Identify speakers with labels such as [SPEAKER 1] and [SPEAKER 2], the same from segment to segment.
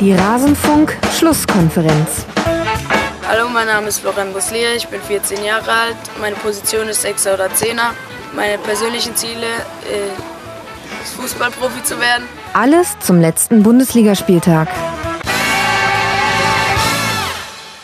[SPEAKER 1] Die Rasenfunk-Schlusskonferenz.
[SPEAKER 2] Hallo, mein Name ist Florian Buslier, ich bin 14 Jahre alt. Meine Position ist Sechser oder Zehner. Meine persönlichen Ziele äh, ist Fußballprofi zu werden.
[SPEAKER 1] Alles zum letzten Bundesligaspieltag.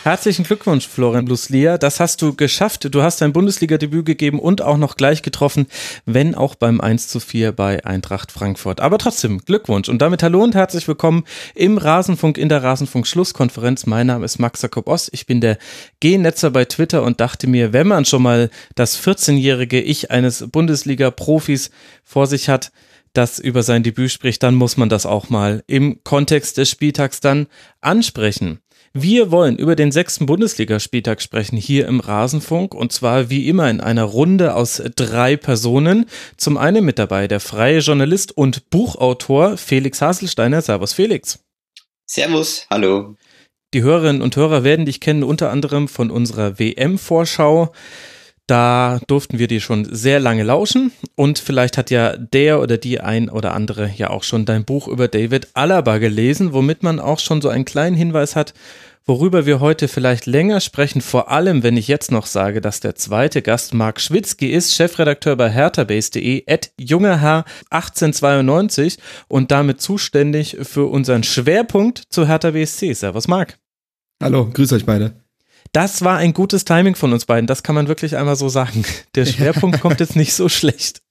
[SPEAKER 3] Herzlichen Glückwunsch, Florian Luslia. Das hast du geschafft. Du hast dein Bundesliga-Debüt gegeben und auch noch gleich getroffen, wenn auch beim 1 zu 4 bei Eintracht Frankfurt. Aber trotzdem, Glückwunsch. Und damit hallo und herzlich willkommen im Rasenfunk, in der Rasenfunk-Schlusskonferenz. Mein Name ist Max Jakob Ost. Ich bin der G-Netzer bei Twitter und dachte mir, wenn man schon mal das 14-jährige Ich eines Bundesliga-Profis vor sich hat, das über sein Debüt spricht, dann muss man das auch mal im Kontext des Spieltags dann ansprechen. Wir wollen über den sechsten Bundesligaspieltag sprechen hier im Rasenfunk und zwar wie immer in einer Runde aus drei Personen. Zum einen mit dabei der freie Journalist und Buchautor Felix Haselsteiner. Servus Felix.
[SPEAKER 4] Servus, hallo.
[SPEAKER 3] Die Hörerinnen und Hörer werden dich kennen unter anderem von unserer WM-Vorschau. Da durften wir dir schon sehr lange lauschen und vielleicht hat ja der oder die ein oder andere ja auch schon dein Buch über David Alaba gelesen, womit man auch schon so einen kleinen Hinweis hat, worüber wir heute vielleicht länger sprechen, vor allem wenn ich jetzt noch sage, dass der zweite Gast Marc Schwitzky ist, Chefredakteur bei herthabase.de, at jungerherr 1892 und damit zuständig für unseren Schwerpunkt zu Hertha BSC. Servus Marc.
[SPEAKER 5] Hallo, grüß euch beide.
[SPEAKER 3] Das war ein gutes Timing von uns beiden, das kann man wirklich einmal so sagen. Der Schwerpunkt kommt jetzt nicht so schlecht.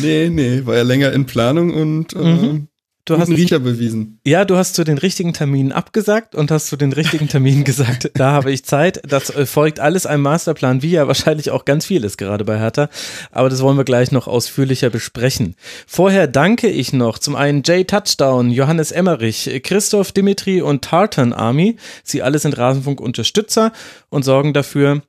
[SPEAKER 5] Nee, nee, war ja länger in Planung und mhm. Du hast Riecher bewiesen.
[SPEAKER 3] Ja, du hast zu den richtigen Terminen abgesagt und hast zu den richtigen Terminen gesagt, da habe ich Zeit. Das äh, folgt alles einem Masterplan, wie ja wahrscheinlich auch ganz viel ist gerade bei Hertha. Aber das wollen wir gleich noch ausführlicher besprechen. Vorher danke ich noch zum einen Jay Touchdown, Johannes Emmerich, Christoph Dimitri und Tartan Army. Sie alle sind Rasenfunk-Unterstützer und sorgen dafür,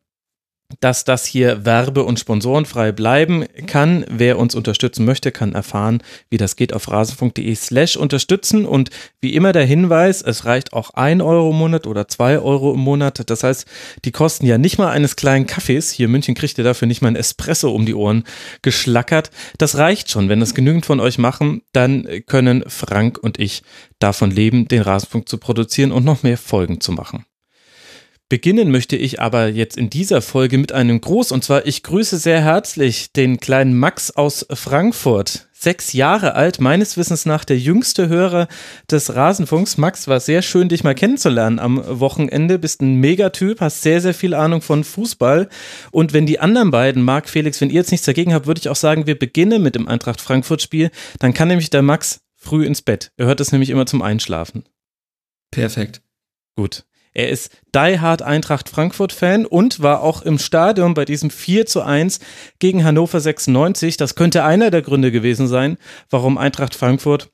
[SPEAKER 3] dass das hier werbe- und sponsorenfrei bleiben kann. Wer uns unterstützen möchte, kann erfahren, wie das geht auf rasenfunk.de slash unterstützen. Und wie immer der Hinweis, es reicht auch ein Euro im Monat oder zwei Euro im Monat. Das heißt, die kosten ja nicht mal eines kleinen Kaffees. Hier in München kriegt ihr dafür nicht mal ein Espresso um die Ohren geschlackert. Das reicht schon. Wenn das genügend von euch machen, dann können Frank und ich davon leben, den Rasenfunk zu produzieren und noch mehr Folgen zu machen. Beginnen möchte ich aber jetzt in dieser Folge mit einem Gruß und zwar ich grüße sehr herzlich den kleinen Max aus Frankfurt. Sechs Jahre alt, meines Wissens nach der jüngste Hörer des Rasenfunks. Max, war sehr schön, dich mal kennenzulernen am Wochenende. Bist ein Megatyp, hast sehr, sehr viel Ahnung von Fußball. Und wenn die anderen beiden, Marc, Felix, wenn ihr jetzt nichts dagegen habt, würde ich auch sagen, wir beginnen mit dem Eintracht Frankfurt-Spiel. Dann kann nämlich der Max früh ins Bett. Er hört es nämlich immer zum Einschlafen.
[SPEAKER 5] Perfekt.
[SPEAKER 3] Gut. Er ist Die Hard Eintracht Frankfurt Fan und war auch im Stadion bei diesem 4 zu 1 gegen Hannover 96. Das könnte einer der Gründe gewesen sein, warum Eintracht Frankfurt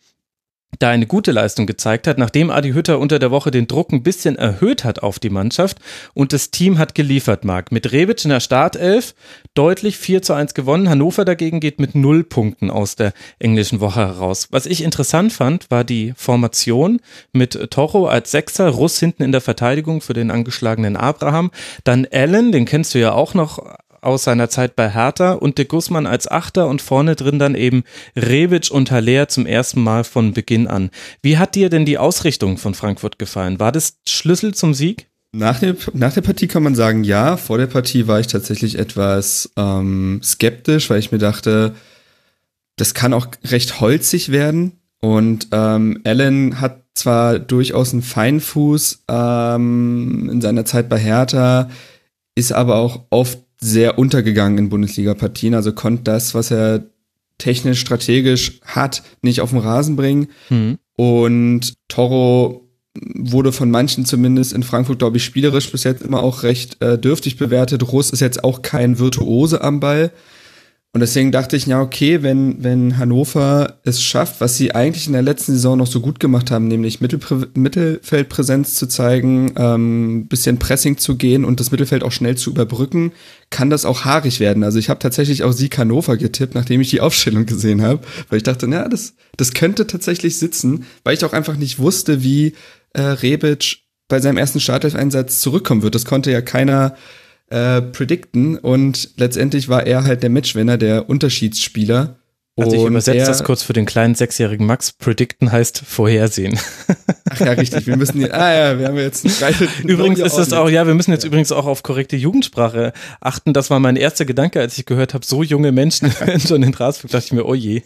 [SPEAKER 3] da eine gute Leistung gezeigt hat, nachdem Adi Hütter unter der Woche den Druck ein bisschen erhöht hat auf die Mannschaft und das Team hat geliefert, Marc. Mit Rebic in der Startelf deutlich 4 zu 1 gewonnen. Hannover dagegen geht mit null Punkten aus der englischen Woche heraus. Was ich interessant fand, war die Formation mit Toro als Sechser, Russ hinten in der Verteidigung für den angeschlagenen Abraham, dann Allen, den kennst du ja auch noch aus seiner Zeit bei Hertha und de Guzman als Achter und vorne drin dann eben Rebic und Haller zum ersten Mal von Beginn an. Wie hat dir denn die Ausrichtung von Frankfurt gefallen? War das Schlüssel zum Sieg?
[SPEAKER 5] Nach der, nach der Partie kann man sagen, ja. Vor der Partie war ich tatsächlich etwas ähm, skeptisch, weil ich mir dachte, das kann auch recht holzig werden. Und ähm, Allen hat zwar durchaus einen Feinfuß ähm, in seiner Zeit bei Hertha, ist aber auch oft sehr untergegangen in Bundesliga-Partien. Also konnte das, was er technisch, strategisch hat, nicht auf den Rasen bringen. Mhm. Und Toro wurde von manchen zumindest in Frankfurt, glaube ich, spielerisch bis jetzt immer auch recht äh, dürftig bewertet. Russ ist jetzt auch kein Virtuose am Ball. Und deswegen dachte ich, ja, okay, wenn, wenn Hannover es schafft, was sie eigentlich in der letzten Saison noch so gut gemacht haben, nämlich Mittelprä Mittelfeldpräsenz zu zeigen, ähm, bisschen Pressing zu gehen und das Mittelfeld auch schnell zu überbrücken, kann das auch haarig werden. Also ich habe tatsächlich auch Sieg Hannover getippt, nachdem ich die Aufstellung gesehen habe, weil ich dachte, na, das, das könnte tatsächlich sitzen, weil ich auch einfach nicht wusste, wie äh, Rebic bei seinem ersten Startelf-Einsatz zurückkommen wird. Das konnte ja keiner äh, predikten und letztendlich war er halt der Matchwinner, der Unterschiedsspieler.
[SPEAKER 3] Also ich übersetze das kurz für den kleinen sechsjährigen Max. Predikten heißt vorhersehen.
[SPEAKER 5] Ach ja, richtig. Wir müssen, ah ja, wir haben jetzt.
[SPEAKER 3] Übrigens ist das auch, ja, wir müssen jetzt übrigens auch auf korrekte Jugendsprache achten. Das war mein erster Gedanke, als ich gehört habe, so junge Menschen schon in Straßburg, dachte ich mir, oh je.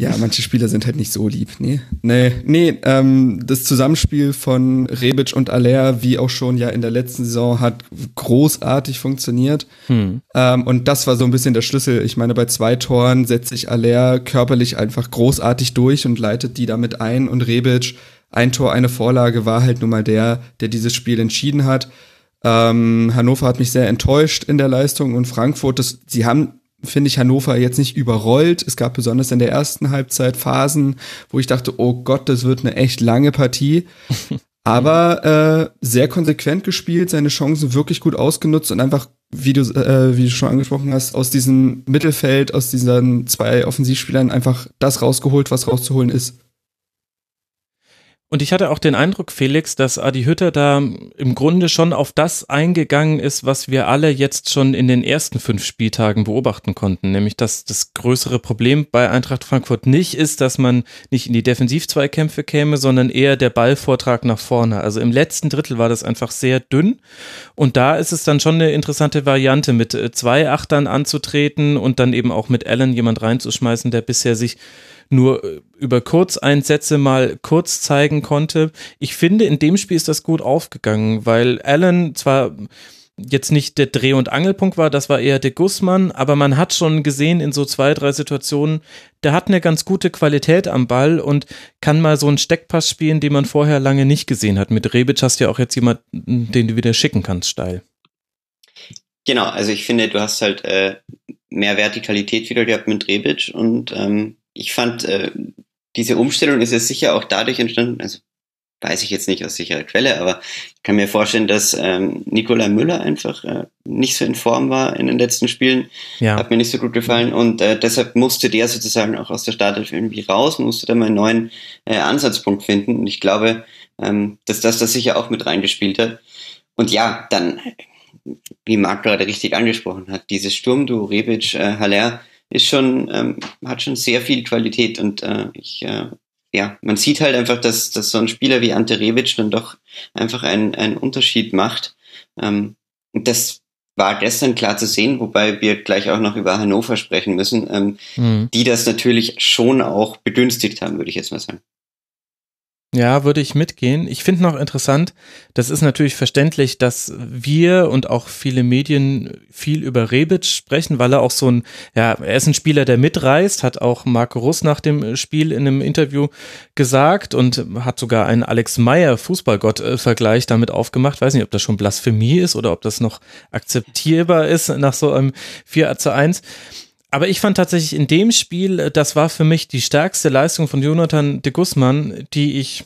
[SPEAKER 5] Ja, manche Spieler sind halt nicht so lieb. Nee, nee, nee ähm, das Zusammenspiel von Rebic und Aller, wie auch schon ja in der letzten Saison, hat großartig funktioniert. Hm. Ähm, und das war so ein bisschen der Schlüssel. Ich meine, bei zwei Toren setzt sich Aller körperlich einfach großartig durch und leitet die damit ein. Und Rebic, ein Tor, eine Vorlage, war halt nun mal der, der dieses Spiel entschieden hat. Ähm, Hannover hat mich sehr enttäuscht in der Leistung und Frankfurt, das, sie haben finde ich Hannover jetzt nicht überrollt. Es gab besonders in der ersten Halbzeit Phasen, wo ich dachte, oh Gott, das wird eine echt lange Partie. Aber äh, sehr konsequent gespielt, seine Chancen wirklich gut ausgenutzt und einfach, wie du, äh, wie du schon angesprochen hast, aus diesem Mittelfeld, aus diesen zwei Offensivspielern einfach das rausgeholt, was rauszuholen ist.
[SPEAKER 3] Und ich hatte auch den Eindruck, Felix, dass Adi Hütter da im Grunde schon auf das eingegangen ist, was wir alle jetzt schon in den ersten fünf Spieltagen beobachten konnten. Nämlich, dass das größere Problem bei Eintracht Frankfurt nicht ist, dass man nicht in die Defensivzweikämpfe käme, sondern eher der Ballvortrag nach vorne. Also im letzten Drittel war das einfach sehr dünn. Und da ist es dann schon eine interessante Variante, mit äh, zwei Achtern anzutreten und dann eben auch mit Allen jemand reinzuschmeißen, der bisher sich nur äh, über Kurzeinsätze mal kurz zeigen konnte. Ich finde, in dem Spiel ist das gut aufgegangen, weil Allen zwar jetzt nicht der Dreh- und Angelpunkt war, das war eher der Gussmann, aber man hat schon gesehen in so zwei, drei Situationen, der hat eine ganz gute Qualität am Ball und kann mal so einen Steckpass spielen, den man vorher lange nicht gesehen hat. Mit Rebic hast du ja auch jetzt jemanden, den du wieder schicken kannst, steil.
[SPEAKER 4] Genau, also ich finde, du hast halt äh, mehr Vertikalität wieder gehabt mit Rebic und ähm, ich fand, äh, diese Umstellung ist ja sicher auch dadurch entstanden, also weiß ich jetzt nicht aus sicherer Quelle, aber ich kann mir vorstellen, dass ähm, Nikola Müller einfach äh, nicht so in Form war in den letzten Spielen. Ja. Hat mir nicht so gut gefallen und äh, deshalb musste der sozusagen auch aus der Startelf irgendwie raus, musste da mal einen neuen äh, Ansatzpunkt finden und ich glaube, ähm, dass das das sicher auch mit reingespielt hat. Und ja, dann, wie Marc gerade richtig angesprochen hat, dieses Sturmduo Rebic, äh, Haller, ist schon, ähm, hat schon sehr viel Qualität und äh, ich, äh, ja, man sieht halt einfach, dass, dass so ein Spieler wie Ante Rebic dann doch einfach einen, einen Unterschied macht. Ähm, und das war gestern klar zu sehen, wobei wir gleich auch noch über Hannover sprechen müssen, ähm, mhm. die das natürlich schon auch begünstigt haben, würde ich jetzt mal sagen.
[SPEAKER 3] Ja, würde ich mitgehen. Ich finde noch interessant, das ist natürlich verständlich, dass wir und auch viele Medien viel über Rebic sprechen, weil er auch so ein, ja, er ist ein Spieler, der mitreist, hat auch Marco Russ nach dem Spiel in einem Interview gesagt und hat sogar einen Alex Meyer Fußballgott-Vergleich damit aufgemacht. Weiß nicht, ob das schon Blasphemie ist oder ob das noch akzeptierbar ist nach so einem 4 zu 1. Aber ich fand tatsächlich in dem Spiel, äh, das war für mich die stärkste Leistung von Jonathan de Guzman, die ich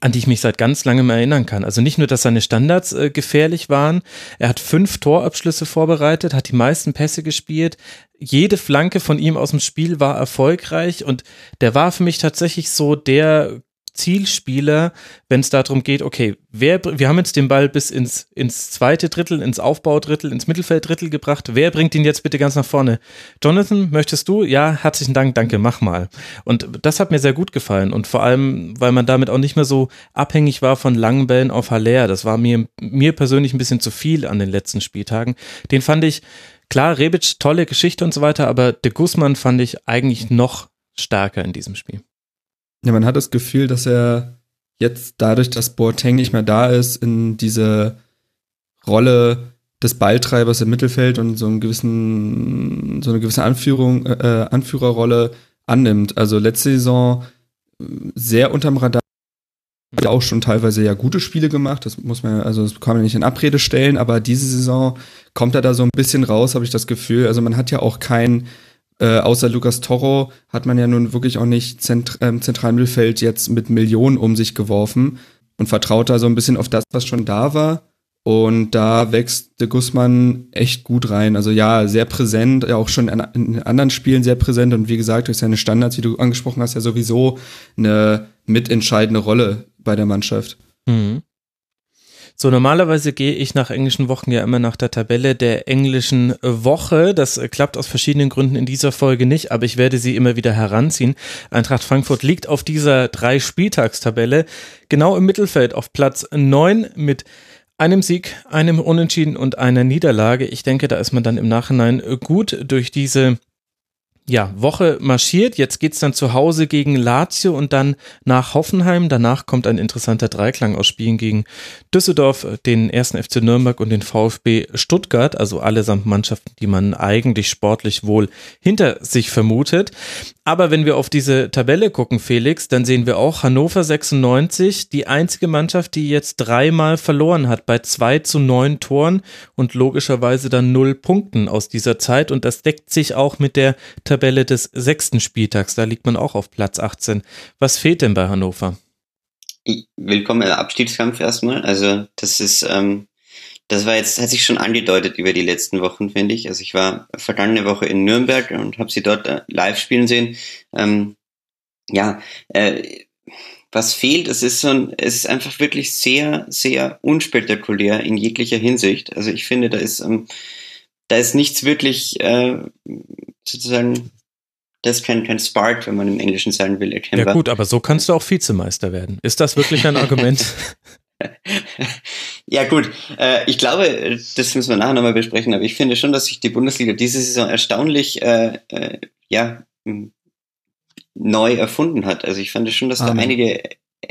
[SPEAKER 3] an die ich mich seit ganz langem erinnern kann. Also nicht nur, dass seine Standards äh, gefährlich waren, er hat fünf Torabschlüsse vorbereitet, hat die meisten Pässe gespielt, jede Flanke von ihm aus dem Spiel war erfolgreich und der war für mich tatsächlich so der Zielspieler, wenn es darum geht, okay, wer, wir haben jetzt den Ball bis ins, ins zweite Drittel, ins Aufbaudrittel, ins Mittelfelddrittel gebracht. Wer bringt ihn jetzt bitte ganz nach vorne? Jonathan, möchtest du? Ja, herzlichen Dank, danke, mach mal. Und das hat mir sehr gut gefallen. Und vor allem, weil man damit auch nicht mehr so abhängig war von langen Bällen auf Haller. Das war mir, mir persönlich ein bisschen zu viel an den letzten Spieltagen. Den fand ich, klar, Rebic, tolle Geschichte und so weiter, aber de Guzman fand ich eigentlich noch stärker in diesem Spiel.
[SPEAKER 5] Ja, man hat das Gefühl, dass er jetzt dadurch, dass Boateng nicht mehr da ist, in diese Rolle des Balltreibers im Mittelfeld und so einen gewissen, so eine gewisse Anführung, äh, Anführerrolle annimmt. Also letzte Saison äh, sehr unterm Radar hat auch schon teilweise ja gute Spiele gemacht. Das muss man, also das kann man nicht in Abrede stellen, aber diese Saison kommt er da so ein bisschen raus, habe ich das Gefühl. Also man hat ja auch kein äh, außer Lucas Toro hat man ja nun wirklich auch nicht zent ähm, zentralen Mittelfeld jetzt mit Millionen um sich geworfen und vertraut da so ein bisschen auf das, was schon da war. Und da wächst de Guzman echt gut rein. Also ja, sehr präsent, ja auch schon in anderen Spielen sehr präsent und wie gesagt, durch seine Standards, wie du angesprochen hast, ja sowieso eine mitentscheidende Rolle bei der Mannschaft. Mhm.
[SPEAKER 3] So, normalerweise gehe ich nach englischen Wochen ja immer nach der Tabelle der englischen Woche. Das äh, klappt aus verschiedenen Gründen in dieser Folge nicht, aber ich werde sie immer wieder heranziehen. Eintracht Frankfurt liegt auf dieser drei Spieltagstabelle genau im Mittelfeld auf Platz 9 mit einem Sieg, einem Unentschieden und einer Niederlage. Ich denke, da ist man dann im Nachhinein gut durch diese ja, Woche marschiert. Jetzt geht's dann zu Hause gegen Lazio und dann nach Hoffenheim. Danach kommt ein interessanter Dreiklang aus Spielen gegen Düsseldorf, den ersten FC Nürnberg und den VfB Stuttgart. Also allesamt Mannschaften, die man eigentlich sportlich wohl hinter sich vermutet. Aber wenn wir auf diese Tabelle gucken, Felix, dann sehen wir auch Hannover 96, die einzige Mannschaft, die jetzt dreimal verloren hat bei zwei zu neun Toren und logischerweise dann null Punkten aus dieser Zeit. Und das deckt sich auch mit der Tabelle des sechsten Spieltags. Da liegt man auch auf Platz 18. Was fehlt denn bei Hannover?
[SPEAKER 4] Willkommen im Abstiegskampf erstmal. Also das ist ähm, das war jetzt, hat sich schon angedeutet über die letzten Wochen, finde ich. Also ich war vergangene Woche in Nürnberg und habe sie dort äh, live spielen sehen. Ähm, ja, äh, was fehlt, es ist so ein, es ist einfach wirklich sehr, sehr unspektakulär in jeglicher Hinsicht. Also ich finde, da ist, ähm, da ist nichts wirklich äh, sozusagen das ist kein, kein Spark, wenn man im Englischen sagen will,
[SPEAKER 3] erkennbar. Ja gut, aber so kannst du auch Vizemeister werden. Ist das wirklich ein Argument?
[SPEAKER 4] ja gut, äh, ich glaube, das müssen wir nachher nochmal besprechen, aber ich finde schon, dass sich die Bundesliga diese Saison erstaunlich äh, äh, ja, neu erfunden hat. Also ich fand schon, dass Amen. da einige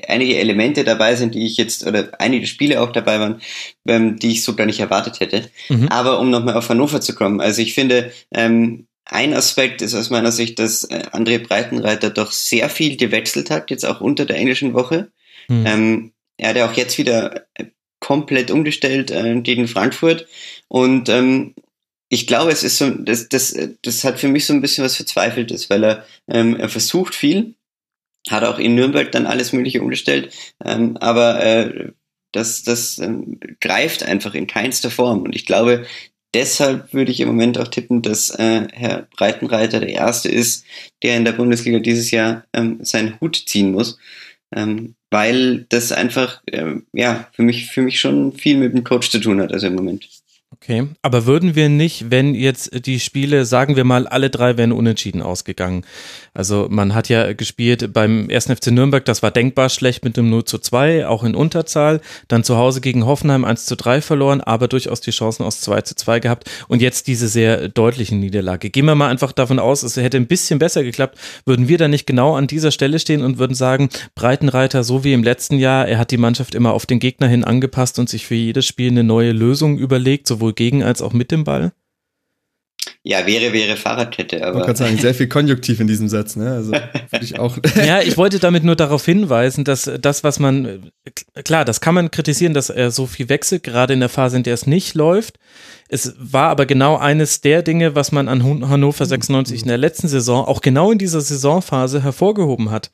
[SPEAKER 4] einige Elemente dabei sind, die ich jetzt, oder einige Spiele auch dabei waren, ähm, die ich so gar nicht erwartet hätte. Mhm. Aber um nochmal auf Hannover zu kommen, also ich finde, ähm, ein Aspekt ist aus meiner Sicht, dass äh, André Breitenreiter doch sehr viel gewechselt hat, jetzt auch unter der englischen Woche. Mhm. Ähm, er hat ja auch jetzt wieder komplett umgestellt äh, gegen Frankfurt. Und ähm, ich glaube, es ist so, das, das, das hat für mich so ein bisschen was Verzweifeltes, weil er, ähm, er versucht viel, hat auch in Nürnberg dann alles Mögliche umgestellt, ähm, aber äh, das, das ähm, greift einfach in keinster Form. Und ich glaube, deshalb würde ich im Moment auch tippen, dass äh, Herr Breitenreiter der Erste ist, der in der Bundesliga dieses Jahr ähm, seinen Hut ziehen muss. Ähm, weil das einfach, äh, ja, für mich, für mich schon viel mit dem Coach zu tun hat, also im Moment.
[SPEAKER 3] Okay, aber würden wir nicht, wenn jetzt die Spiele, sagen wir mal, alle drei wären unentschieden ausgegangen. Also man hat ja gespielt beim 1. FC Nürnberg, das war denkbar schlecht mit dem 0 zu 2, auch in Unterzahl. Dann zu Hause gegen Hoffenheim 1 zu 3 verloren, aber durchaus die Chancen aus 2 zu 2 gehabt. Und jetzt diese sehr deutliche Niederlage. Gehen wir mal einfach davon aus, es hätte ein bisschen besser geklappt, würden wir da nicht genau an dieser Stelle stehen und würden sagen, Breitenreiter, so wie im letzten Jahr, er hat die Mannschaft immer auf den Gegner hin angepasst und sich für jedes Spiel eine neue Lösung überlegt, sowohl gegen als auch mit dem Ball?
[SPEAKER 4] Ja, wäre, wäre Fahrradkette, aber.
[SPEAKER 5] Ich kann sagen, sehr viel Konjunktiv in diesem Satz, ne? Also,
[SPEAKER 3] ich auch. ja, ich wollte damit nur darauf hinweisen, dass das, was man, klar, das kann man kritisieren, dass er so viel wechselt, gerade in der Phase, in der es nicht läuft. Es war aber genau eines der Dinge, was man an Hannover 96 in der letzten Saison, auch genau in dieser Saisonphase hervorgehoben hat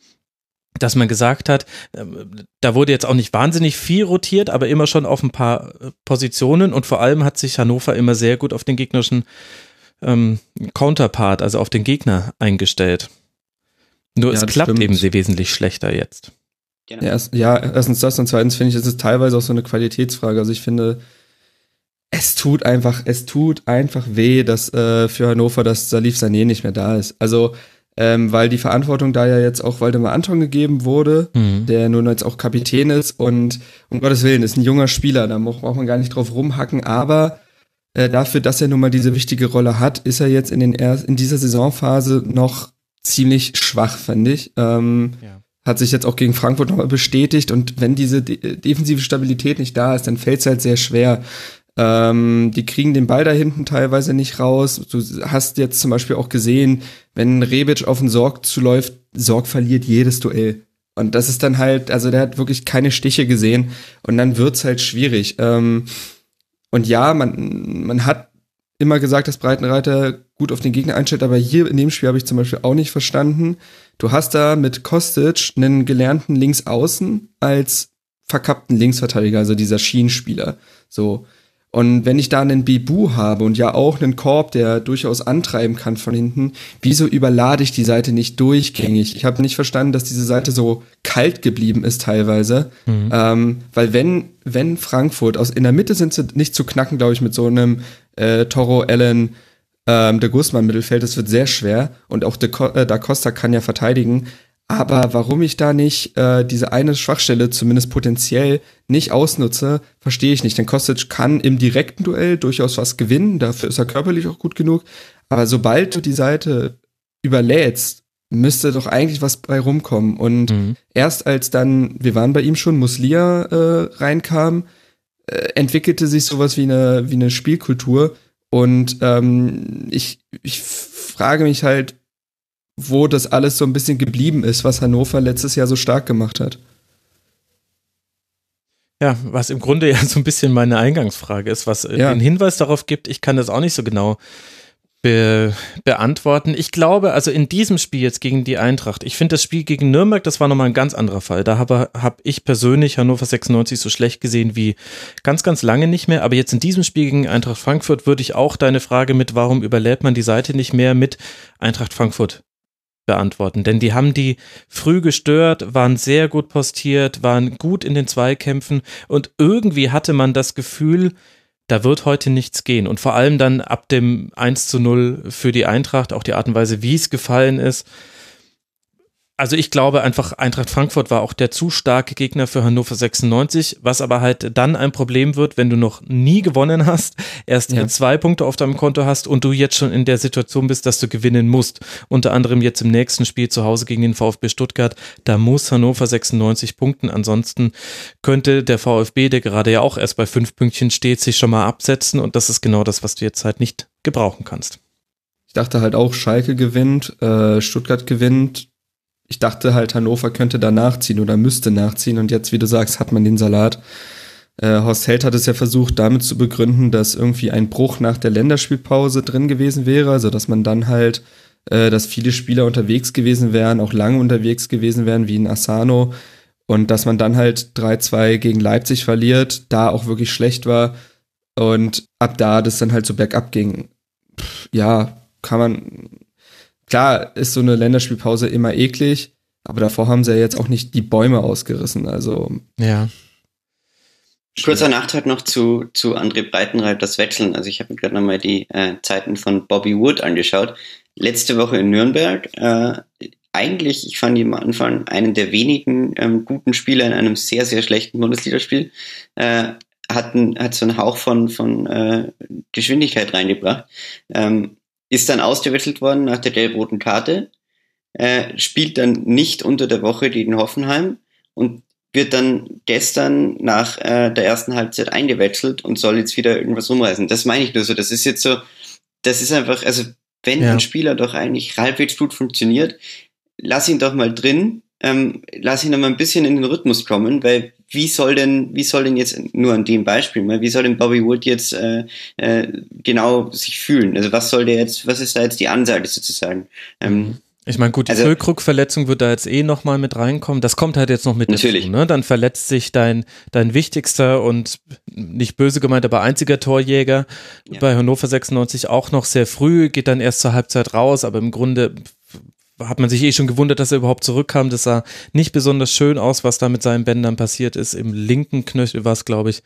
[SPEAKER 3] dass man gesagt hat, ähm, da wurde jetzt auch nicht wahnsinnig viel rotiert, aber immer schon auf ein paar äh, Positionen und vor allem hat sich Hannover immer sehr gut auf den gegnerischen ähm, Counterpart, also auf den Gegner eingestellt. Nur ja, es klappt stimmt. eben sehr wesentlich schlechter jetzt.
[SPEAKER 5] Genau. Ja, erst, ja, erstens das und zweitens finde ich, es ist teilweise auch so eine Qualitätsfrage. Also ich finde, es tut einfach, es tut einfach weh, dass äh, für Hannover, dass Salif Sané nicht mehr da ist. Also ähm, weil die Verantwortung da ja jetzt auch Waldemar Anton gegeben wurde, mhm. der nun jetzt auch Kapitän ist und um Gottes Willen ist ein junger Spieler, da braucht man gar nicht drauf rumhacken, aber äh, dafür, dass er nun mal diese wichtige Rolle hat, ist er jetzt in, den er in dieser Saisonphase noch ziemlich schwach, finde ich. Ähm, ja. Hat sich jetzt auch gegen Frankfurt nochmal bestätigt und wenn diese de defensive Stabilität nicht da ist, dann fällt es halt sehr schwer. Ähm, die kriegen den Ball da hinten teilweise nicht raus. Du hast jetzt zum Beispiel auch gesehen, wenn Rebic auf den Sorg zuläuft, Sorg verliert jedes Duell. Und das ist dann halt, also der hat wirklich keine Stiche gesehen und dann wird's halt schwierig. Ähm, und ja, man, man hat immer gesagt, dass Breitenreiter gut auf den Gegner einstellt, aber hier in dem Spiel habe ich zum Beispiel auch nicht verstanden. Du hast da mit Kostic einen gelernten Linksaußen als verkappten Linksverteidiger, also dieser Schienenspieler. So. Und wenn ich da einen Bibu habe und ja auch einen Korb, der durchaus antreiben kann von hinten, wieso überlade ich die Seite nicht durchgängig? Ich habe nicht verstanden, dass diese Seite so kalt geblieben ist teilweise. Mhm. Ähm, weil wenn, wenn Frankfurt, aus in der Mitte sind sie nicht zu knacken, glaube ich, mit so einem äh, Toro Allen ähm, de Guzman Mittelfeld, das wird sehr schwer. Und auch de, äh, Da Costa kann ja verteidigen. Aber warum ich da nicht äh, diese eine Schwachstelle zumindest potenziell nicht ausnutze, verstehe ich nicht. Denn Kostic kann im direkten Duell durchaus was gewinnen, dafür ist er körperlich auch gut genug. Aber sobald du die Seite überlädst, müsste doch eigentlich was bei rumkommen. Und mhm. erst als dann, wir waren bei ihm schon, Muslia äh, reinkam, äh, entwickelte sich sowas wie eine, wie eine Spielkultur. Und ähm, ich, ich frage mich halt, wo das alles so ein bisschen geblieben ist, was Hannover letztes Jahr so stark gemacht hat.
[SPEAKER 3] Ja, was im Grunde ja so ein bisschen meine Eingangsfrage ist, was äh, ja. den Hinweis darauf gibt, ich kann das auch nicht so genau be beantworten. Ich glaube, also in diesem Spiel jetzt gegen die Eintracht, ich finde das Spiel gegen Nürnberg, das war nochmal ein ganz anderer Fall. Da habe hab ich persönlich Hannover 96 so schlecht gesehen wie ganz, ganz lange nicht mehr. Aber jetzt in diesem Spiel gegen Eintracht Frankfurt würde ich auch deine Frage mit, warum überlädt man die Seite nicht mehr mit Eintracht Frankfurt beantworten. Denn die haben die früh gestört, waren sehr gut postiert, waren gut in den Zweikämpfen und irgendwie hatte man das Gefühl, da wird heute nichts gehen. Und vor allem dann ab dem 1 zu 0 für die Eintracht, auch die Art und Weise, wie es gefallen ist, also ich glaube einfach, Eintracht Frankfurt war auch der zu starke Gegner für Hannover 96, was aber halt dann ein Problem wird, wenn du noch nie gewonnen hast, erst ja. zwei Punkte auf deinem Konto hast und du jetzt schon in der Situation bist, dass du gewinnen musst. Unter anderem jetzt im nächsten Spiel zu Hause gegen den VfB Stuttgart, da muss Hannover 96 punkten. Ansonsten könnte der VfB, der gerade ja auch erst bei fünf Pünktchen steht, sich schon mal absetzen und das ist genau das, was du jetzt halt nicht gebrauchen kannst.
[SPEAKER 5] Ich dachte halt auch, Schalke gewinnt, äh, Stuttgart gewinnt, ich dachte halt, Hannover könnte da nachziehen oder müsste nachziehen und jetzt, wie du sagst, hat man den Salat. Äh, Horst Held hat es ja versucht, damit zu begründen, dass irgendwie ein Bruch nach der Länderspielpause drin gewesen wäre, also dass man dann halt, äh, dass viele Spieler unterwegs gewesen wären, auch lange unterwegs gewesen wären, wie in Asano, und dass man dann halt 3-2 gegen Leipzig verliert, da auch wirklich schlecht war und ab da das dann halt so bergab ging. Pff, ja, kann man, klar ist so eine Länderspielpause immer eklig, aber davor haben sie ja jetzt auch nicht die Bäume ausgerissen. Also.
[SPEAKER 3] Ja.
[SPEAKER 4] Kurzer Nachtrag noch zu, zu André Breitenreit, das Wechseln. Also ich habe mir gerade nochmal die äh, Zeiten von Bobby Wood angeschaut. Letzte Woche in Nürnberg. Äh, eigentlich, ich fand ihn am Anfang einen der wenigen ähm, guten Spieler in einem sehr, sehr schlechten Bundesligaspiel. Äh, hat, ein, hat so einen Hauch von, von äh, Geschwindigkeit reingebracht. Ähm, ist dann ausgewechselt worden nach der gelb-roten Karte, äh, spielt dann nicht unter der Woche gegen Hoffenheim und wird dann gestern nach äh, der ersten Halbzeit eingewechselt und soll jetzt wieder irgendwas umreißen. Das meine ich nur so. Das ist jetzt so, das ist einfach, also wenn ja. ein Spieler doch eigentlich halbwegs gut funktioniert, lass ihn doch mal drin, ähm, lass ihn noch mal ein bisschen in den Rhythmus kommen, weil wie soll denn, wie soll denn jetzt, nur an dem Beispiel mal, wie soll denn Bobby Wood jetzt äh, äh, genau sich fühlen? Also was soll der jetzt, was ist da jetzt die Ansage sozusagen? Ähm,
[SPEAKER 3] mhm. ich meine, gut, die also, Füllkrug-Verletzung wird da jetzt eh nochmal mit reinkommen. Das kommt halt jetzt noch mit
[SPEAKER 4] natürlich. dazu.
[SPEAKER 3] Ne? Dann verletzt sich dein, dein wichtigster und nicht böse gemeint, aber einziger Torjäger ja. bei Hannover 96 auch noch sehr früh, geht dann erst zur Halbzeit raus, aber im Grunde hat man sich eh schon gewundert, dass er überhaupt zurückkam. Das sah nicht besonders schön aus, was da mit seinen Bändern passiert ist. Im linken Knöchel war es, glaube ich.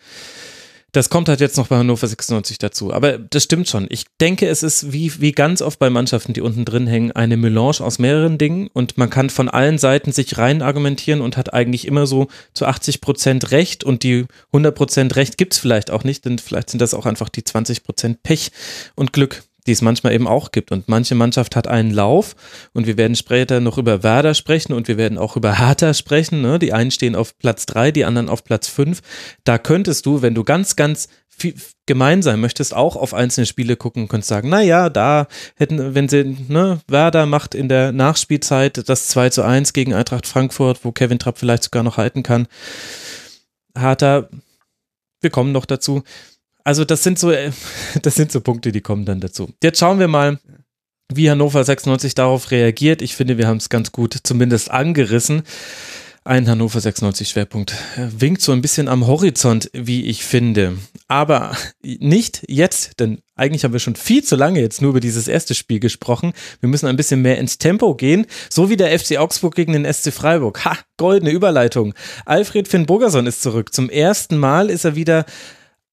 [SPEAKER 3] Das kommt halt jetzt noch bei Hannover 96 dazu. Aber das stimmt schon. Ich denke, es ist wie, wie ganz oft bei Mannschaften, die unten drin hängen, eine Melange aus mehreren Dingen und man kann von allen Seiten sich rein argumentieren und hat eigentlich immer so zu 80 Prozent Recht und die 100 Prozent Recht gibt's vielleicht auch nicht, denn vielleicht sind das auch einfach die 20 Prozent Pech und Glück die es manchmal eben auch gibt. Und manche Mannschaft hat einen Lauf und wir werden später noch über Werder sprechen und wir werden auch über Hertha sprechen. Ne? Die einen stehen auf Platz drei, die anderen auf Platz fünf. Da könntest du, wenn du ganz, ganz viel, gemein sein möchtest, auch auf einzelne Spiele gucken und könntest sagen, na ja, da hätten, wenn sie, ne, Werder macht in der Nachspielzeit das 2 zu 1 gegen Eintracht Frankfurt, wo Kevin Trapp vielleicht sogar noch halten kann. Hertha, wir kommen noch dazu also das sind so, äh, das sind so Punkte, die kommen dann dazu. Jetzt schauen wir mal, wie Hannover 96 darauf reagiert. Ich finde, wir haben es ganz gut zumindest angerissen. Ein Hannover 96 Schwerpunkt winkt so ein bisschen am Horizont, wie ich finde. Aber nicht jetzt, denn eigentlich haben wir schon viel zu lange jetzt nur über dieses erste Spiel gesprochen. Wir müssen ein bisschen mehr ins Tempo gehen, so wie der FC Augsburg gegen den SC Freiburg. Ha, goldene Überleitung. Alfred Finn Burgerson ist zurück. Zum ersten Mal ist er wieder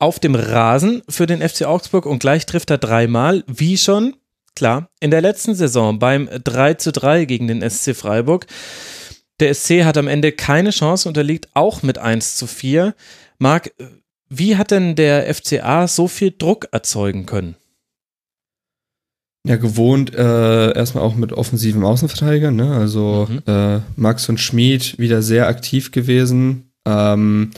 [SPEAKER 3] auf dem Rasen für den FC Augsburg und gleich trifft er dreimal, wie schon, klar, in der letzten Saison beim 3 zu 3 gegen den SC Freiburg. Der SC hat am Ende keine Chance, unterliegt auch mit 1 zu 4. Marc, wie hat denn der FCA so viel Druck erzeugen können?
[SPEAKER 5] Ja, gewohnt äh, erstmal auch mit offensiven Außenverteidigern, ne? Also mhm. äh, Max und Schmid wieder sehr aktiv gewesen. Ähm,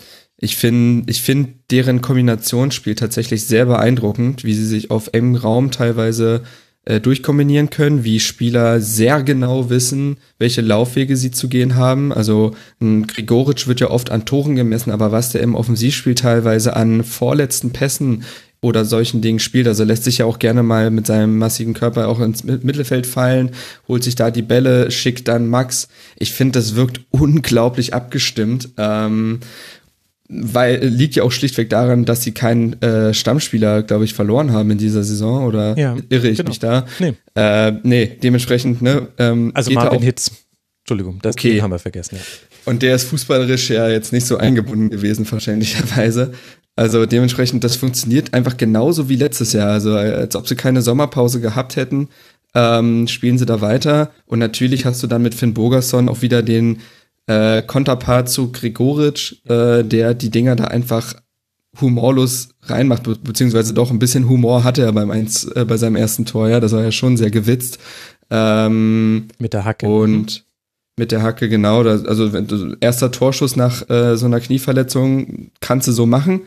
[SPEAKER 5] ich finde, ich finde deren Kombinationsspiel tatsächlich sehr beeindruckend, wie sie sich auf engem Raum teilweise äh, durchkombinieren können, wie Spieler sehr genau wissen, welche Laufwege sie zu gehen haben. Also ein Grigoric wird ja oft an Toren gemessen, aber was der im Offensivspiel teilweise an vorletzten Pässen oder solchen Dingen spielt. Also lässt sich ja auch gerne mal mit seinem massigen Körper auch ins Mittelfeld fallen, holt sich da die Bälle, schickt dann Max. Ich finde, das wirkt unglaublich abgestimmt. Ähm, weil liegt ja auch schlichtweg daran, dass sie keinen äh, Stammspieler, glaube ich, verloren haben in dieser Saison oder ja, irre ich genau. mich da? Nee. Äh, nee, dementsprechend, ne?
[SPEAKER 3] Ähm, also Marvin Hitz. Entschuldigung, das okay. haben wir vergessen. Ja.
[SPEAKER 5] Und der ist fußballerisch ja jetzt nicht so eingebunden gewesen, verständlicherweise. Also dementsprechend, das funktioniert einfach genauso wie letztes Jahr. Also als ob sie keine Sommerpause gehabt hätten, ähm, spielen sie da weiter. Und natürlich hast du dann mit Finn Bogerson auch wieder den äh, Konterpart zu Grigoric, äh, der die Dinger da einfach humorlos reinmacht, be beziehungsweise doch ein bisschen Humor hatte er beim eins, äh, bei seinem ersten Tor, ja, das war ja schon sehr gewitzt. Ähm,
[SPEAKER 3] mit der Hacke.
[SPEAKER 5] Und mit der Hacke, genau. Das, also wenn, erster Torschuss nach äh, so einer Knieverletzung kannst du so machen.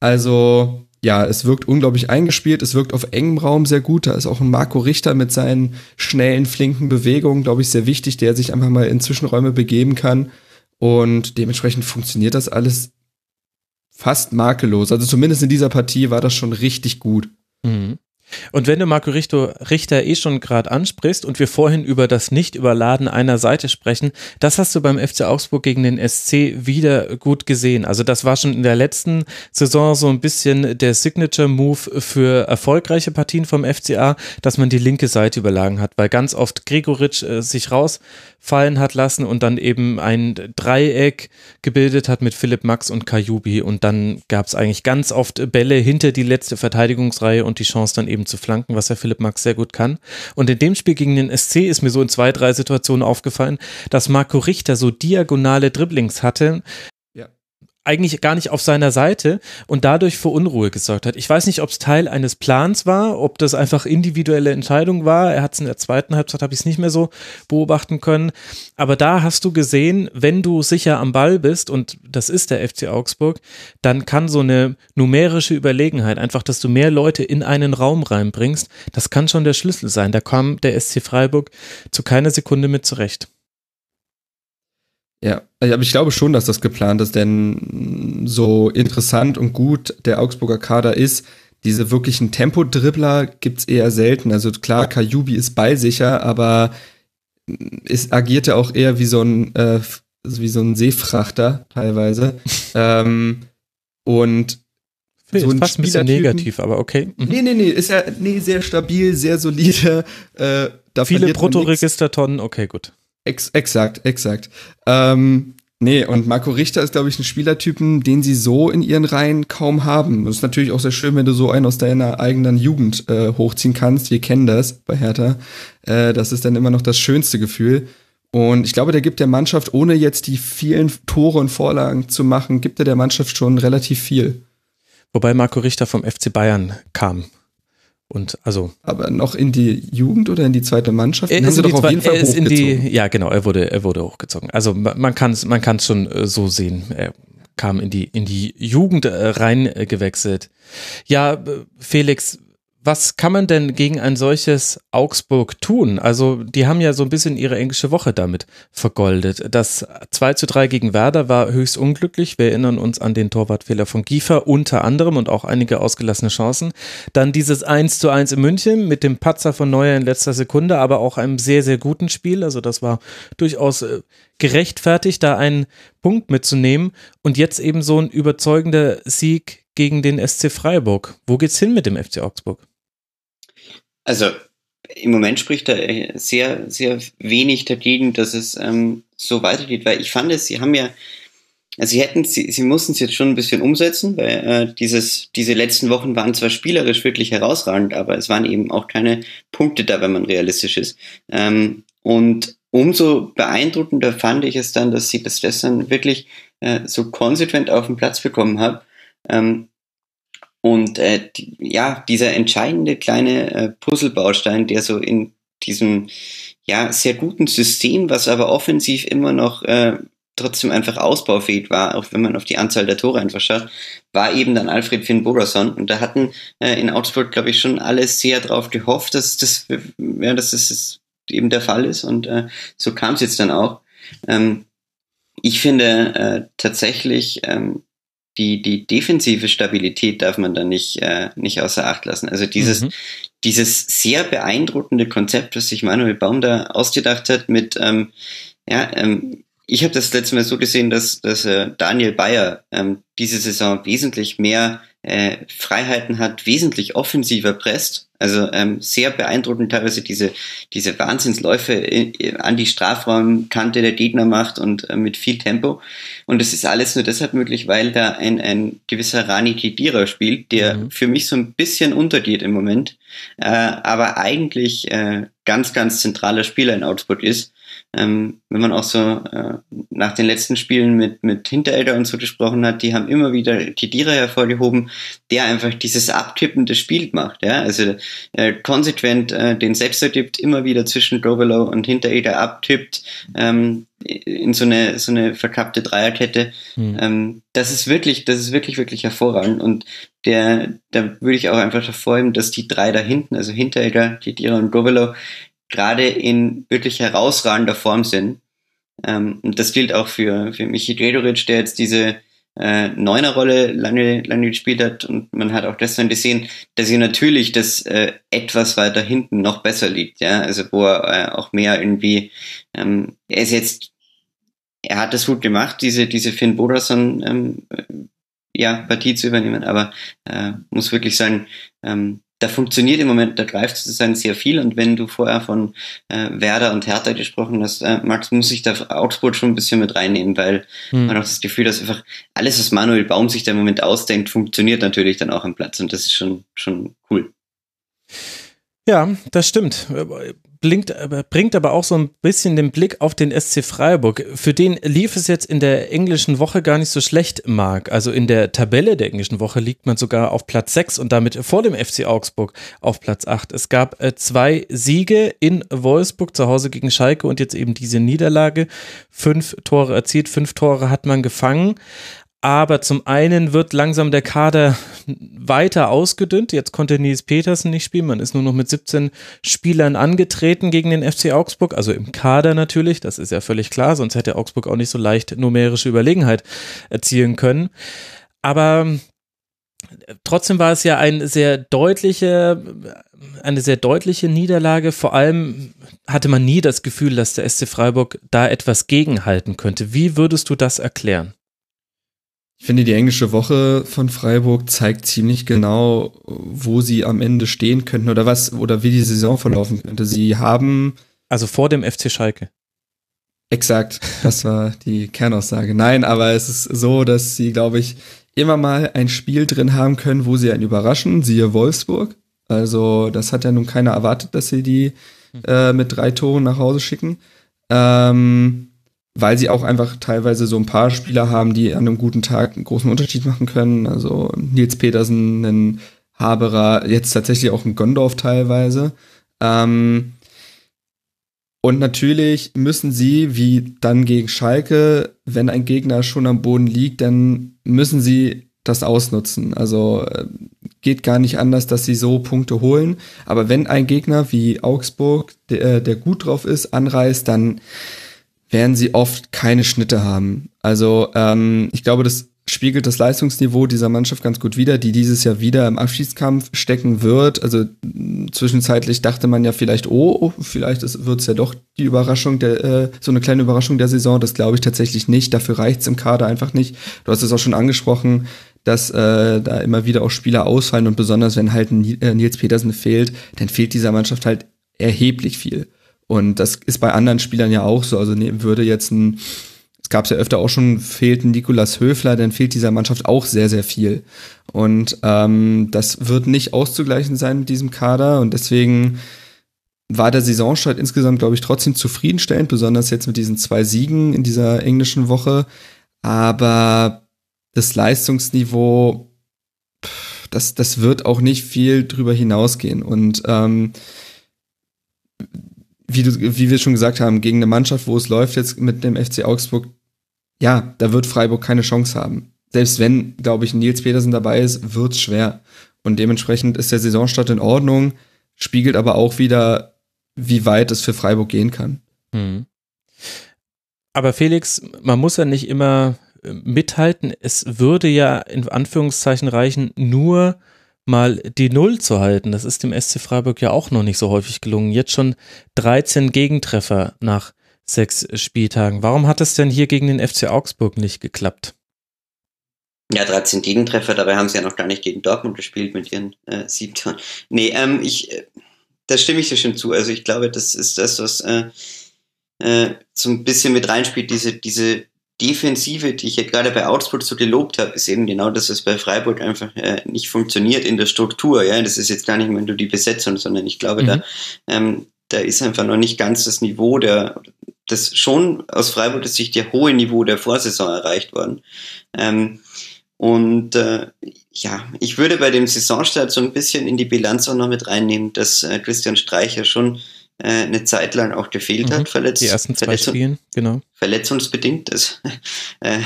[SPEAKER 5] Also ja, es wirkt unglaublich eingespielt, es wirkt auf engem Raum sehr gut. Da ist auch ein Marco Richter mit seinen schnellen, flinken Bewegungen, glaube ich, sehr wichtig, der sich einfach mal in Zwischenräume begeben kann. Und dementsprechend funktioniert das alles fast makellos. Also zumindest in dieser Partie war das schon richtig gut.
[SPEAKER 3] Mhm. Und wenn du Marco Richter eh schon gerade ansprichst und wir vorhin über das Nicht-Überladen einer Seite sprechen, das hast du beim FC Augsburg gegen den SC wieder gut gesehen. Also das war schon in der letzten Saison so ein bisschen der Signature-Move für erfolgreiche Partien vom FCA, dass man die linke Seite überlagen hat, weil ganz oft Gregoritsch äh, sich rausfallen hat lassen und dann eben ein Dreieck gebildet hat mit Philipp Max und Kajubi und dann gab es eigentlich ganz oft Bälle hinter die letzte Verteidigungsreihe und die Chance dann eben eben zu flanken, was ja Philipp Max sehr gut kann. Und in dem Spiel gegen den SC ist mir so in zwei, drei Situationen aufgefallen, dass Marco Richter so diagonale Dribblings hatte, eigentlich gar nicht auf seiner Seite und dadurch für Unruhe gesorgt hat. Ich weiß nicht, ob es Teil eines Plans war, ob das einfach individuelle Entscheidung war. Er hat es in der zweiten Halbzeit, habe ich es nicht mehr so beobachten können. Aber da hast du gesehen, wenn du sicher am Ball bist, und das ist der FC Augsburg, dann kann so eine numerische Überlegenheit, einfach, dass du mehr Leute in einen Raum reinbringst, das kann schon der Schlüssel sein. Da kam der SC Freiburg zu keiner Sekunde mit zurecht.
[SPEAKER 5] Ja, aber ich glaube schon, dass das geplant ist, denn so interessant und gut der Augsburger Kader ist, diese wirklichen Tempodribbler gibt's eher selten. Also klar, Kajubi ist ballsicher, aber es agierte auch eher wie so ein, äh, wie so ein Seefrachter teilweise. ähm, und
[SPEAKER 3] so ein fast ein bisschen negativ, aber okay.
[SPEAKER 5] Mhm. Nee, nee, nee, ist ja nee, sehr stabil, sehr solide. Äh,
[SPEAKER 3] da Viele Bruttoregistertonnen, okay, gut.
[SPEAKER 5] Ex exakt, exakt. Ähm, nee, und Marco Richter ist, glaube ich, ein Spielertypen, den sie so in ihren Reihen kaum haben. Das ist natürlich auch sehr schön, wenn du so einen aus deiner eigenen Jugend äh, hochziehen kannst. Wir kennen das bei Hertha. Äh, das ist dann immer noch das schönste Gefühl. Und ich glaube, der gibt der Mannschaft, ohne jetzt die vielen Tore und Vorlagen zu machen, gibt er der Mannschaft schon relativ viel.
[SPEAKER 3] Wobei Marco Richter vom FC Bayern kam. Und also.
[SPEAKER 5] Aber noch in die Jugend oder in die zweite Mannschaft?
[SPEAKER 3] Er ist, in die, auf jeden Fall er ist in die, ja, genau, er wurde, er wurde hochgezogen. Also man kann es man kann's schon äh, so sehen. Er kam in die, in die Jugend äh, rein äh, gewechselt. Ja, Felix, was kann man denn gegen ein solches Augsburg tun? Also, die haben ja so ein bisschen ihre englische Woche damit vergoldet. Das 2 zu 3 gegen Werder war höchst unglücklich. Wir erinnern uns an den Torwartfehler von Giefer unter anderem und auch einige ausgelassene Chancen. Dann dieses 1 zu 1 in München mit dem Patzer von Neuer in letzter Sekunde, aber auch einem sehr, sehr guten Spiel. Also, das war durchaus äh, gerechtfertigt, da einen Punkt mitzunehmen. Und jetzt eben so ein überzeugender Sieg gegen den SC Freiburg. Wo geht's hin mit dem FC Augsburg?
[SPEAKER 4] Also im Moment spricht da sehr, sehr wenig dagegen, dass es ähm, so weitergeht, weil ich fand es, sie haben ja, also sie hätten, sie, sie mussten es jetzt schon ein bisschen umsetzen, weil äh, dieses, diese letzten Wochen waren zwar spielerisch wirklich herausragend, aber es waren eben auch keine Punkte da, wenn man realistisch ist. Ähm, und umso beeindruckender fand ich es dann, dass sie das gestern wirklich äh, so konsequent auf den Platz bekommen haben ähm, und äh, die, ja, dieser entscheidende kleine äh, Puzzlebaustein, der so in diesem ja sehr guten System, was aber offensiv immer noch äh, trotzdem einfach ausbaufähig war, auch wenn man auf die Anzahl der Tore einfach schaut, war eben dann Alfred Finn Boderson. Und da hatten äh, in Augsburg, glaube ich, schon alle sehr darauf gehofft, dass das, ja, dass das eben der Fall ist. Und äh, so kam es jetzt dann auch. Ähm, ich finde äh, tatsächlich, ähm, die, die defensive Stabilität darf man da nicht, äh, nicht außer Acht lassen. Also dieses, mhm. dieses sehr beeindruckende Konzept, was sich Manuel Baum da ausgedacht hat mit, ähm, ja, ähm, ich habe das letzte Mal so gesehen, dass, dass äh, Daniel Bayer ähm, diese Saison wesentlich mehr äh, Freiheiten hat, wesentlich offensiver presst. Also ähm, sehr beeindruckend teilweise diese, diese Wahnsinnsläufe in, in, an die Strafraumkante der Gegner macht und äh, mit viel Tempo. Und das ist alles nur deshalb möglich, weil da ein, ein gewisser Rani Kedira spielt, der mhm. für mich so ein bisschen untergeht im Moment, äh, aber eigentlich äh, ganz, ganz zentraler Spieler in Augsburg ist ähm, wenn man auch so äh, nach den letzten Spielen mit, mit Hinterelder und so gesprochen hat, die haben immer wieder Kedira hervorgehoben, der einfach dieses abtippende Spiel macht. Ja? Also äh, konsequent äh, den Sechser gibt, immer wieder zwischen Grovelow und Hinterelder abtippt, ähm, in so eine, so eine verkappte Dreierkette. Mhm. Ähm, das ist wirklich, das ist wirklich, wirklich hervorragend. Und der, da würde ich auch einfach hervorheben, dass die drei da hinten, also Hinteregger, Kedira und Grovelow, gerade in wirklich herausragender Form sind. Ähm, und das gilt auch für, für Michi Dredoric, der jetzt diese äh, Neuner-Rolle lange, lange gespielt hat. Und man hat auch gestern gesehen, dass er natürlich das äh, etwas weiter hinten noch besser liegt. Ja, also wo er äh, auch mehr irgendwie, ähm, er ist jetzt, er hat das gut gemacht, diese, diese Finn Boderson ähm, äh, ja, Partie zu übernehmen, aber äh, muss wirklich sagen, ähm, da funktioniert im Moment, da greift sozusagen sehr viel. Und wenn du vorher von äh, Werder und Hertha gesprochen hast, äh, Max, muss ich da Augsburg schon ein bisschen mit reinnehmen, weil hm. man auch das Gefühl, dass einfach alles, was Manuel Baum sich da im Moment ausdenkt, funktioniert natürlich dann auch am Platz. Und das ist schon, schon cool.
[SPEAKER 3] Ja, das stimmt blinkt, bringt aber auch so ein bisschen den Blick auf den SC Freiburg. Für den lief es jetzt in der englischen Woche gar nicht so schlecht, Marc. Also in der Tabelle der englischen Woche liegt man sogar auf Platz 6 und damit vor dem FC Augsburg auf Platz 8. Es gab äh, zwei Siege in Wolfsburg zu Hause gegen Schalke und jetzt eben diese Niederlage. Fünf Tore erzielt, fünf Tore hat man gefangen. Aber zum einen wird langsam der Kader weiter ausgedünnt. Jetzt konnte Nils Petersen nicht spielen. Man ist nur noch mit 17 Spielern angetreten gegen den FC Augsburg. Also im Kader natürlich. Das ist ja völlig klar. Sonst hätte Augsburg auch nicht so leicht numerische Überlegenheit erzielen können. Aber äh, trotzdem war es ja eine sehr deutliche, eine sehr deutliche Niederlage. Vor allem hatte man nie das Gefühl, dass der SC Freiburg da etwas gegenhalten könnte. Wie würdest du das erklären?
[SPEAKER 5] Ich finde, die englische Woche von Freiburg zeigt ziemlich genau, wo sie am Ende stehen könnten oder was, oder wie die Saison verlaufen könnte. Sie haben.
[SPEAKER 3] Also vor dem FC Schalke.
[SPEAKER 5] Exakt, das war die Kernaussage. Nein, aber es ist so, dass sie, glaube ich, immer mal ein Spiel drin haben können, wo sie einen überraschen, siehe Wolfsburg. Also, das hat ja nun keiner erwartet, dass sie die äh, mit drei Toren nach Hause schicken. Ähm, weil sie auch einfach teilweise so ein paar Spieler haben, die an einem guten Tag einen großen Unterschied machen können. Also Nils Petersen, ein Haberer, jetzt tatsächlich auch ein Gondorf teilweise. Ähm, und natürlich müssen sie, wie dann gegen Schalke, wenn ein Gegner schon am Boden liegt, dann müssen sie das ausnutzen. Also äh, geht gar nicht anders, dass sie so Punkte holen. Aber wenn ein Gegner wie Augsburg, der, der gut drauf ist, anreist, dann werden sie oft keine Schnitte haben. Also ähm, ich glaube, das spiegelt das Leistungsniveau dieser Mannschaft ganz gut wider, die dieses Jahr wieder im Abschiedskampf stecken wird. Also zwischenzeitlich dachte man ja vielleicht, oh, vielleicht wird es ja doch die Überraschung, der, äh, so eine kleine Überraschung der Saison. Das glaube ich tatsächlich nicht. Dafür reicht es im Kader einfach nicht. Du hast es auch schon angesprochen, dass äh, da immer wieder auch Spieler ausfallen und besonders wenn halt äh, Nils Petersen fehlt, dann fehlt dieser Mannschaft halt erheblich viel. Und das ist bei anderen Spielern ja auch so. Also ne, würde jetzt ein es gab es ja öfter auch schon, fehlt Nikolas Höfler, dann fehlt dieser Mannschaft auch sehr, sehr viel. Und ähm, das wird nicht auszugleichen sein mit diesem Kader und deswegen war der Saisonstart insgesamt, glaube ich, trotzdem zufriedenstellend, besonders jetzt mit diesen zwei Siegen in dieser englischen Woche. Aber das Leistungsniveau, das, das wird auch nicht viel drüber hinausgehen. Und ähm, wie, du, wie wir schon gesagt haben, gegen eine Mannschaft, wo es läuft jetzt mit dem FC Augsburg, ja, da wird Freiburg keine Chance haben. Selbst wenn, glaube ich, Nils Petersen dabei ist, wird's schwer. Und dementsprechend ist der Saisonstart in Ordnung, spiegelt aber auch wieder, wie weit es für Freiburg gehen kann. Mhm.
[SPEAKER 3] Aber Felix, man muss ja nicht immer äh, mithalten. Es würde ja in Anführungszeichen reichen, nur mal die Null zu halten. Das ist dem SC Freiburg ja auch noch nicht so häufig gelungen. Jetzt schon 13 Gegentreffer nach sechs Spieltagen. Warum hat es denn hier gegen den FC Augsburg nicht geklappt?
[SPEAKER 4] Ja, 13 Gegentreffer, dabei haben sie ja noch gar nicht gegen Dortmund gespielt mit ihren äh, sieben. Nee, ähm, ich, äh, da stimme ich dir schon zu. Also ich glaube, das ist das, was äh, äh, so ein bisschen mit reinspielt, diese, diese Defensive, die ich ja gerade bei Augsburg so gelobt habe, ist eben genau, dass es bei Freiburg einfach äh, nicht funktioniert in der Struktur. Ja, das ist jetzt gar nicht mehr nur die Besetzung, sondern ich glaube, mhm. da, ähm, da ist einfach noch nicht ganz das Niveau der, das schon aus Freiburger Sicht der hohe Niveau der Vorsaison erreicht worden. Ähm, und äh, ja, ich würde bei dem Saisonstart so ein bisschen in die Bilanz auch noch mit reinnehmen, dass äh, Christian Streicher schon äh, eine Zeit lang auch gefehlt mhm, hat,
[SPEAKER 3] verletzt. Die ersten zwei Verletzung, Spielen, genau.
[SPEAKER 4] Verletzungsbedingt. Das äh,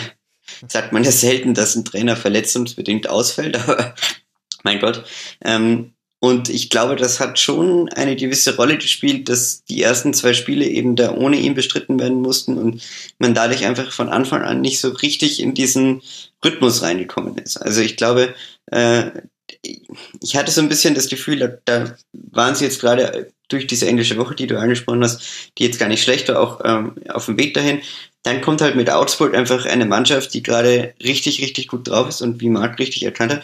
[SPEAKER 4] sagt man ja selten, dass ein Trainer verletzungsbedingt ausfällt, aber mein Gott. Ähm, und ich glaube, das hat schon eine gewisse Rolle gespielt, dass die ersten zwei Spiele eben da ohne ihn bestritten werden mussten und man dadurch einfach von Anfang an nicht so richtig in diesen Rhythmus reingekommen ist. Also ich glaube, äh, ich hatte so ein bisschen das Gefühl, da, waren sie jetzt gerade durch diese englische Woche, die du angesprochen hast, die jetzt gar nicht schlecht war, auch ähm, auf dem Weg dahin. Dann kommt halt mit Augsburg einfach eine Mannschaft, die gerade richtig, richtig gut drauf ist und wie Marc richtig erkannt hat,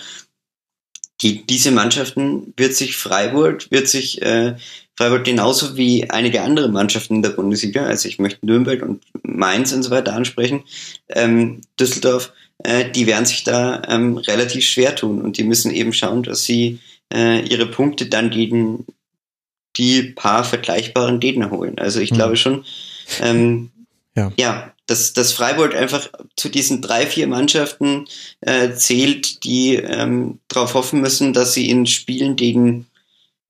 [SPEAKER 4] die, diese Mannschaften wird sich Freiburg, wird sich äh, Freiburg genauso wie einige andere Mannschaften in der Bundesliga, also ich möchte Nürnberg und Mainz und so weiter ansprechen, ähm, Düsseldorf, äh, die werden sich da ähm, relativ schwer tun und die müssen eben schauen, dass sie äh, ihre Punkte dann gegen die paar vergleichbaren Gegner holen. Also ich mhm. glaube schon, ähm, ja. ja, dass, dass Freiburg einfach zu diesen drei, vier Mannschaften äh, zählt, die ähm, darauf hoffen müssen, dass sie in Spielen gegen,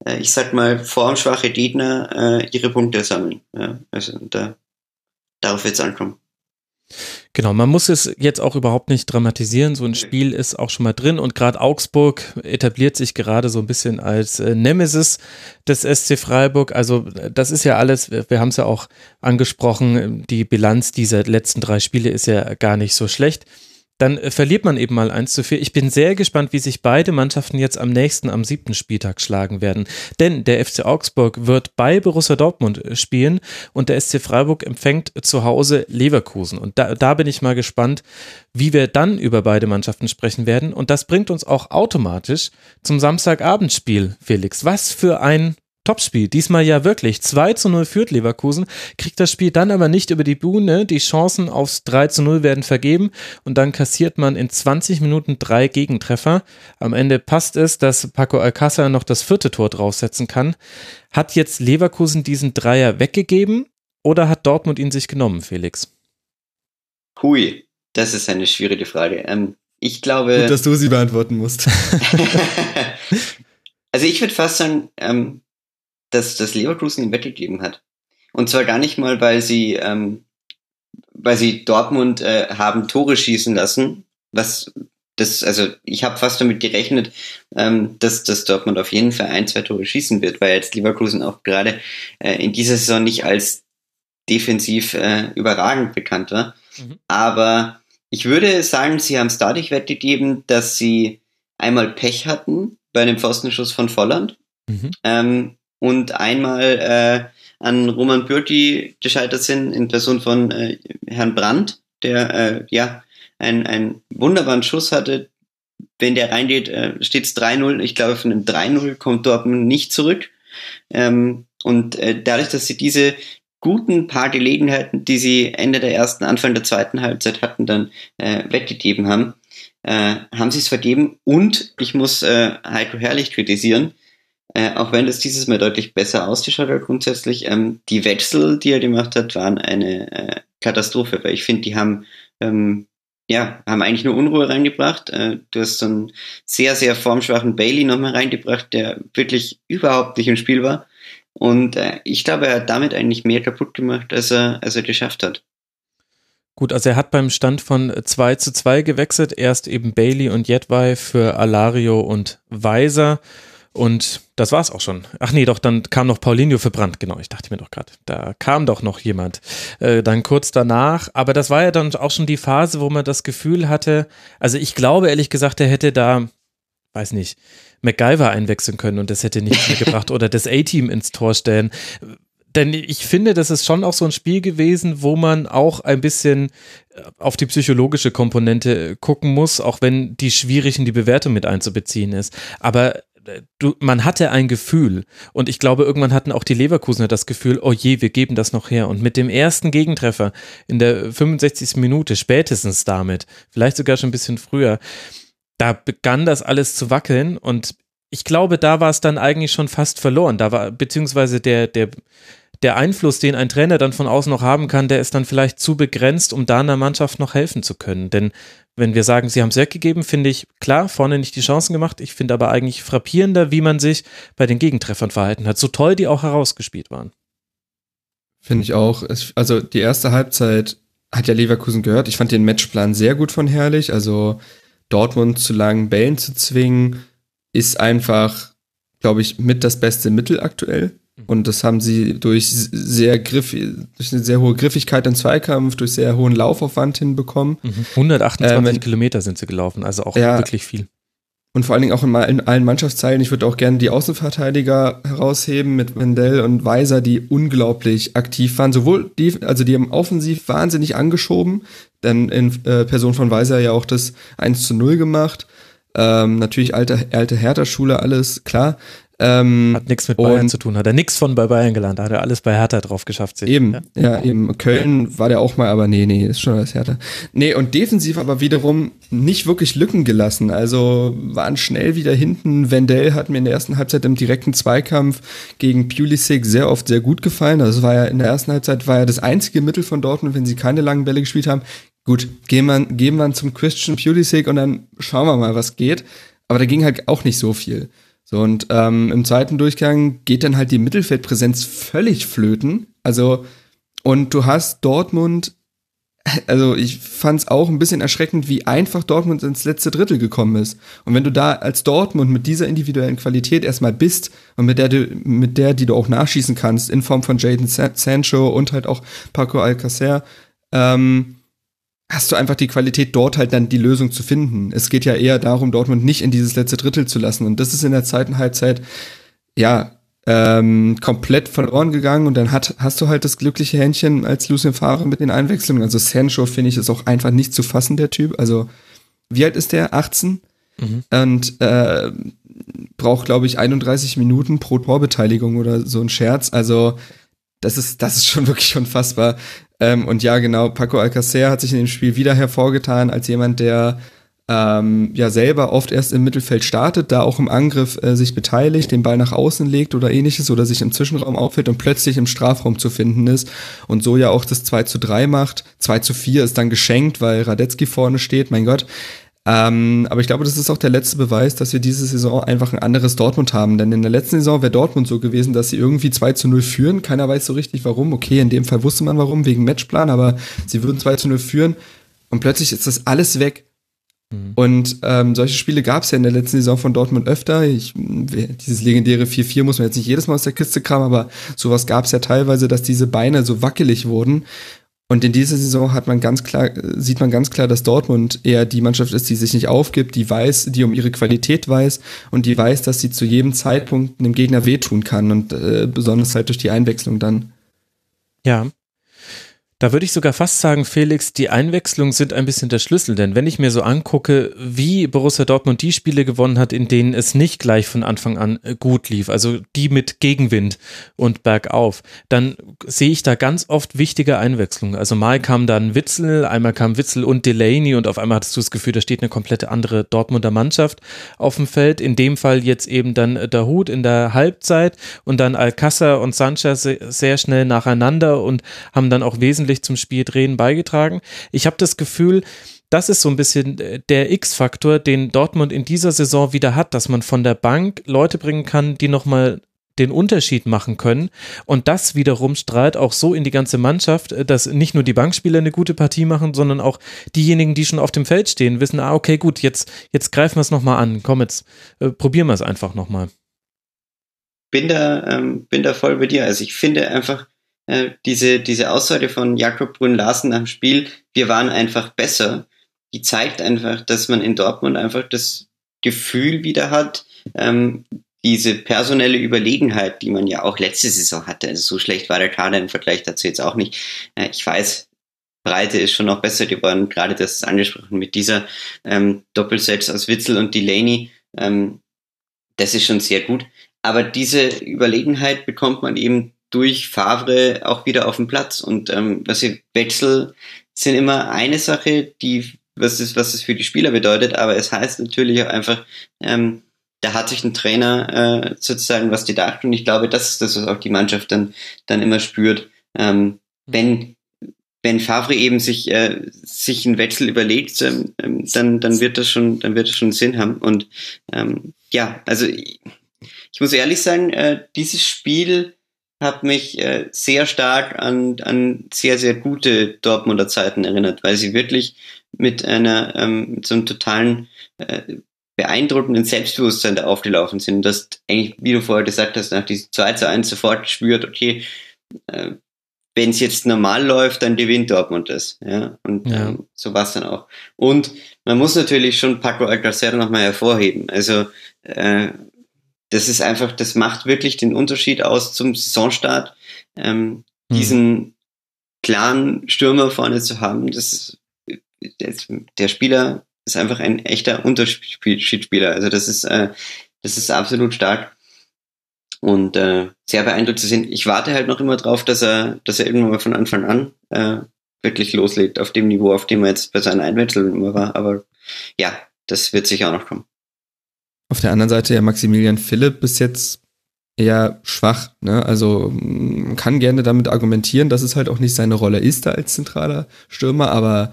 [SPEAKER 4] äh, ich sag mal, formschwache Gegner äh, ihre Punkte sammeln. Ja, also da, darauf wird es ankommen.
[SPEAKER 3] Genau, man muss es jetzt auch überhaupt nicht dramatisieren. So ein Spiel ist auch schon mal drin und gerade Augsburg etabliert sich gerade so ein bisschen als äh, Nemesis des SC Freiburg. Also das ist ja alles, wir haben es ja auch angesprochen, die Bilanz dieser letzten drei Spiele ist ja gar nicht so schlecht dann äh, verliert man eben mal eins zu vier. Ich bin sehr gespannt, wie sich beide Mannschaften jetzt am nächsten, am siebten Spieltag schlagen werden. Denn der FC Augsburg wird bei Borussia Dortmund äh, spielen und der SC Freiburg empfängt zu Hause Leverkusen. Und da, da bin ich mal gespannt, wie wir dann über beide Mannschaften sprechen werden. Und das bringt uns auch automatisch zum Samstagabendspiel, Felix. Was für ein Topspiel. Diesmal ja wirklich. 2 zu 0 führt Leverkusen, kriegt das Spiel dann aber nicht über die Bühne. Die Chancen aufs 3 zu 0 werden vergeben und dann kassiert man in 20 Minuten drei Gegentreffer. Am Ende passt es, dass Paco Alcázar noch das vierte Tor draufsetzen kann. Hat jetzt Leverkusen diesen Dreier weggegeben oder hat Dortmund ihn sich genommen, Felix?
[SPEAKER 4] Hui, das ist eine schwierige Frage. Ähm, ich glaube.
[SPEAKER 5] Gut, dass du sie beantworten musst.
[SPEAKER 4] also ich würde fast sagen, ähm, dass das Leverkusen ihm weggegeben hat. Und zwar gar nicht mal, weil sie, ähm, weil sie Dortmund äh, haben Tore schießen lassen, was das, also ich habe fast damit gerechnet, ähm, dass, dass Dortmund auf jeden Fall ein, zwei Tore schießen wird, weil jetzt Leverkusen auch gerade äh, in dieser Saison nicht als defensiv äh, überragend bekannt war. Mhm. Aber ich würde sagen, sie haben es dadurch weggegeben, dass sie einmal Pech hatten bei einem Pfostenschuss von Volland mhm. ähm, und einmal äh, an Roman Bürki gescheitert sind in Person von äh, Herrn Brandt, der äh, ja einen, einen wunderbaren Schuss hatte. Wenn der reingeht, äh, steht es 3-0. Ich glaube, von einem 3-0 kommt Dortmund nicht zurück. Ähm, und äh, dadurch, dass sie diese guten paar Gelegenheiten, die sie Ende der ersten, Anfang der zweiten Halbzeit hatten, dann äh, weggegeben haben, äh, haben sie es vergeben. Und ich muss äh, Heiko Herrlich kritisieren, äh, auch wenn das dieses Mal deutlich besser ausgeschaut hat grundsätzlich, ähm, die Wechsel, die er gemacht hat, waren eine äh, Katastrophe, weil ich finde, die haben ähm, ja, haben eigentlich nur Unruhe reingebracht. Äh, du hast so einen sehr, sehr formschwachen Bailey nochmal reingebracht, der wirklich überhaupt nicht im Spiel war. Und äh, ich glaube, er hat damit eigentlich mehr kaputt gemacht, als er, als er geschafft hat.
[SPEAKER 3] Gut, also er hat beim Stand von 2 zu 2 gewechselt. Erst eben Bailey und Jedwai für Alario und Weiser. Und das war's auch schon. Ach nee, doch, dann kam noch Paulinho für Brandt, genau, ich dachte mir doch gerade, da kam doch noch jemand. Äh, dann kurz danach, aber das war ja dann auch schon die Phase, wo man das Gefühl hatte, also ich glaube ehrlich gesagt, er hätte da, weiß nicht, MacGyver einwechseln können und das hätte nichts mehr gebracht oder das A-Team ins Tor stellen. Denn ich finde, das ist schon auch so ein Spiel gewesen, wo man auch ein bisschen äh, auf die psychologische Komponente gucken muss, auch wenn die schwierig in die Bewertung mit einzubeziehen ist. Aber du, man hatte ein Gefühl und ich glaube, irgendwann hatten auch die Leverkusener das Gefühl, oh je, wir geben das noch her. Und mit dem ersten Gegentreffer in der 65. Minute, spätestens damit, vielleicht sogar schon ein bisschen früher, da begann das alles zu wackeln und ich glaube, da war es dann eigentlich schon fast verloren. Da war, beziehungsweise der, der, der Einfluss, den ein Trainer dann von außen noch haben kann, der ist dann vielleicht zu begrenzt, um da einer Mannschaft noch helfen zu können. Denn wenn wir sagen, sie haben es weggegeben, finde ich klar, vorne nicht die Chancen gemacht. Ich finde aber eigentlich frappierender, wie man sich bei den Gegentreffern verhalten hat, so toll die auch herausgespielt waren.
[SPEAKER 5] Finde ich auch. Also die erste Halbzeit hat ja Leverkusen gehört. Ich fand den Matchplan sehr gut von Herrlich. Also Dortmund zu langen Bällen zu zwingen, ist einfach, glaube ich, mit das beste Mittel aktuell. Und das haben sie durch sehr griff, durch eine sehr hohe Griffigkeit im Zweikampf, durch sehr hohen Laufaufwand hinbekommen.
[SPEAKER 3] 128 ähm, Kilometer sind sie gelaufen, also auch ja, wirklich viel.
[SPEAKER 5] Und vor allen Dingen auch in, in allen Mannschaftsteilen. Ich würde auch gerne die Außenverteidiger herausheben mit Wendell und Weiser, die unglaublich aktiv waren. Sowohl die, also die haben offensiv wahnsinnig angeschoben, denn in äh, Person von Weiser ja auch das 1 zu 0 gemacht. Ähm, natürlich alte, alte Hertha-Schule, alles klar.
[SPEAKER 3] Ähm, hat nichts mit Bayern zu tun, hat er nichts von bei Bayern gelernt, hat er alles bei Hertha drauf geschafft.
[SPEAKER 5] Sich, eben, ja? ja, eben. Köln war der auch mal, aber nee, nee, ist schon alles Hertha. Nee, und defensiv aber wiederum nicht wirklich Lücken gelassen. Also waren schnell wieder hinten. Wendell hat mir in der ersten Halbzeit im direkten Zweikampf gegen Pulisic sehr oft sehr gut gefallen. Also war ja in der ersten Halbzeit war ja das einzige Mittel von Dortmund, wenn sie keine langen Bälle gespielt haben. Gut, gehen wir, gehen wir zum Christian Pulisic und dann schauen wir mal, was geht. Aber da ging halt auch nicht so viel. So, und ähm, im zweiten Durchgang geht dann halt die Mittelfeldpräsenz völlig flöten. Also, und du hast Dortmund, also ich fand es auch ein bisschen erschreckend, wie einfach Dortmund ins letzte Drittel gekommen ist. Und wenn du da als Dortmund mit dieser individuellen Qualität erstmal bist und mit der, du, mit der, die du auch nachschießen kannst, in Form von Jaden Sancho und halt auch Paco Alcacer, ähm, hast du einfach die Qualität, dort halt dann die Lösung zu finden. Es geht ja eher darum, Dortmund nicht in dieses letzte Drittel zu lassen. Und das ist in der zweiten Halbzeit, ja, ähm, komplett verloren gegangen. Und dann hat, hast du halt das glückliche Händchen als Lucien Favre mit den Einwechslungen. Also Sancho, finde ich, ist auch einfach nicht zu fassen, der Typ. Also, wie alt ist der? 18? Mhm. Und äh, braucht, glaube ich, 31 Minuten pro Torbeteiligung oder so ein Scherz. Also, das ist, das ist schon wirklich unfassbar. Ähm, und ja, genau, Paco Alcacer hat sich in dem Spiel wieder hervorgetan als jemand, der ähm, ja selber oft erst im Mittelfeld startet, da auch im Angriff äh, sich beteiligt, den Ball nach außen legt oder ähnliches oder sich im Zwischenraum auffällt und plötzlich im Strafraum zu finden ist und so ja auch das 2 zu 3 macht. 2 zu 4 ist dann geschenkt, weil Radetzky vorne steht, mein Gott. Ähm, aber ich glaube, das ist auch der letzte Beweis, dass wir diese Saison einfach ein anderes Dortmund haben. Denn in der letzten Saison wäre Dortmund so gewesen, dass sie irgendwie 2 zu 0 führen. Keiner weiß so richtig warum. Okay, in dem Fall wusste man warum, wegen Matchplan, aber sie würden 2 zu 0 führen und plötzlich ist das alles weg. Mhm. Und ähm, solche Spiele gab es ja in der letzten Saison von Dortmund öfter. Ich, dieses legendäre 4-4 muss man jetzt nicht jedes Mal aus der Kiste kramen, aber sowas gab es ja teilweise, dass diese Beine so wackelig wurden. Und in dieser Saison hat man ganz klar, sieht man ganz klar, dass Dortmund eher die Mannschaft ist, die sich nicht aufgibt, die weiß, die um ihre Qualität weiß und die weiß, dass sie zu jedem Zeitpunkt einem Gegner wehtun kann und äh, besonders halt durch die Einwechslung dann.
[SPEAKER 3] Ja, da würde ich sogar fast sagen, Felix, die Einwechslungen sind ein bisschen der Schlüssel, denn wenn ich mir so angucke, wie Borussia Dortmund die Spiele gewonnen hat, in denen es nicht gleich von Anfang an äh, gut lief, also die mit Gegenwind und bergauf, dann sehe ich da ganz oft wichtige Einwechslungen. Also mal kam dann Witzel, einmal kam Witzel und Delaney und auf einmal hattest du das Gefühl, da steht eine komplette andere Dortmunder Mannschaft auf dem Feld. In dem Fall jetzt eben dann Dahut in der Halbzeit und dann Alcázar und Sanchez sehr schnell nacheinander und haben dann auch wesentlich wesentlich zum Spiel drehen beigetragen. Ich habe das Gefühl, das ist so ein bisschen äh, der X-Faktor, den Dortmund in dieser Saison wieder hat, dass man von der Bank Leute bringen kann, die nochmal den Unterschied machen können. Und das wiederum strahlt auch so in die ganze Mannschaft, äh, dass nicht nur die Bankspieler eine gute Partie machen, sondern auch diejenigen, die schon auf dem Feld stehen, wissen, ah, okay, gut, jetzt, jetzt greifen wir es nochmal an. Komm, jetzt äh, probieren wir es einfach nochmal.
[SPEAKER 4] Bin da, ähm, bin da voll bei dir. Also ich finde einfach, äh, diese, diese Aussage von Jakob Brunn Larsen nach dem Spiel, wir waren einfach besser, die zeigt einfach, dass man in Dortmund einfach das Gefühl wieder hat, ähm, diese personelle Überlegenheit, die man ja auch letzte Saison hatte. Also so schlecht war der Kader im Vergleich dazu jetzt auch nicht. Äh, ich weiß, Breite ist schon noch besser geworden, gerade das ist angesprochen mit dieser ähm, Doppelsets aus Witzel und Delaney. Ähm, das ist schon sehr gut. Aber diese Überlegenheit bekommt man eben durch Favre auch wieder auf den Platz. Und ähm, was ich, Wechsel sind immer eine Sache, die was es was es für die Spieler bedeutet, aber es heißt natürlich auch einfach, ähm, da hat sich ein Trainer äh, sozusagen was gedacht und ich glaube, das ist das, was auch die Mannschaft dann dann immer spürt. Ähm, wenn wenn Favre eben sich äh, sich einen Wechsel überlegt, ähm, ähm dann dann wird das schon dann wird das schon Sinn haben und ähm, ja, also ich, ich muss ehrlich sagen, äh, dieses Spiel hat mich äh, sehr stark an, an sehr, sehr gute Dortmunder Zeiten erinnert, weil sie wirklich mit einer, ähm, mit so einem totalen äh, beeindruckenden Selbstbewusstsein da aufgelaufen sind. Das eigentlich, wie du vorher gesagt hast, nach diesem 2 zu 1 sofort spürt, okay, äh, wenn es jetzt normal läuft, dann gewinnt Dortmund das. Ja? Und ja. Ähm, so war es dann auch. Und man muss natürlich schon Paco Alcacer nochmal hervorheben. Also äh, das ist einfach, das macht wirklich den Unterschied aus zum Saisonstart. Ähm, mhm. Diesen klaren Stürmer vorne zu haben, das, das, der Spieler ist einfach ein echter Unterschiedsspieler. Also das ist, äh, das ist absolut stark und äh, sehr beeindruckt zu sehen. Ich warte halt noch immer drauf, dass er, dass er irgendwann mal von Anfang an äh, wirklich loslegt auf dem Niveau, auf dem er jetzt bei seinen Einwechseln immer war. Aber ja, das wird sicher auch noch kommen.
[SPEAKER 5] Auf der anderen Seite ja Maximilian Philipp bis jetzt eher schwach. Ne? Also man kann gerne damit argumentieren, dass es halt auch nicht seine Rolle ist da als zentraler Stürmer, aber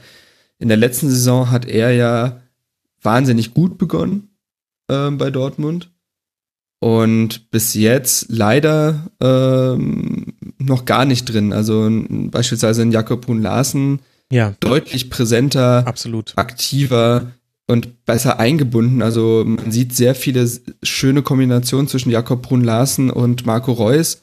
[SPEAKER 5] in der letzten Saison hat er ja wahnsinnig gut begonnen ähm, bei Dortmund und bis jetzt leider ähm, noch gar nicht drin. Also beispielsweise in Jakob Brun Larsen ja. deutlich präsenter,
[SPEAKER 3] Absolut.
[SPEAKER 5] aktiver, und besser eingebunden. Also man sieht sehr viele schöne Kombinationen zwischen Jakob Brun Larsen und Marco Reus.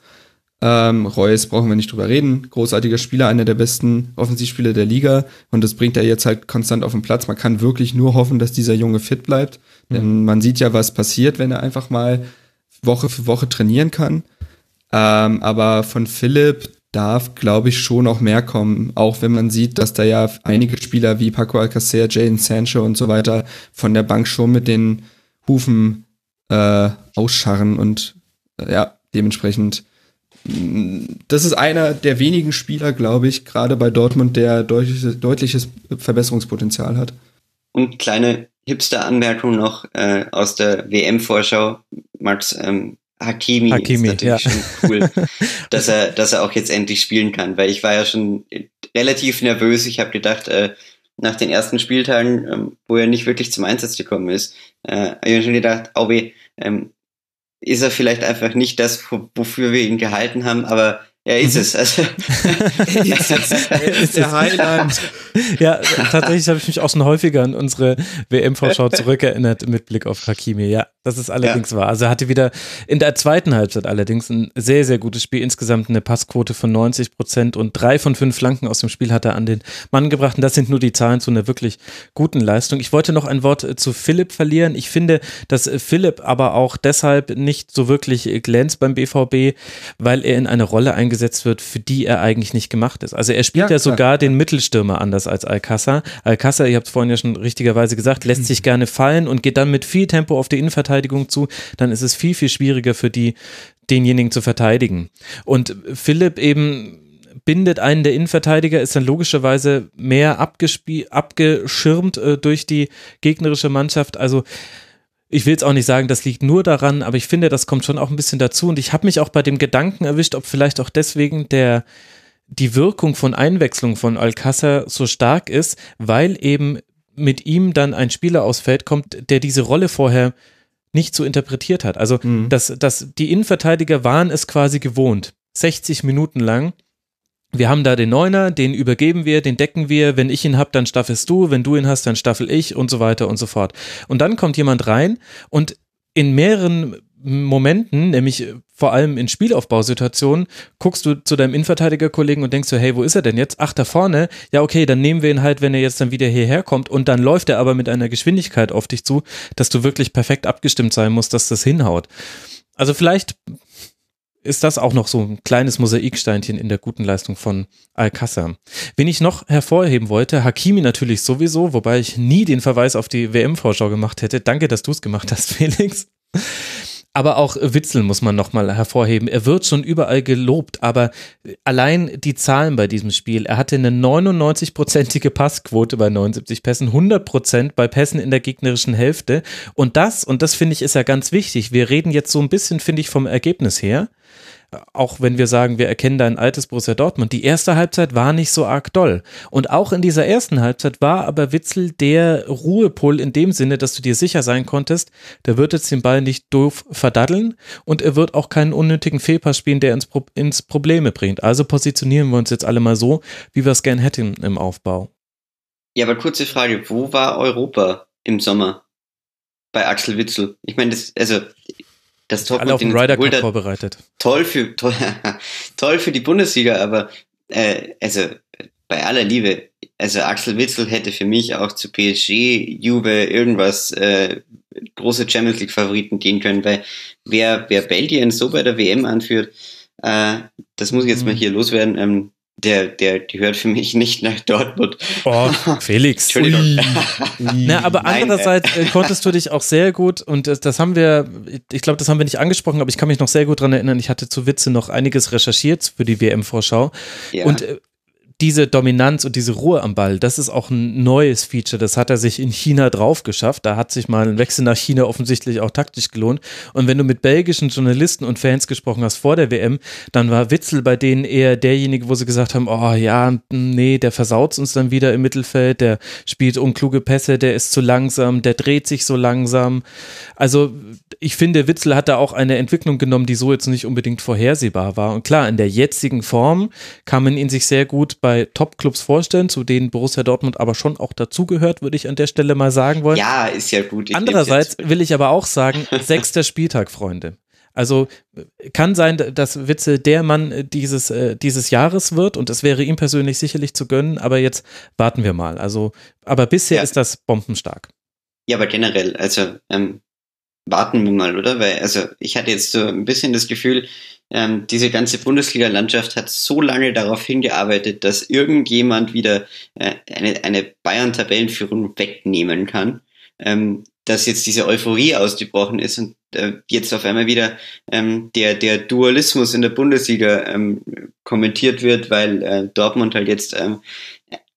[SPEAKER 5] Ähm, Reus brauchen wir nicht drüber reden. Großartiger Spieler, einer der besten Offensivspieler der Liga. Und das bringt er jetzt halt konstant auf den Platz. Man kann wirklich nur hoffen, dass dieser Junge fit bleibt. Mhm. Denn man sieht ja, was passiert, wenn er einfach mal Woche für Woche trainieren kann. Ähm, aber von Philipp, darf, glaube ich, schon noch mehr kommen. Auch wenn man sieht, dass da ja einige Spieler wie Paco Alcacer, Jaden Sancho und so weiter von der Bank schon mit den Hufen äh, ausscharren und äh, ja, dementsprechend mm, das ist einer der wenigen Spieler, glaube ich, gerade bei Dortmund, der deutliches, deutliches Verbesserungspotenzial hat.
[SPEAKER 4] Und kleine Hipster-Anmerkung noch äh, aus der WM-Vorschau. Max, ähm, Hakimi,
[SPEAKER 3] Hakimi ist natürlich
[SPEAKER 4] ja. schon cool, dass er, dass er auch jetzt endlich spielen kann, weil ich war ja schon relativ nervös. Ich habe gedacht, äh, nach den ersten Spieltagen, ähm, wo er nicht wirklich zum Einsatz gekommen ist, äh, habe ich schon gedacht, Aubi, ähm, ist er vielleicht einfach nicht das, wofür wir ihn gehalten haben, aber Ja, ist es. Also.
[SPEAKER 5] ist es. ist der Heiland.
[SPEAKER 3] Ja, tatsächlich habe ich mich auch schon häufiger an unsere WM-Vorschau zurückerinnert mit Blick auf Hakimi. Ja, das ist allerdings ja. wahr. Also er hatte wieder in der zweiten Halbzeit allerdings ein sehr, sehr gutes Spiel. Insgesamt eine Passquote von 90 Prozent und drei von fünf Flanken aus dem Spiel hat er an den Mann gebracht. Und das sind nur die Zahlen zu einer wirklich guten Leistung. Ich wollte noch ein Wort zu Philipp verlieren. Ich finde, dass Philipp aber auch deshalb nicht so wirklich glänzt beim BVB, weil er in eine Rolle eingesetzt eingesetzt wird, für die er eigentlich nicht gemacht ist. Also er spielt ja, ja sogar den Mittelstürmer anders als Alcázar. Alcázar, ihr habt es vorhin ja schon richtigerweise gesagt, lässt mhm. sich gerne fallen und geht dann mit viel Tempo auf die Innenverteidigung zu. Dann ist es viel, viel schwieriger für die, denjenigen zu verteidigen. Und Philipp eben bindet einen der Innenverteidiger, ist dann logischerweise mehr abgeschirmt äh, durch die gegnerische Mannschaft. Also ich will jetzt auch nicht sagen, das liegt nur daran, aber ich finde, das kommt schon auch ein bisschen dazu. Und ich habe mich auch bei dem Gedanken erwischt, ob vielleicht auch deswegen der die Wirkung von Einwechslung von Alcázar so stark ist, weil eben mit ihm dann ein Spieler aus Feld kommt, der diese Rolle vorher nicht so interpretiert hat. Also, mhm. dass, dass die Innenverteidiger waren es quasi gewohnt, 60 Minuten lang wir haben da den Neuner, den übergeben wir, den decken wir. Wenn ich ihn hab, dann staffelst du. Wenn du ihn hast, dann staffel ich und so weiter und so fort. Und dann kommt jemand rein und in mehreren Momenten, nämlich vor allem in Spielaufbausituationen, guckst du zu deinem Innenverteidigerkollegen und denkst so, hey, wo ist er denn jetzt? Ach, da vorne. Ja, okay, dann nehmen wir ihn halt, wenn er jetzt dann wieder hierher kommt und dann läuft er aber mit einer Geschwindigkeit auf dich zu, dass du wirklich perfekt abgestimmt sein musst, dass das hinhaut. Also vielleicht ist das auch noch so ein kleines Mosaiksteinchen in der guten Leistung von Alcázar. Wen ich noch hervorheben wollte, Hakimi natürlich sowieso, wobei ich nie den Verweis auf die WM-Vorschau gemacht hätte. Danke, dass du es gemacht hast, Felix. Aber auch Witzel muss man nochmal hervorheben. Er wird schon überall gelobt, aber allein die Zahlen bei diesem Spiel. Er hatte eine 99-prozentige Passquote bei 79 Pässen, 100 Prozent bei Pässen in der gegnerischen Hälfte. Und das, und das finde ich ist ja ganz wichtig. Wir reden jetzt so ein bisschen, finde ich, vom Ergebnis her auch wenn wir sagen, wir erkennen da ein altes Borussia Dortmund, die erste Halbzeit war nicht so arg doll. Und auch in dieser ersten Halbzeit war aber Witzel der Ruhepol in dem Sinne, dass du dir sicher sein konntest, der wird jetzt den Ball nicht doof verdaddeln und er wird auch keinen unnötigen Fehlpass spielen, der ins, Pro ins Probleme bringt. Also positionieren wir uns jetzt alle mal so, wie wir es gern hätten im Aufbau.
[SPEAKER 4] Ja, aber kurze Frage, wo war Europa im Sommer? Bei Axel Witzel. Ich meine, das, also
[SPEAKER 3] das Top Alle auf den Ryder Cup vorbereitet.
[SPEAKER 4] Toll für, toll, toll für die Bundesliga, aber äh, also bei aller Liebe, also Axel Witzel hätte für mich auch zu PSG, Juve, irgendwas äh, große Champions League Favoriten gehen können, weil wer, wer Belgien so bei der WM anführt, äh, das muss ich jetzt mhm. mal hier loswerden, ähm, der, der gehört für mich nicht nach Dortmund.
[SPEAKER 3] Oh, Felix. Entschuldigung. Na, aber Nein, andererseits äh, konntest du dich auch sehr gut, und das, das haben wir, ich glaube, das haben wir nicht angesprochen, aber ich kann mich noch sehr gut daran erinnern, ich hatte zu Witze noch einiges recherchiert für die WM-Vorschau. Ja. Und äh, diese Dominanz und diese Ruhe am Ball, das ist auch ein neues Feature. Das hat er sich in China drauf geschafft. Da hat sich mal ein Wechsel nach China offensichtlich auch taktisch gelohnt. Und wenn du mit belgischen Journalisten und Fans gesprochen hast vor der WM, dann war Witzel bei denen eher derjenige, wo sie gesagt haben, oh ja, nee, der versaut uns dann wieder im Mittelfeld, der spielt unkluge Pässe, der ist zu langsam, der dreht sich so langsam. Also ich finde, Witzel hat da auch eine Entwicklung genommen, die so jetzt nicht unbedingt vorhersehbar war. Und klar, in der jetzigen Form kann man ihn sich sehr gut bei bei Top-Clubs vorstellen, zu denen Borussia Dortmund aber schon auch dazugehört, würde ich an der Stelle mal sagen wollen.
[SPEAKER 4] Ja, ist ja gut.
[SPEAKER 3] Ich Andererseits will ich aber auch sagen, sechster Spieltag, Freunde. Also kann sein, dass Witze der Mann dieses, äh, dieses Jahres wird und es wäre ihm persönlich sicherlich zu gönnen, aber jetzt warten wir mal. Also, aber bisher ja. ist das bombenstark.
[SPEAKER 4] Ja, aber generell, also ähm, warten wir mal, oder? Weil, also ich hatte jetzt so ein bisschen das Gefühl, ähm, diese ganze Bundesliga-Landschaft hat so lange darauf hingearbeitet, dass irgendjemand wieder äh, eine, eine Bayern-Tabellenführung wegnehmen kann, ähm, dass jetzt diese Euphorie ausgebrochen ist und äh, jetzt auf einmal wieder ähm, der, der Dualismus in der Bundesliga ähm, kommentiert wird, weil äh, Dortmund halt jetzt ähm,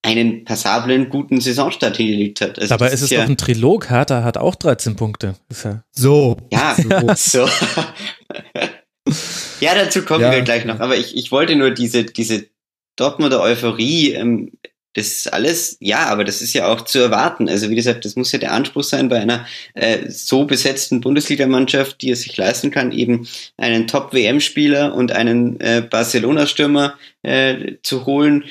[SPEAKER 4] einen passablen, guten Saisonstart hingelegt hat.
[SPEAKER 3] Also Dabei ist es ja, doch ein Trilog. Hertha hat auch 13 Punkte. Ja
[SPEAKER 5] so.
[SPEAKER 4] Ja, so. Ja, dazu kommen ja. wir gleich noch. Aber ich, ich wollte nur diese, diese Dortmunder Euphorie, ähm, das ist alles, ja, aber das ist ja auch zu erwarten. Also wie gesagt, das muss ja der Anspruch sein bei einer äh, so besetzten Bundesligamannschaft, die es sich leisten kann, eben einen Top-WM-Spieler und einen äh, Barcelona-Stürmer äh, zu holen,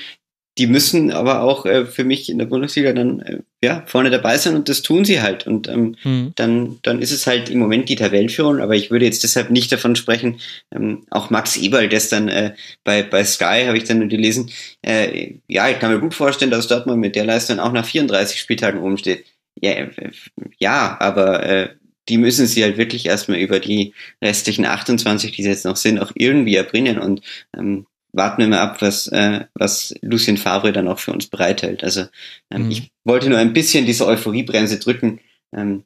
[SPEAKER 4] die müssen aber auch äh, für mich in der Bundesliga dann äh, ja vorne dabei sein und das tun sie halt und ähm, mhm. dann dann ist es halt im Moment die Tabellenführung, aber ich würde jetzt deshalb nicht davon sprechen. Ähm, auch Max Eberl gestern äh, bei bei Sky habe ich dann gelesen. Äh, ja, ich kann mir gut vorstellen, dass Dortmund mit der Leistung auch nach 34 Spieltagen oben steht. Ja, äh, ja, aber äh, die müssen sie halt wirklich erstmal über die restlichen 28, die jetzt noch sind, auch irgendwie erbringen und ähm, warten wir mal ab, was, äh, was Lucien Favre dann auch für uns bereithält. Also ähm, mhm. ich wollte nur ein bisschen diese Euphoriebremse drücken. Ähm,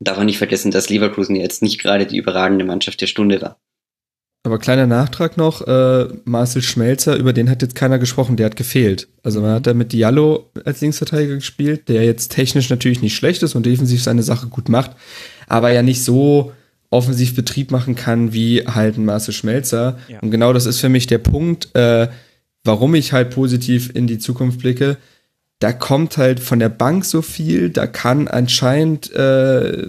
[SPEAKER 4] darf man nicht vergessen, dass Leverkusen jetzt nicht gerade die überragende Mannschaft der Stunde war.
[SPEAKER 5] Aber kleiner Nachtrag noch, äh, Marcel Schmelzer, über den hat jetzt keiner gesprochen, der hat gefehlt. Also man hat da mit Diallo als Linksverteidiger gespielt, der jetzt technisch natürlich nicht schlecht ist und defensiv seine Sache gut macht, aber ja nicht so offensiv Betrieb machen kann wie halt ein Marcel Schmelzer. Ja. Und genau das ist für mich der Punkt, äh, warum ich halt positiv in die Zukunft blicke. Da kommt halt von der Bank so viel, da kann anscheinend, äh,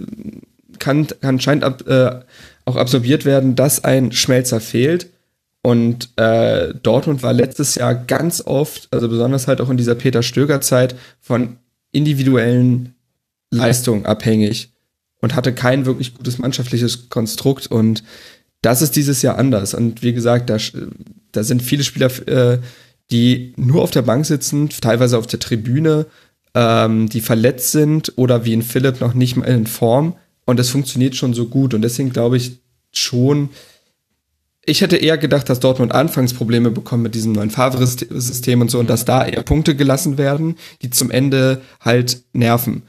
[SPEAKER 5] kann, kann anscheinend ab, äh, auch absorbiert werden, dass ein Schmelzer fehlt. Und äh, Dortmund war letztes Jahr ganz oft, also besonders halt auch in dieser Peter Stöger-Zeit, von individuellen Leistungen abhängig und hatte kein wirklich gutes mannschaftliches Konstrukt und das ist dieses Jahr anders. Und wie gesagt, da, da sind viele Spieler, äh, die nur auf der Bank sitzen, teilweise auf der Tribüne, ähm, die verletzt sind oder wie in Philipp noch nicht mal in Form. Und das funktioniert schon so gut. Und deswegen glaube ich schon, ich hätte eher gedacht, dass Dortmund Anfangsprobleme bekommt mit diesem neuen Favre-System und so und dass da eher Punkte gelassen werden, die zum Ende halt nerven.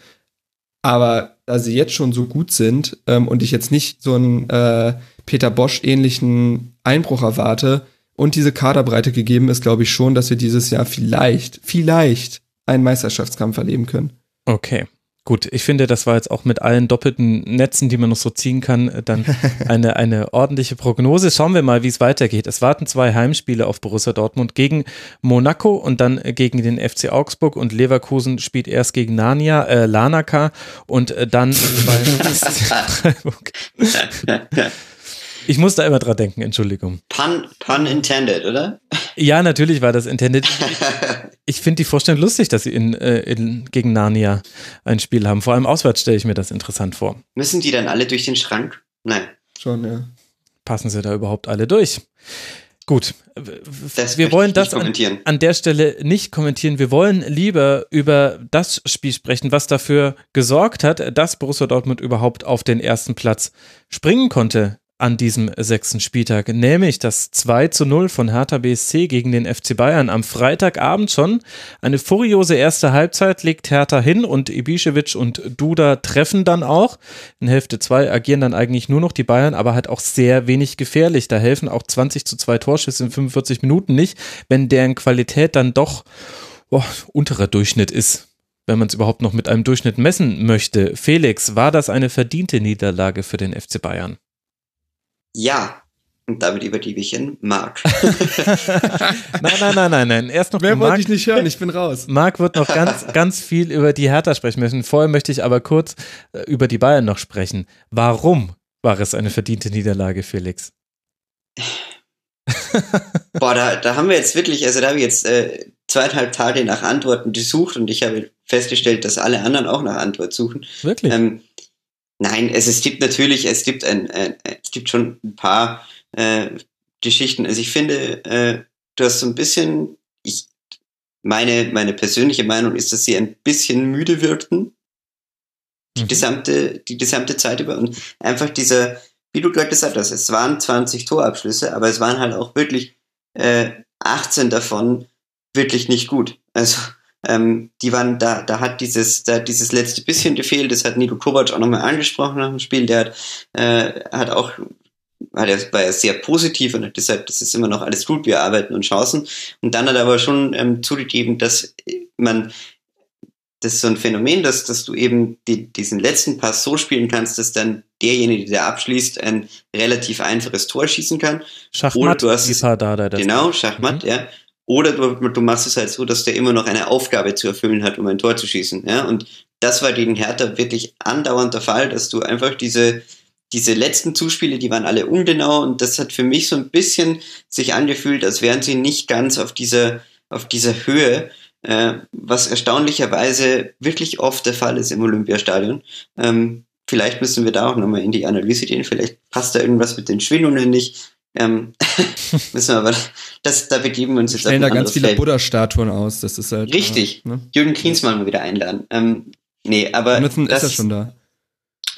[SPEAKER 5] Aber da sie jetzt schon so gut sind ähm, und ich jetzt nicht so einen äh, Peter Bosch-ähnlichen Einbruch erwarte und diese Kaderbreite gegeben ist, glaube ich schon, dass wir dieses Jahr vielleicht, vielleicht einen Meisterschaftskampf erleben können.
[SPEAKER 3] Okay. Gut, ich finde, das war jetzt auch mit allen doppelten Netzen, die man noch so ziehen kann, äh, dann eine, eine ordentliche Prognose. Schauen wir mal, wie es weitergeht. Es warten zwei Heimspiele auf Borussia Dortmund gegen Monaco und dann gegen den FC Augsburg und Leverkusen spielt erst gegen Narnia, äh, Lanaka und äh, dann bei Ich muss da immer dran denken, Entschuldigung.
[SPEAKER 4] Pun, pun intended, oder?
[SPEAKER 3] Ja, natürlich war das intended. Ich finde die Vorstellung lustig, dass sie in, äh, in, gegen Narnia ein Spiel haben. Vor allem auswärts stelle ich mir das interessant vor.
[SPEAKER 4] Müssen die dann alle durch den Schrank? Nein.
[SPEAKER 5] Schon, ja.
[SPEAKER 3] Passen sie da überhaupt alle durch? Gut, das wir wollen das an, an, der Stelle nicht kommentieren. Wir wollen lieber über das Spiel sprechen, was dafür gesorgt hat, dass Borussia Dortmund überhaupt auf den ersten Platz springen konnte an diesem sechsten Spieltag, nämlich das 2 zu 0 von Hertha BSC gegen den FC Bayern am Freitagabend schon. Eine furiose erste Halbzeit legt Hertha hin und Ibišević und Duda treffen dann auch. In Hälfte 2 agieren dann eigentlich nur noch die Bayern, aber halt auch sehr wenig gefährlich. Da helfen auch 20 zu 2 Torschüsse in 45 Minuten nicht, wenn deren Qualität dann doch oh, unterer Durchschnitt ist wenn man es überhaupt noch mit einem Durchschnitt messen möchte. Felix, war das eine verdiente Niederlage für den FC Bayern?
[SPEAKER 4] Ja. Und damit übergebe ich in Marc.
[SPEAKER 3] nein, nein, nein, nein, nein. Erst noch
[SPEAKER 5] Mehr wollte ich nicht hören, ich bin raus.
[SPEAKER 3] Marc wird noch ganz, ganz viel über die Hertha sprechen müssen. Vorher möchte ich aber kurz äh, über die Bayern noch sprechen. Warum war es eine verdiente Niederlage, Felix?
[SPEAKER 4] Boah, da, da haben wir jetzt wirklich, also da habe ich jetzt äh, zweieinhalb Tage nach Antworten gesucht und ich habe festgestellt, dass alle anderen auch nach Antwort suchen.
[SPEAKER 3] Wirklich? Ähm,
[SPEAKER 4] Nein, es, es gibt natürlich, es gibt ein, ein es gibt schon ein paar äh, Geschichten. Also ich finde, äh, du hast so ein bisschen, ich, meine, meine persönliche Meinung ist, dass sie ein bisschen müde wirkten. Die mhm. gesamte, die gesamte Zeit über. Und einfach dieser, wie du gerade gesagt hast, es waren 20 Torabschlüsse, aber es waren halt auch wirklich äh, 18 davon wirklich nicht gut. Also ähm, die waren da, da hat dieses, da hat dieses letzte bisschen gefehlt. Das hat Nilo Kovac auch nochmal angesprochen nach dem Spiel. Der hat, äh, hat auch war er, war er sehr positiv und hat gesagt, das ist immer noch alles gut, wir arbeiten und Chancen. Und dann hat er aber schon ähm, zugegeben, dass man das ist so ein Phänomen, dass, dass du eben die, diesen letzten Pass so spielen kannst, dass dann derjenige, der abschließt, ein relativ einfaches Tor schießen kann.
[SPEAKER 3] Schachmatt,
[SPEAKER 4] Oder du hast, Dada, das Genau, Schachmatt, mhm. ja. Oder du, du machst es halt so, dass der immer noch eine Aufgabe zu erfüllen hat, um ein Tor zu schießen. Ja? Und das war gegen Hertha wirklich andauernd der Fall, dass du einfach diese, diese letzten Zuspiele, die waren alle ungenau und das hat für mich so ein bisschen sich angefühlt, als wären sie nicht ganz auf dieser, auf dieser Höhe, äh, was erstaunlicherweise wirklich oft der Fall ist im Olympiastadion. Ähm, vielleicht müssen wir da auch nochmal in die Analyse gehen, vielleicht passt da irgendwas mit den Schwingungen nicht. Ähm, müssen wir aber, das, da begeben wir uns
[SPEAKER 5] jetzt Stellen da ganz viele Buddha-Statuen aus, das ist halt.
[SPEAKER 4] Richtig. Äh, ne? Jürgen Klinsmann mal wieder einladen. Ähm, nee, aber.
[SPEAKER 5] Jonathan das, ist ja schon da.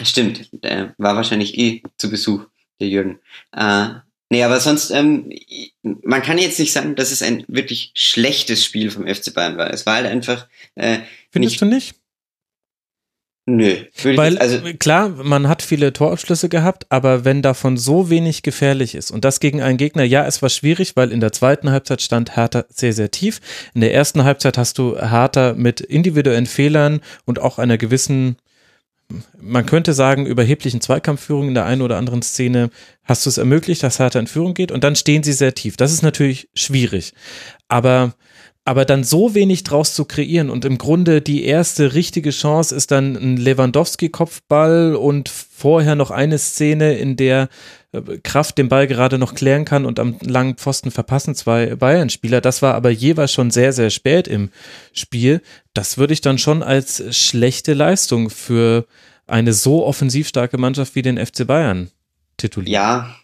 [SPEAKER 4] Stimmt, der war wahrscheinlich eh zu Besuch, der Jürgen. Äh, nee, aber sonst, ähm, man kann jetzt nicht sagen, dass es ein wirklich schlechtes Spiel vom FC Bayern war. Es war halt einfach. Äh,
[SPEAKER 3] Findest nicht, du nicht?
[SPEAKER 4] Nö.
[SPEAKER 3] Weil, also klar, man hat viele Torabschlüsse gehabt, aber wenn davon so wenig gefährlich ist und das gegen einen Gegner, ja, es war schwierig, weil in der zweiten Halbzeit stand Hertha sehr, sehr tief. In der ersten Halbzeit hast du Hertha mit individuellen Fehlern und auch einer gewissen, man könnte sagen, überheblichen Zweikampfführung in der einen oder anderen Szene hast du es ermöglicht, dass Hertha in Führung geht und dann stehen sie sehr tief. Das ist natürlich schwierig. Aber aber dann so wenig draus zu kreieren und im Grunde die erste richtige Chance ist dann ein Lewandowski-Kopfball und vorher noch eine Szene, in der äh, Kraft den Ball gerade noch klären kann und am langen Pfosten verpassen zwei Bayern-Spieler. Das war aber jeweils schon sehr, sehr spät im Spiel. Das würde ich dann schon als schlechte Leistung für eine so offensiv starke Mannschaft wie den FC Bayern titulieren.
[SPEAKER 4] Ja,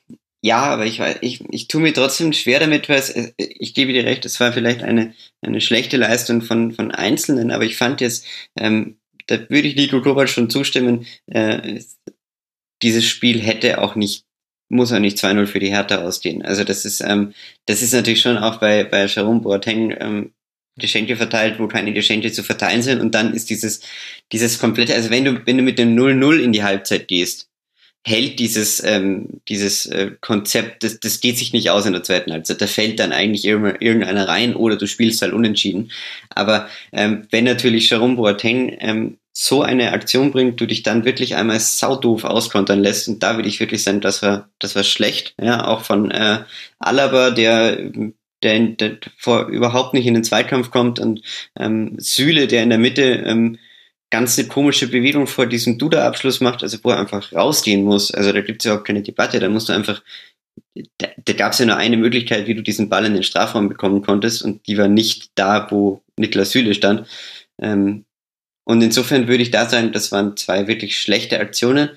[SPEAKER 4] ja, aber ich, ich, ich tue mir trotzdem schwer damit, weil es, ich gebe dir recht, es war vielleicht eine, eine schlechte Leistung von, von Einzelnen, aber ich fand jetzt, ähm, da würde ich Nico Kovac schon zustimmen, äh, dieses Spiel hätte auch nicht, muss auch nicht 2-0 für die Hertha ausgehen. Also das ist, ähm, das ist natürlich schon auch bei, bei Jerome Boateng ähm, Geschenke verteilt, wo keine Geschenke zu verteilen sind und dann ist dieses, dieses komplette, also wenn du, wenn du mit dem 0-0 in die Halbzeit gehst, hält dieses, ähm, dieses äh, Konzept, das, das geht sich nicht aus in der zweiten Halbzeit. Da fällt dann eigentlich irgendeiner rein oder du spielst halt unentschieden. Aber ähm, wenn natürlich Jerome Boateng ähm, so eine Aktion bringt, du dich dann wirklich einmal saudoof auskontern lässt und da würde ich wirklich sagen, das war, das war schlecht. Ja, auch von äh, Alaba, der der, der vor überhaupt nicht in den Zweikampf kommt und ähm, Süle, der in der Mitte ähm, ganz eine komische Bewegung vor diesem Duda-Abschluss macht, also wo er einfach rausgehen muss. Also da gibt es ja auch keine Debatte, da musst du einfach, da, da gab es ja nur eine Möglichkeit, wie du diesen Ball in den Strafraum bekommen konntest und die war nicht da, wo Niklas Süle stand. Ähm, und insofern würde ich da sagen, das waren zwei wirklich schlechte Aktionen.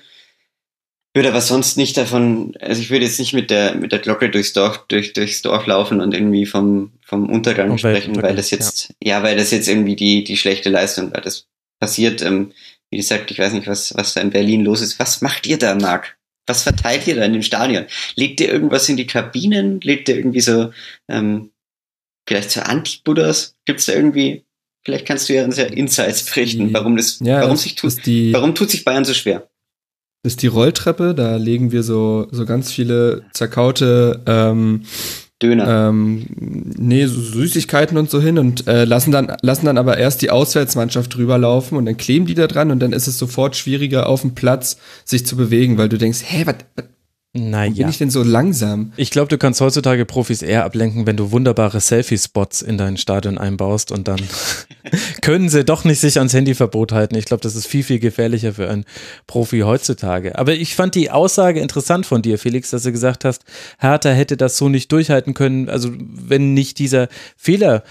[SPEAKER 4] Würde aber sonst nicht davon, also ich würde jetzt nicht mit der, mit der Glocke durchs Dorf, durch, durchs Dorf laufen und irgendwie vom, vom Untergang und sprechen, weil das jetzt, ja. ja. weil das jetzt irgendwie die, die schlechte Leistung war. Das passiert. Ähm, wie gesagt, ich weiß nicht, was, was da in Berlin los ist. Was macht ihr da, Marc? Was verteilt ihr da in dem Stadion? Legt ihr irgendwas in die Kabinen? Legt ihr irgendwie so, ähm, vielleicht so Anti-Buddhas? Gibt's da irgendwie, vielleicht kannst du ja uns ja Insights berichten, warum das, ja, warum sich tut, die, warum tut sich Bayern so schwer?
[SPEAKER 5] Das ist die Rolltreppe, da legen wir so, so ganz viele zerkaute, ähm,
[SPEAKER 4] Döner.
[SPEAKER 5] Ähm, nee, so Süßigkeiten und so hin und äh, lassen, dann, lassen dann aber erst die Auswärtsmannschaft drüber laufen und dann kleben die da dran und dann ist es sofort schwieriger auf dem Platz sich zu bewegen, weil du denkst, hä, was naja. Bin ich denn so langsam?
[SPEAKER 3] Ich glaube, du kannst heutzutage Profis eher ablenken, wenn du wunderbare Selfie-Spots in dein Stadion einbaust und dann können sie doch nicht sich ans Handyverbot halten. Ich glaube, das ist viel, viel gefährlicher für einen Profi heutzutage. Aber ich fand die Aussage interessant von dir, Felix, dass du gesagt hast, Hertha hätte das so nicht durchhalten können. Also wenn nicht dieser Fehler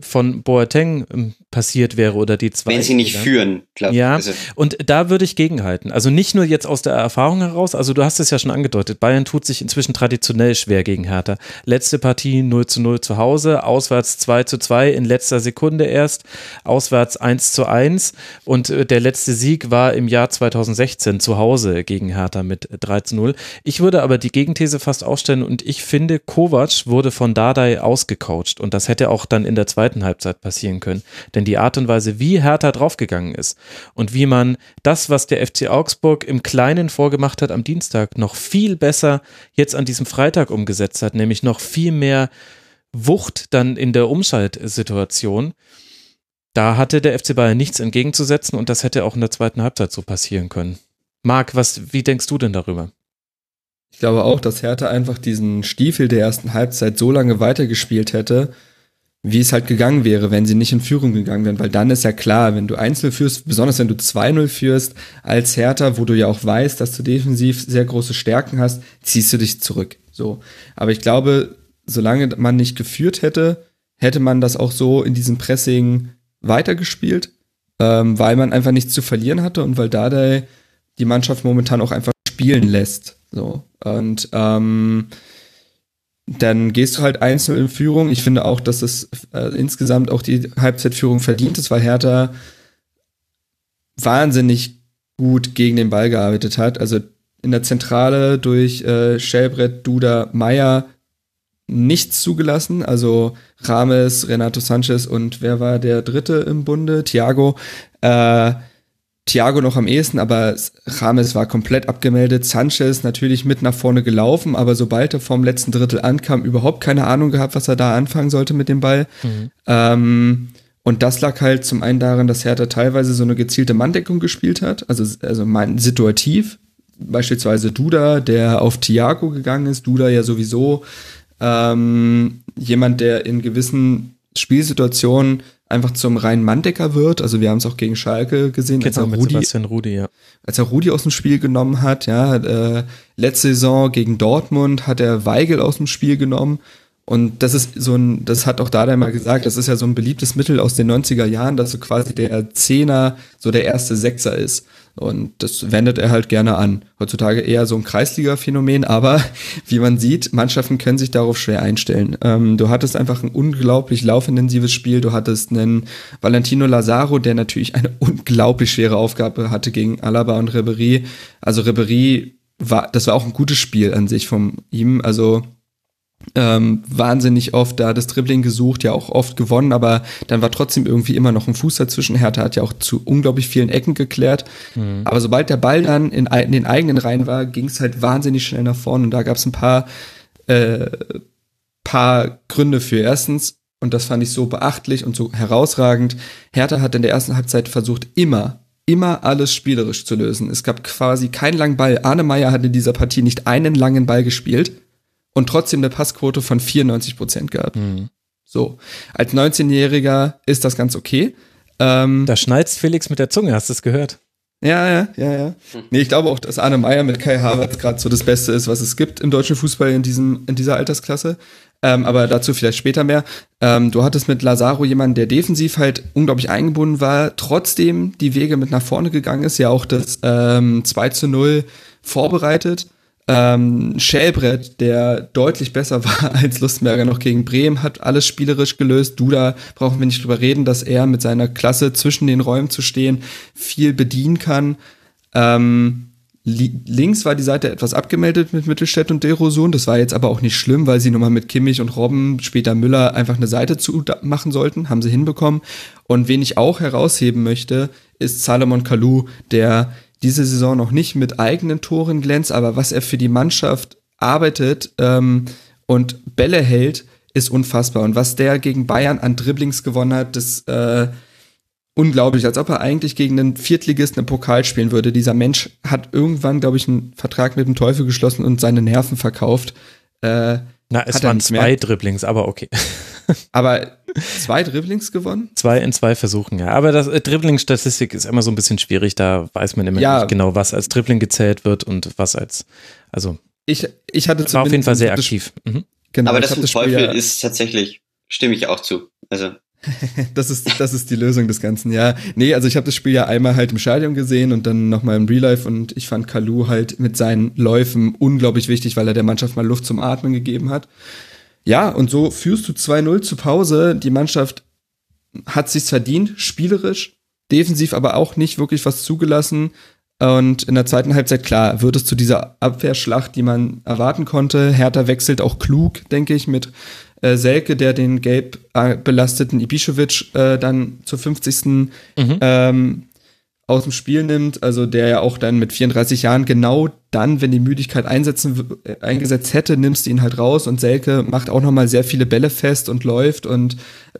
[SPEAKER 3] von Boateng ähm, passiert wäre oder die zwei.
[SPEAKER 4] Wenn sie nicht Fehler. führen,
[SPEAKER 3] glaube. Ja, also. und da würde ich gegenhalten. Also nicht nur jetzt aus der Erfahrung heraus, also du hast es ja schon angedeutet, Bayern tut sich inzwischen traditionell schwer gegen Hertha. Letzte Partie 0 zu 0 zu Hause, auswärts 2 zu 2 in letzter Sekunde erst, auswärts 1 zu 1 und äh, der letzte Sieg war im Jahr 2016 zu Hause gegen Hertha mit 3 zu 0. Ich würde aber die Gegenthese fast aufstellen und ich finde, Kovac wurde von Dardai ausgecoacht und das hätte auch dann in der zweiten Halbzeit passieren können. Denn die Art und Weise, wie Hertha draufgegangen ist und wie man das, was der FC Augsburg im Kleinen vorgemacht hat am Dienstag, noch viel besser jetzt an diesem Freitag umgesetzt hat, nämlich noch viel mehr Wucht dann in der Umschaltsituation. Da hatte der FC Bayern nichts entgegenzusetzen und das hätte auch in der zweiten Halbzeit so passieren können. Marc, was, wie denkst du denn darüber?
[SPEAKER 5] Ich glaube auch, dass Hertha einfach diesen Stiefel der ersten Halbzeit so lange weitergespielt hätte, wie es halt gegangen wäre, wenn sie nicht in Führung gegangen wären, weil dann ist ja klar, wenn du einzeln führst, besonders wenn du 2-0 führst als Hertha, wo du ja auch weißt, dass du defensiv sehr große Stärken hast, ziehst du dich zurück. So. Aber ich glaube, solange man nicht geführt hätte, hätte man das auch so in diesem Pressing weitergespielt, ähm, weil man einfach nichts zu verlieren hatte und weil Dardai die Mannschaft momentan auch einfach spielen lässt. So. Und ähm, dann gehst du halt einzeln in Führung. Ich finde auch, dass es äh, insgesamt auch die Halbzeitführung verdient ist, weil Hertha wahnsinnig gut gegen den Ball gearbeitet hat. Also in der Zentrale durch äh, Schellbrett, Duda, Meier nichts zugelassen. Also Rames, Renato Sanchez und wer war der dritte im Bunde? Thiago. Äh, Thiago noch am ehesten, aber Rames war komplett abgemeldet. Sanchez natürlich mit nach vorne gelaufen, aber sobald er vom letzten Drittel ankam, überhaupt keine Ahnung gehabt, was er da anfangen sollte mit dem Ball. Mhm. Ähm, und das lag halt zum einen daran, dass Hertha teilweise so eine gezielte Manndeckung gespielt hat, also, also mein, situativ. Beispielsweise Duda, der auf Thiago gegangen ist. Duda ja sowieso ähm, jemand, der in gewissen Spielsituationen einfach zum reinen Manndecker wird. Also wir haben es auch gegen Schalke gesehen,
[SPEAKER 3] als er, Rudi, Rudi, ja.
[SPEAKER 5] als er Rudi aus dem Spiel genommen hat. Ja, äh, letzte Saison gegen Dortmund hat er Weigel aus dem Spiel genommen. Und das ist so ein, das hat auch Dada mal gesagt, das ist ja so ein beliebtes Mittel aus den 90er Jahren, dass so quasi der Zehner so der erste Sechser ist. Und das wendet er halt gerne an. Heutzutage eher so ein Kreisliga-Phänomen, aber wie man sieht, Mannschaften können sich darauf schwer einstellen. Ähm, du hattest einfach ein unglaublich laufintensives Spiel. Du hattest einen Valentino Lazaro, der natürlich eine unglaublich schwere Aufgabe hatte gegen Alaba und Ribery. Also Ribery war, das war auch ein gutes Spiel an sich von ihm. Also ähm, wahnsinnig oft da das Dribbling gesucht, ja auch oft gewonnen, aber dann war trotzdem irgendwie immer noch ein Fuß dazwischen. Hertha hat ja auch zu unglaublich vielen Ecken geklärt. Mhm. Aber sobald der Ball dann in, in den eigenen Reihen war, ging es halt wahnsinnig schnell nach vorne. Und da gab es ein paar, äh, paar Gründe für. Erstens, und das fand ich so beachtlich und so herausragend, Hertha hat in der ersten Halbzeit versucht, immer immer alles spielerisch zu lösen. Es gab quasi keinen langen Ball. Arne Meyer hat in dieser Partie nicht einen langen Ball gespielt und trotzdem eine Passquote von 94 Prozent gehabt. Mhm. So, als 19-Jähriger ist das ganz okay.
[SPEAKER 3] Ähm, da schneizt Felix mit der Zunge, hast du es gehört?
[SPEAKER 5] Ja, ja, ja, ja. Nee, ich glaube auch, dass Arne Meyer mit Kai Havertz gerade so das Beste ist, was es gibt im deutschen Fußball in diesem, in dieser Altersklasse. Ähm, aber dazu vielleicht später mehr. Ähm, du hattest mit Lazaro jemanden, der defensiv halt unglaublich eingebunden war, trotzdem die Wege mit nach vorne gegangen ist, ja auch das ähm, 2 zu 0 vorbereitet. Ähm, Schellbrett, der deutlich besser war als Lustenberger noch gegen Bremen, hat alles spielerisch gelöst. Duda brauchen wir nicht drüber reden, dass er mit seiner Klasse zwischen den Räumen zu stehen viel bedienen kann. Ähm, links war die Seite etwas abgemeldet mit Mittelstädt und Derosun. Das war jetzt aber auch nicht schlimm, weil sie nochmal mit Kimmich und Robben, später Müller, einfach eine Seite zu machen sollten. Haben sie hinbekommen. Und wen ich auch herausheben möchte, ist Salomon Kalou, der diese Saison noch nicht mit eigenen Toren glänzt, aber was er für die Mannschaft arbeitet ähm, und Bälle hält, ist unfassbar. Und was der gegen Bayern an Dribblings gewonnen hat, das äh, unglaublich, als ob er eigentlich gegen einen Viertligisten im Pokal spielen würde. Dieser Mensch hat irgendwann, glaube ich, einen Vertrag mit dem Teufel geschlossen und seine Nerven verkauft.
[SPEAKER 3] Äh, Na, es waren zwei mehr. Dribblings, aber okay.
[SPEAKER 5] aber zwei Dribblings gewonnen?
[SPEAKER 3] Zwei in zwei Versuchen, ja. Aber das äh, Dribbling-Statistik ist immer so ein bisschen schwierig. Da weiß man immer ja. nicht genau, was als Dribbling gezählt wird und was als, also.
[SPEAKER 5] Ich, ich hatte
[SPEAKER 3] war auf jeden Fall sehr aktiv.
[SPEAKER 4] Mhm. Genau, Aber das vom Teufel ja ist tatsächlich, stimme ich auch zu. Also
[SPEAKER 5] das ist das ist die Lösung des Ganzen, ja. Nee, also ich habe das Spiel ja einmal halt im Stadion gesehen und dann nochmal im Real Life und ich fand Kalu halt mit seinen Läufen unglaublich wichtig, weil er der Mannschaft mal Luft zum Atmen gegeben hat. Ja, und so führst du 2-0 zu Pause. Die Mannschaft hat sich's verdient, spielerisch, defensiv aber auch nicht wirklich was zugelassen. Und in der zweiten Halbzeit, klar, wird es zu dieser Abwehrschlacht, die man erwarten konnte. Hertha wechselt auch klug, denke ich, mit äh, Selke, der den gelb äh, belasteten Ibišević äh, dann zur 50. Mhm. Ähm, aus dem Spiel nimmt, also der ja auch dann mit 34 Jahren genau dann, wenn die Müdigkeit einsetzen, äh, eingesetzt hätte, nimmst du ihn halt raus und Selke macht auch nochmal sehr viele Bälle fest und läuft und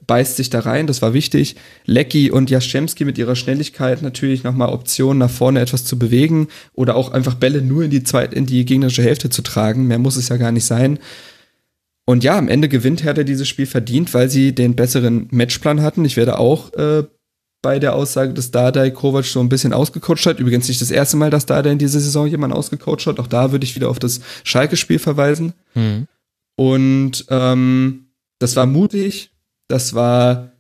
[SPEAKER 5] beißt sich da rein, das war wichtig. Lecky und Jaschemski mit ihrer Schnelligkeit natürlich nochmal Optionen nach vorne etwas zu bewegen oder auch einfach Bälle nur in die zweite, in die gegnerische Hälfte zu tragen, mehr muss es ja gar nicht sein. Und ja, am Ende gewinnt Hertha dieses Spiel verdient, weil sie den besseren Matchplan hatten. Ich werde auch äh, bei der Aussage, dass Dardai Kovac so ein bisschen ausgecoacht hat. Übrigens nicht das erste Mal, dass Dardai in dieser Saison jemand ausgecoacht hat. Auch da würde ich wieder auf das Schalke-Spiel verweisen. Mhm. Und ähm, das war mutig, das war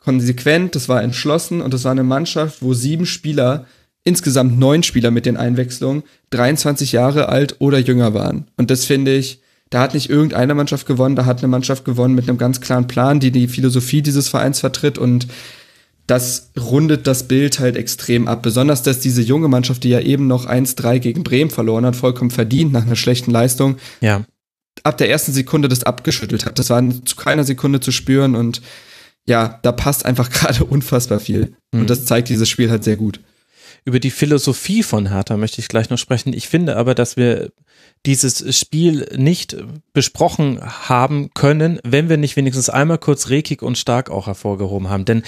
[SPEAKER 5] konsequent, das war entschlossen und das war eine Mannschaft, wo sieben Spieler, insgesamt neun Spieler mit den Einwechslungen, 23 Jahre alt oder jünger waren. Und das finde ich, da hat nicht irgendeine Mannschaft gewonnen, da hat eine Mannschaft gewonnen mit einem ganz klaren Plan, die die Philosophie dieses Vereins vertritt und das rundet das Bild halt extrem ab. Besonders, dass diese junge Mannschaft, die ja eben noch 1-3 gegen Bremen verloren hat, vollkommen verdient nach einer schlechten Leistung,
[SPEAKER 3] ja.
[SPEAKER 5] ab der ersten Sekunde das abgeschüttelt hat. Das war zu keiner Sekunde zu spüren und ja, da passt einfach gerade unfassbar viel. Mhm. Und das zeigt dieses Spiel halt sehr gut.
[SPEAKER 3] Über die Philosophie von Hertha möchte ich gleich noch sprechen. Ich finde aber, dass wir dieses Spiel nicht besprochen haben können, wenn wir nicht wenigstens einmal kurz Rekik und Stark auch hervorgehoben haben. Denn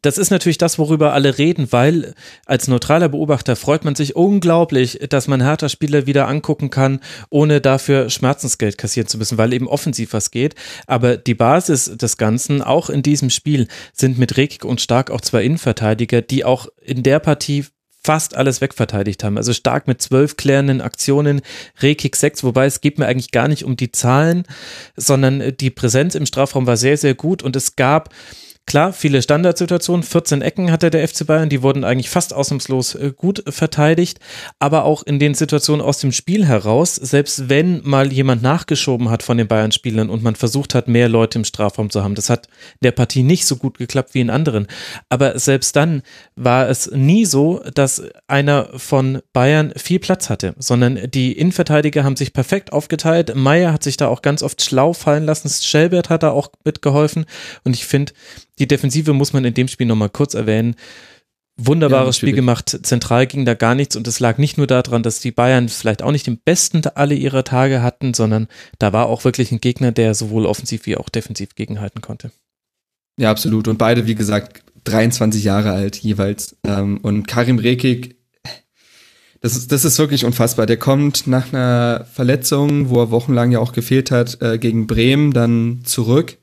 [SPEAKER 3] das ist natürlich das, worüber alle reden, weil als neutraler Beobachter freut man sich unglaublich, dass man Hertha-Spieler wieder angucken kann, ohne dafür Schmerzensgeld kassieren zu müssen, weil eben offensiv was geht. Aber die Basis des Ganzen, auch in diesem Spiel, sind mit Rekik und Stark auch zwei Innenverteidiger, die auch in der Partie fast alles wegverteidigt haben. Also stark mit zwölf klärenden Aktionen, Rekik sechs, wobei es geht mir eigentlich gar nicht um die Zahlen, sondern die Präsenz im Strafraum war sehr, sehr gut und es gab Klar, viele Standardsituationen, 14 Ecken hatte der FC Bayern, die wurden eigentlich fast ausnahmslos äh, gut verteidigt, aber auch in den Situationen aus dem Spiel heraus, selbst wenn mal jemand nachgeschoben hat von den Bayern-Spielern und man versucht hat, mehr Leute im Strafraum zu haben, das hat der Partie nicht so gut geklappt wie in anderen, aber selbst dann war es nie so, dass einer von Bayern viel Platz hatte, sondern die Innenverteidiger haben sich perfekt aufgeteilt, Meier hat sich da auch ganz oft schlau fallen lassen, Schelbert hat da auch mitgeholfen. Und ich finde, die Defensive muss man in dem Spiel nochmal kurz erwähnen. Wunderbares ja, Spiel gemacht. Zentral ging da gar nichts und es lag nicht nur daran, dass die Bayern vielleicht auch nicht den besten alle ihrer Tage hatten, sondern da war auch wirklich ein Gegner, der sowohl offensiv wie auch defensiv gegenhalten konnte.
[SPEAKER 5] Ja, absolut. Und beide, wie gesagt, 23 Jahre alt jeweils. Ähm, und Karim Rekik, das ist, das ist wirklich unfassbar. Der kommt nach einer Verletzung, wo er wochenlang ja auch gefehlt hat, äh, gegen Bremen dann zurück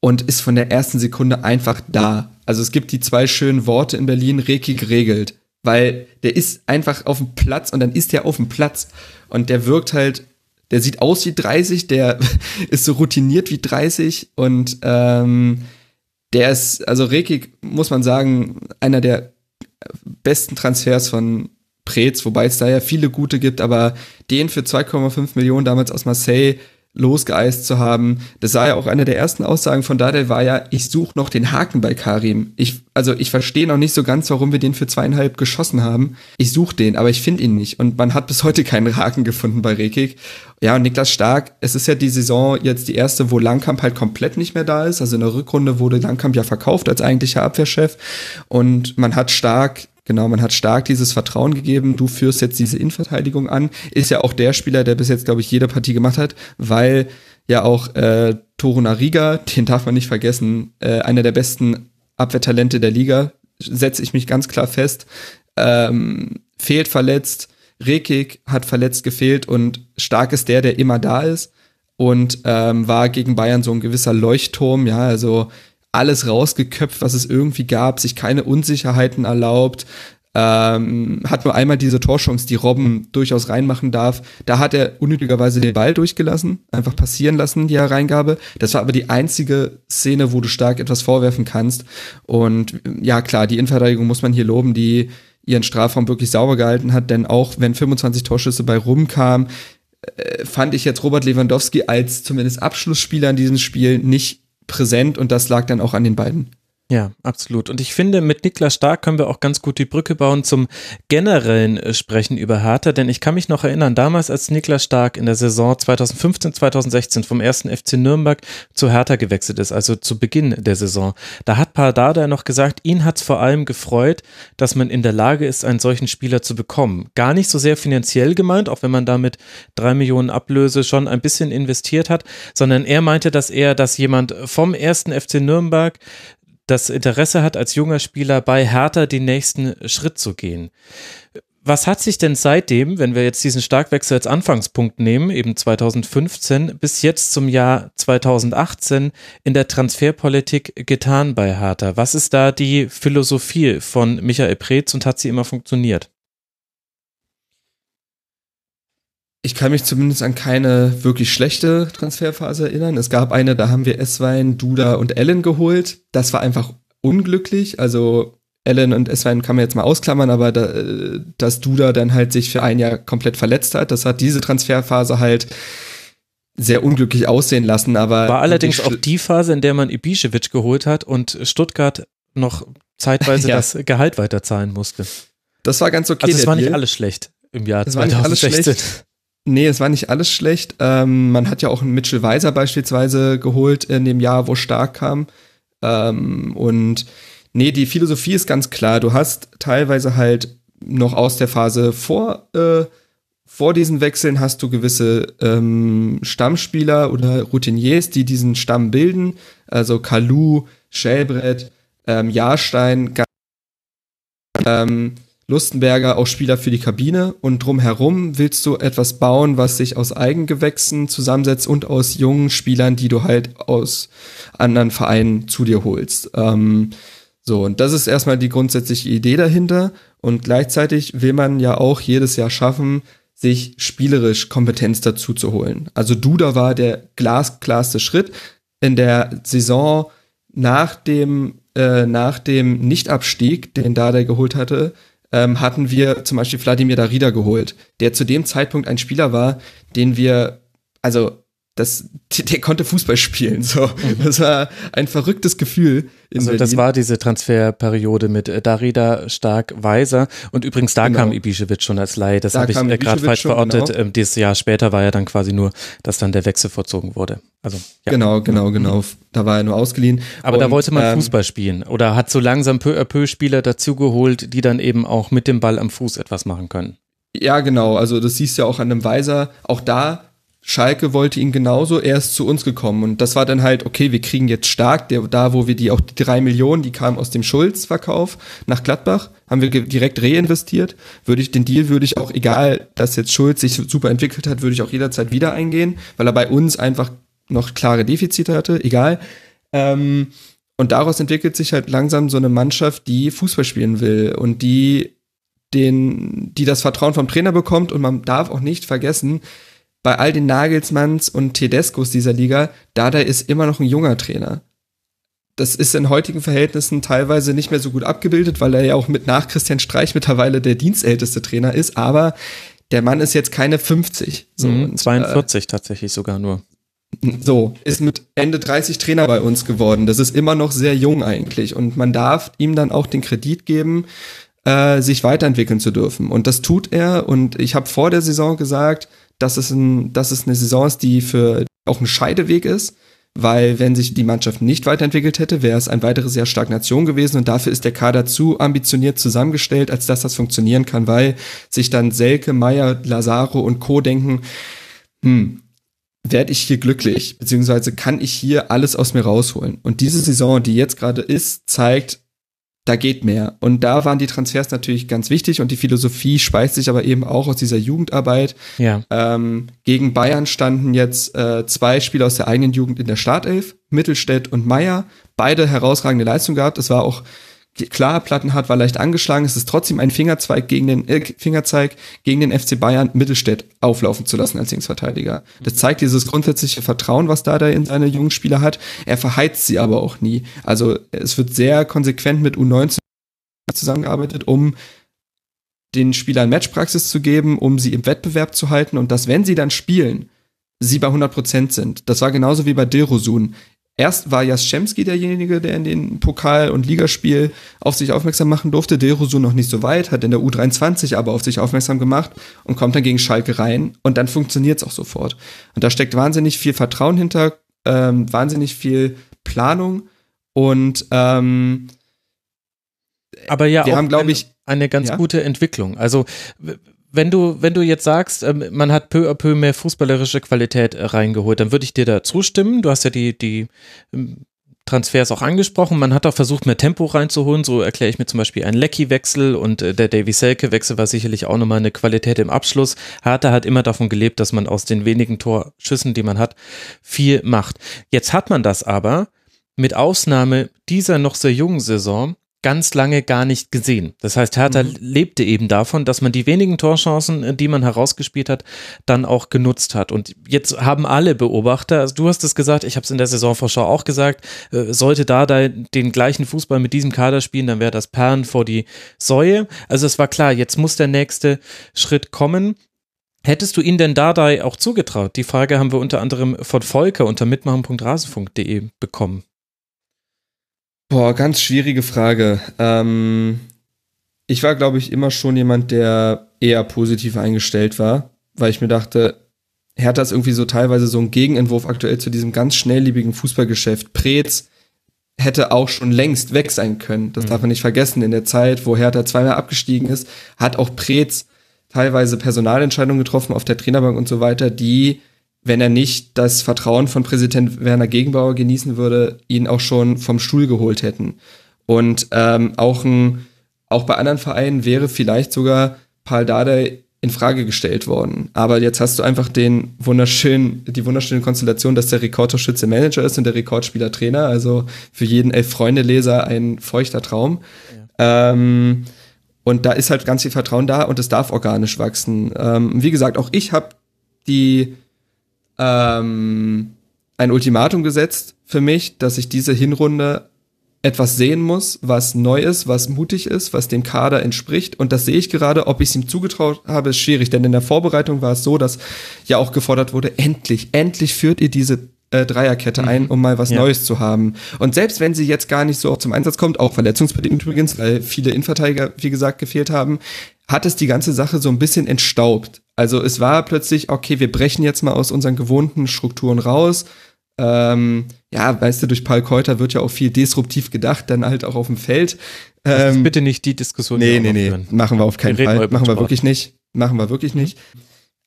[SPEAKER 5] und ist von der ersten Sekunde einfach da. Also es gibt die zwei schönen Worte in Berlin, Reki geregelt, weil der ist einfach auf dem Platz und dann ist der auf dem Platz und der wirkt halt, der sieht aus wie 30, der ist so routiniert wie 30 und ähm, der ist, also Rekik, muss man sagen, einer der besten Transfers von Preetz, wobei es da ja viele gute gibt, aber den für 2,5 Millionen damals aus Marseille losgeeist zu haben. Das war ja auch eine der ersten Aussagen von Dade war ja, ich suche noch den Haken bei Karim. Ich, also ich verstehe noch nicht so ganz, warum wir den für zweieinhalb geschossen haben. Ich suche den, aber ich finde ihn nicht. Und man hat bis heute keinen Haken gefunden bei Rekik. Ja, und Niklas Stark, es ist ja die Saison jetzt die erste, wo Langkamp halt komplett nicht mehr da ist. Also in der Rückrunde wurde Langkamp ja verkauft als eigentlicher Abwehrchef. Und man hat Stark Genau, man hat stark dieses Vertrauen gegeben, du führst jetzt diese Innenverteidigung an. Ist ja auch der Spieler, der bis jetzt, glaube ich, jede Partie gemacht hat, weil ja auch äh, Toru Nariga, den darf man nicht vergessen, äh, einer der besten Abwehrtalente der Liga, setze ich mich ganz klar fest, ähm, fehlt verletzt, Rekik hat verletzt gefehlt und stark ist der, der immer da ist. Und ähm, war gegen Bayern so ein gewisser Leuchtturm, ja, also alles rausgeköpft, was es irgendwie gab, sich keine Unsicherheiten erlaubt, ähm, hat nur einmal diese Torchance, die Robben durchaus reinmachen darf. Da hat er unnötigerweise den Ball durchgelassen, einfach passieren lassen, die Hereingabe. Das war aber die einzige Szene, wo du stark etwas vorwerfen kannst. Und ja, klar, die Innenverteidigung muss man hier loben, die ihren Strafraum wirklich sauber gehalten hat, denn auch wenn 25 Torschüsse bei rumkamen, äh, fand ich jetzt Robert Lewandowski als zumindest Abschlussspieler in diesem Spiel nicht präsent und das lag dann auch an den beiden.
[SPEAKER 3] Ja, absolut. Und ich finde, mit Niklas Stark können wir auch ganz gut die Brücke bauen zum generellen äh, Sprechen über Hertha, denn ich kann mich noch erinnern, damals als Niklas Stark in der Saison 2015, 2016 vom ersten FC Nürnberg zu Hertha gewechselt ist, also zu Beginn der Saison, da hat Pardada noch gesagt, ihn hat es vor allem gefreut, dass man in der Lage ist, einen solchen Spieler zu bekommen. Gar nicht so sehr finanziell gemeint, auch wenn man damit drei Millionen Ablöse schon ein bisschen investiert hat, sondern er meinte, dass er, dass jemand vom ersten FC Nürnberg das Interesse hat, als junger Spieler bei Hertha den nächsten Schritt zu gehen. Was hat sich denn seitdem, wenn wir jetzt diesen Starkwechsel als Anfangspunkt nehmen, eben 2015 bis jetzt zum Jahr 2018 in der Transferpolitik getan bei Hertha? Was ist da die Philosophie von Michael Preetz und hat sie immer funktioniert?
[SPEAKER 5] Ich kann mich zumindest an keine wirklich schlechte Transferphase erinnern. Es gab eine, da haben wir Eswein, Duda und Ellen geholt. Das war einfach unglücklich. Also Ellen und Eswein kann man jetzt mal ausklammern, aber da, dass Duda dann halt sich für ein Jahr komplett verletzt hat, das hat diese Transferphase halt sehr unglücklich aussehen lassen. Aber
[SPEAKER 3] war allerdings auch die Phase, in der man Ibišević geholt hat und Stuttgart noch zeitweise ja. das Gehalt weiterzahlen musste.
[SPEAKER 5] Das war ganz okay.
[SPEAKER 3] Also es war nicht alles schlecht im Jahr das 2016.
[SPEAKER 5] Nee, es war nicht alles schlecht. Ähm, man hat ja auch einen Mitchell Weiser beispielsweise geholt in dem Jahr, wo Stark kam. Ähm, und nee, die Philosophie ist ganz klar. Du hast teilweise halt noch aus der Phase vor, äh, vor diesen Wechseln hast du gewisse ähm, Stammspieler oder Routiniers, die diesen Stamm bilden. Also Kalu, Schellbrett, ähm, Jahrstein, ähm, Lustenberger auch Spieler für die Kabine und drumherum willst du etwas bauen, was sich aus Eigengewächsen zusammensetzt und aus jungen Spielern, die du halt aus anderen Vereinen zu dir holst. Ähm, so, und das ist erstmal die grundsätzliche Idee dahinter und gleichzeitig will man ja auch jedes Jahr schaffen, sich spielerisch Kompetenz dazu zu holen. Also Duda war der glasklarste Schritt in der Saison nach dem äh, nach dem Nichtabstieg, den Dada geholt hatte, ähm, hatten wir zum Beispiel Vladimir Darida geholt, der zu dem Zeitpunkt ein Spieler war, den wir, also das, der konnte Fußball spielen. So, mhm. das war ein verrücktes Gefühl.
[SPEAKER 3] also Berlin. das war diese Transferperiode mit äh, Darida, Stark, Weiser und übrigens da genau. kam Ibišević schon als Laie. Das habe ich äh, gerade falsch schon, verortet. Genau. Ähm, dieses Jahr später war ja dann quasi nur, dass dann der Wechsel vollzogen wurde. Also
[SPEAKER 5] ja. genau, genau, genau. Da war er nur ausgeliehen.
[SPEAKER 3] Aber und, da wollte man ähm, Fußball spielen oder hat so langsam peu à peu Spieler dazugeholt, die dann eben auch mit dem Ball am Fuß etwas machen können.
[SPEAKER 5] Ja, genau. Also das siehst du ja auch an dem Weiser. Auch da Schalke wollte ihn genauso, er ist zu uns gekommen. Und das war dann halt, okay, wir kriegen jetzt stark, der, da wo wir die auch die drei Millionen, die kamen aus dem Schulz-Verkauf nach Gladbach, haben wir direkt reinvestiert. Würde ich, den Deal würde ich auch, egal, dass jetzt Schulz sich super entwickelt hat, würde ich auch jederzeit wieder eingehen, weil er bei uns einfach noch klare Defizite hatte, egal. Ähm, und daraus entwickelt sich halt langsam so eine Mannschaft, die Fußball spielen will und die den, die das Vertrauen vom Trainer bekommt und man darf auch nicht vergessen, bei all den Nagelsmanns und Tedescos dieser Liga, Dada ist immer noch ein junger Trainer. Das ist in heutigen Verhältnissen teilweise nicht mehr so gut abgebildet, weil er ja auch mit nach Christian Streich mittlerweile der dienstälteste Trainer ist, aber der Mann ist jetzt keine 50.
[SPEAKER 3] So, mhm, 42 äh, tatsächlich sogar nur.
[SPEAKER 5] So, ist mit Ende 30 Trainer bei uns geworden. Das ist immer noch sehr jung eigentlich. Und man darf ihm dann auch den Kredit geben, äh, sich weiterentwickeln zu dürfen. Und das tut er. Und ich habe vor der Saison gesagt, dass es, ein, dass es eine Saison ist, die für auch ein Scheideweg ist, weil wenn sich die Mannschaft nicht weiterentwickelt hätte, wäre es ein weiteres Jahr Stagnation gewesen und dafür ist der Kader zu ambitioniert zusammengestellt, als dass das funktionieren kann, weil sich dann Selke, Meier, Lazaro und Co. denken, hm, werde ich hier glücklich, beziehungsweise kann ich hier alles aus mir rausholen. Und diese Saison, die jetzt gerade ist, zeigt, da geht mehr. Und da waren die Transfers natürlich ganz wichtig und die Philosophie speist sich aber eben auch aus dieser Jugendarbeit.
[SPEAKER 3] Ja.
[SPEAKER 5] Ähm, gegen Bayern standen jetzt äh, zwei Spieler aus der eigenen Jugend in der Startelf, Mittelstädt und Meier. Beide herausragende Leistung gehabt. Es war auch klar, Plattenhardt war leicht angeschlagen. Es ist trotzdem ein Fingerzeig gegen den äh, Fingerzeig gegen den FC Bayern Mittelstädt auflaufen zu lassen als Linksverteidiger. Das zeigt dieses grundsätzliche Vertrauen, was da da in seine jungen Spieler hat. Er verheizt sie aber auch nie. Also es wird sehr konsequent mit U19 zusammengearbeitet, um den Spielern Matchpraxis zu geben, um sie im Wettbewerb zu halten und dass, wenn sie dann spielen, sie bei 100% sind. Das war genauso wie bei Dilrosun. Erst war Jaschemski derjenige, der in den Pokal- und Ligaspiel auf sich aufmerksam machen durfte. Derosu noch nicht so weit, hat in der U23 aber auf sich aufmerksam gemacht und kommt dann gegen Schalke rein und dann funktioniert es auch sofort. Und da steckt wahnsinnig viel Vertrauen hinter, ähm, wahnsinnig viel Planung und ähm,
[SPEAKER 3] aber ja, wir haben, glaube ich, eine ganz ja? gute Entwicklung. Also wenn du, wenn du jetzt sagst, ähm, man hat peu à peu mehr fußballerische Qualität äh, reingeholt, dann würde ich dir da zustimmen. Du hast ja die, die, ähm, Transfers auch angesprochen. Man hat auch versucht, mehr Tempo reinzuholen. So erkläre ich mir zum Beispiel einen Lecky-Wechsel und äh, der Davy Selke-Wechsel war sicherlich auch nochmal eine Qualität im Abschluss. Hertha hat immer davon gelebt, dass man aus den wenigen Torschüssen, die man hat, viel macht. Jetzt hat man das aber mit Ausnahme dieser noch sehr jungen Saison ganz lange gar nicht gesehen. Das heißt, Hertha mhm. lebte eben davon, dass man die wenigen Torchancen, äh, die man herausgespielt hat, dann auch genutzt hat. Und jetzt haben alle Beobachter, also du hast es gesagt, ich habe es in der Saisonvorschau auch gesagt, äh, sollte da den gleichen Fußball mit diesem Kader spielen, dann wäre das Perlen vor die Säue. Also es war klar, jetzt muss der nächste Schritt kommen. Hättest du ihn denn Dardai auch zugetraut? Die Frage haben wir unter anderem von Volker unter mitmachen.rasenfunk.de bekommen.
[SPEAKER 5] Boah, ganz schwierige Frage. Ähm, ich war, glaube ich, immer schon jemand, der eher positiv eingestellt war, weil ich mir dachte, Hertha ist irgendwie so teilweise so ein Gegenentwurf aktuell zu diesem ganz schnelllebigen Fußballgeschäft. Preetz hätte auch schon längst weg sein können. Das mhm. darf man nicht vergessen. In der Zeit, wo Hertha zweimal abgestiegen ist, hat auch Preetz teilweise Personalentscheidungen getroffen auf der Trainerbank und so weiter, die wenn er nicht das Vertrauen von Präsident Werner Gegenbauer genießen würde, ihn auch schon vom Stuhl geholt hätten. Und ähm, auch, ein, auch bei anderen Vereinen wäre vielleicht sogar Paul Dardai in Frage gestellt worden. Aber jetzt hast du einfach den wunderschönen, die wunderschöne Konstellation, dass der Rekordtorschütze Manager ist und der Rekordspieler Trainer. Also für jeden Elf-Freunde-Leser ein feuchter Traum. Ja. Ähm, und da ist halt ganz viel Vertrauen da und es darf organisch wachsen. Ähm, wie gesagt, auch ich habe die ähm, ein Ultimatum gesetzt für mich, dass ich diese Hinrunde etwas sehen muss, was neu ist, was mutig ist, was dem Kader entspricht. Und das sehe ich gerade. Ob ich es ihm zugetraut habe, ist schwierig. Denn in der Vorbereitung war es so, dass ja auch gefordert wurde, endlich, endlich führt ihr diese äh, Dreierkette mhm. ein, um mal was ja. Neues zu haben. Und selbst wenn sie jetzt gar nicht so zum Einsatz kommt, auch verletzungsbedingt übrigens, weil viele Innenverteidiger, wie gesagt, gefehlt haben, hat es die ganze Sache so ein bisschen entstaubt. Also es war plötzlich, okay, wir brechen jetzt mal aus unseren gewohnten Strukturen raus. Ähm, ja, weißt du, durch Paul Keuter wird ja auch viel disruptiv gedacht, dann halt auch auf dem Feld.
[SPEAKER 3] Ähm, bitte nicht die Diskussion.
[SPEAKER 5] Nee, nee, nee, machen wir auf keinen Fall. Machen wir wirklich nicht. Machen wir wirklich nicht.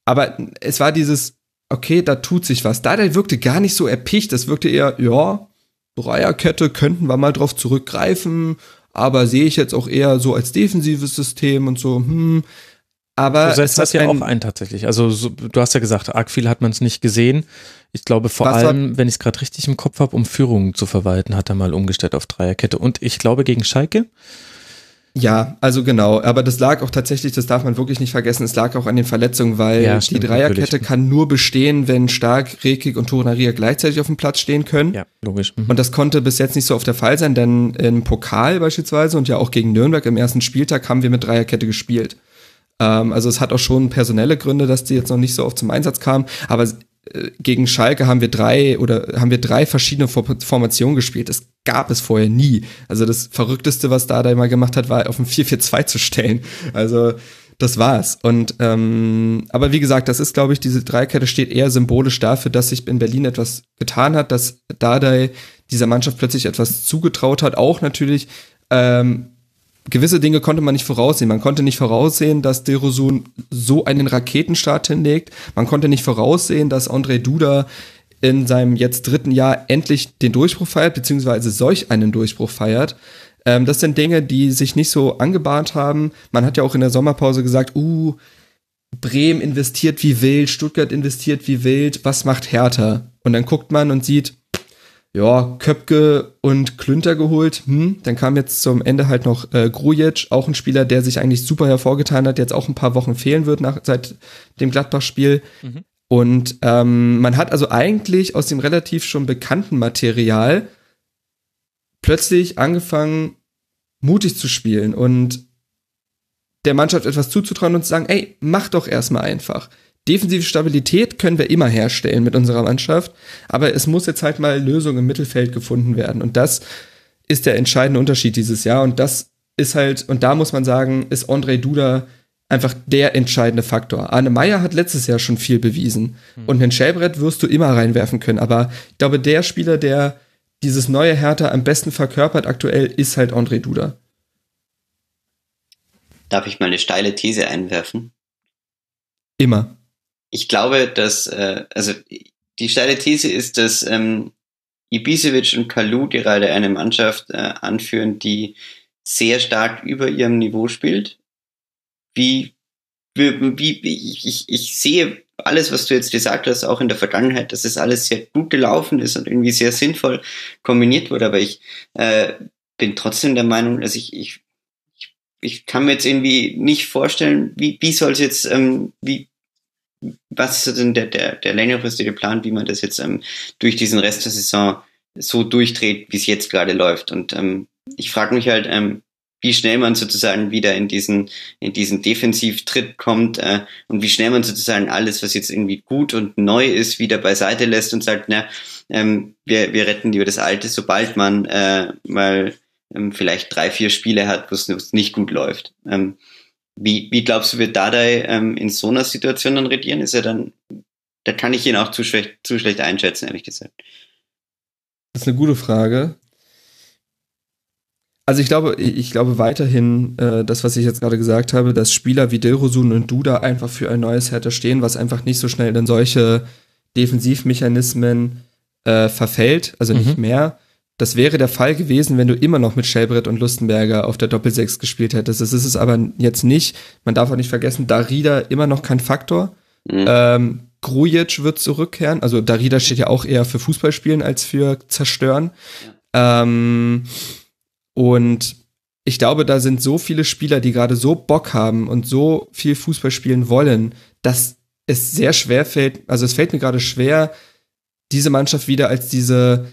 [SPEAKER 5] Aber es war dieses, okay, da tut sich was. Dardai wirkte gar nicht so erpicht. Das wirkte eher, ja, Dreierkette könnten wir mal drauf zurückgreifen aber sehe ich jetzt auch eher so als defensives System und so, hm. Aber
[SPEAKER 3] du setzt das ja auch ein tatsächlich. Also so, du hast ja gesagt, arg viel hat man es nicht gesehen. Ich glaube vor allem, wenn ich es gerade richtig im Kopf habe, um Führungen zu verwalten, hat er mal umgestellt auf Dreierkette. Und ich glaube gegen Schalke
[SPEAKER 5] ja, also genau. Aber das lag auch tatsächlich, das darf man wirklich nicht vergessen, es lag auch an den Verletzungen, weil ja, stimmt, die Dreierkette natürlich. kann nur bestehen, wenn Stark, Rekik und Torenaria gleichzeitig auf dem Platz stehen können. Ja, logisch. Mhm. Und das konnte bis jetzt nicht so oft der Fall sein, denn im Pokal beispielsweise und ja auch gegen Nürnberg im ersten Spieltag haben wir mit Dreierkette gespielt. Ähm, also es hat auch schon personelle Gründe, dass die jetzt noch nicht so oft zum Einsatz kamen. Aber äh, gegen Schalke haben wir drei oder haben wir drei verschiedene Formationen gespielt. Das gab es vorher nie. Also das Verrückteste, was da da mal gemacht hat, war auf ein 4-4-2 zu stellen. Also das war's. Und ähm, aber wie gesagt, das ist, glaube ich, diese Dreikette steht eher symbolisch dafür, dass sich in Berlin etwas getan hat, dass Dardai dieser Mannschaft plötzlich etwas zugetraut hat. Auch natürlich ähm, gewisse Dinge konnte man nicht voraussehen. Man konnte nicht voraussehen, dass Derosun so einen Raketenstart hinlegt. Man konnte nicht voraussehen, dass André Duda in seinem jetzt dritten Jahr endlich den Durchbruch feiert, beziehungsweise solch einen Durchbruch feiert. Ähm, das sind Dinge, die sich nicht so angebahnt haben. Man hat ja auch in der Sommerpause gesagt, uh, Bremen investiert wie wild, Stuttgart investiert wie wild, was macht Hertha? Und dann guckt man und sieht, ja, Köpke und Klünter geholt. Hm, dann kam jetzt zum Ende halt noch äh, Grujic, auch ein Spieler, der sich eigentlich super hervorgetan hat, jetzt auch ein paar Wochen fehlen wird nach, seit dem Gladbach-Spiel. Mhm. Und ähm, man hat also eigentlich aus dem relativ schon bekannten Material plötzlich angefangen, mutig zu spielen und der Mannschaft etwas zuzutrauen und zu sagen, ey, mach doch erstmal einfach. Defensive Stabilität können wir immer herstellen mit unserer Mannschaft, aber es muss jetzt halt mal Lösungen im Mittelfeld gefunden werden. Und das ist der entscheidende Unterschied dieses Jahr. Und das ist halt, und da muss man sagen, ist André Duda einfach der entscheidende Faktor. Arne Meyer hat letztes Jahr schon viel bewiesen. Mhm. Und einen Schellbrett wirst du immer reinwerfen können. Aber ich glaube, der Spieler, der dieses neue Hertha am besten verkörpert aktuell, ist halt André Duda.
[SPEAKER 4] Darf ich mal eine steile These einwerfen?
[SPEAKER 5] Immer
[SPEAKER 4] ich glaube, dass, äh, also die steile These ist, dass ähm, Ibisevic und Kalu, gerade eine Mannschaft äh, anführen, die sehr stark über ihrem Niveau spielt. Wie, wie, wie ich, ich, ich sehe alles, was du jetzt gesagt hast, auch in der Vergangenheit, dass es alles sehr gut gelaufen ist und irgendwie sehr sinnvoll kombiniert wurde. Aber ich äh, bin trotzdem der Meinung, dass ich, ich, ich kann mir jetzt irgendwie nicht vorstellen, wie, wie soll es jetzt, ähm, wie, was ist denn der, der, der längerfristige Plan, wie man das jetzt ähm, durch diesen Rest der Saison so durchdreht, wie es jetzt gerade läuft. Und ähm, ich frage mich halt, ähm, wie schnell man sozusagen wieder in diesen, in diesen Defensivtritt kommt äh, und wie schnell man sozusagen alles, was jetzt irgendwie gut und neu ist, wieder beiseite lässt und sagt, na, ähm, wir, wir retten lieber das Alte, sobald man äh, mal ähm, vielleicht drei, vier Spiele hat, wo es nicht gut läuft. Ähm, wie, wie glaubst du, wird Dadai ähm, in so einer Situation dann redieren? Ist er dann, da kann ich ihn auch zu schlecht, zu schlecht einschätzen, ehrlich gesagt.
[SPEAKER 5] Das ist eine gute Frage. Also ich glaube, ich glaube weiterhin, äh, das, was ich jetzt gerade gesagt habe, dass Spieler wie Dilrosun und Duda einfach für ein neues Hertha stehen, was einfach nicht so schnell in solche Defensivmechanismen äh, verfällt, also nicht mhm. mehr. Das wäre der Fall gewesen, wenn du immer noch mit Schelbrett und Lustenberger auf der Doppelsechs gespielt hättest. Das ist es aber jetzt nicht. Man darf auch nicht vergessen, Darida immer noch kein Faktor. Mhm. Ähm, Grujic wird zurückkehren. Also Darida steht ja auch eher für Fußballspielen als für Zerstören. Ja. Ähm, und ich glaube, da sind so viele Spieler, die gerade so Bock haben und so viel Fußball spielen wollen, dass es sehr schwer fällt, also es fällt mir gerade schwer, diese Mannschaft wieder als diese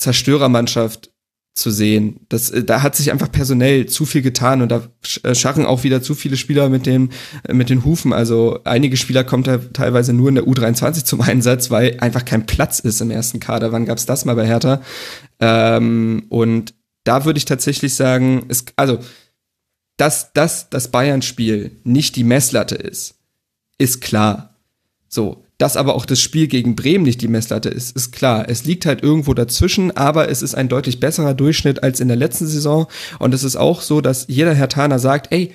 [SPEAKER 5] Zerstörermannschaft zu sehen. Das, äh, da hat sich einfach personell zu viel getan und da äh, scharren auch wieder zu viele Spieler mit dem, äh, mit den Hufen. Also einige Spieler kommen da teilweise nur in der U23 zum Einsatz, weil einfach kein Platz ist im ersten Kader. Wann gab's das mal bei Hertha? Ähm, und da würde ich tatsächlich sagen, es, also, dass, dass das Bayern-Spiel nicht die Messlatte ist, ist klar. So, dass aber auch das Spiel gegen Bremen nicht die Messlatte ist, ist klar. Es liegt halt irgendwo dazwischen, aber es ist ein deutlich besserer Durchschnitt als in der letzten Saison. Und es ist auch so, dass jeder Herr Taner sagt, ey,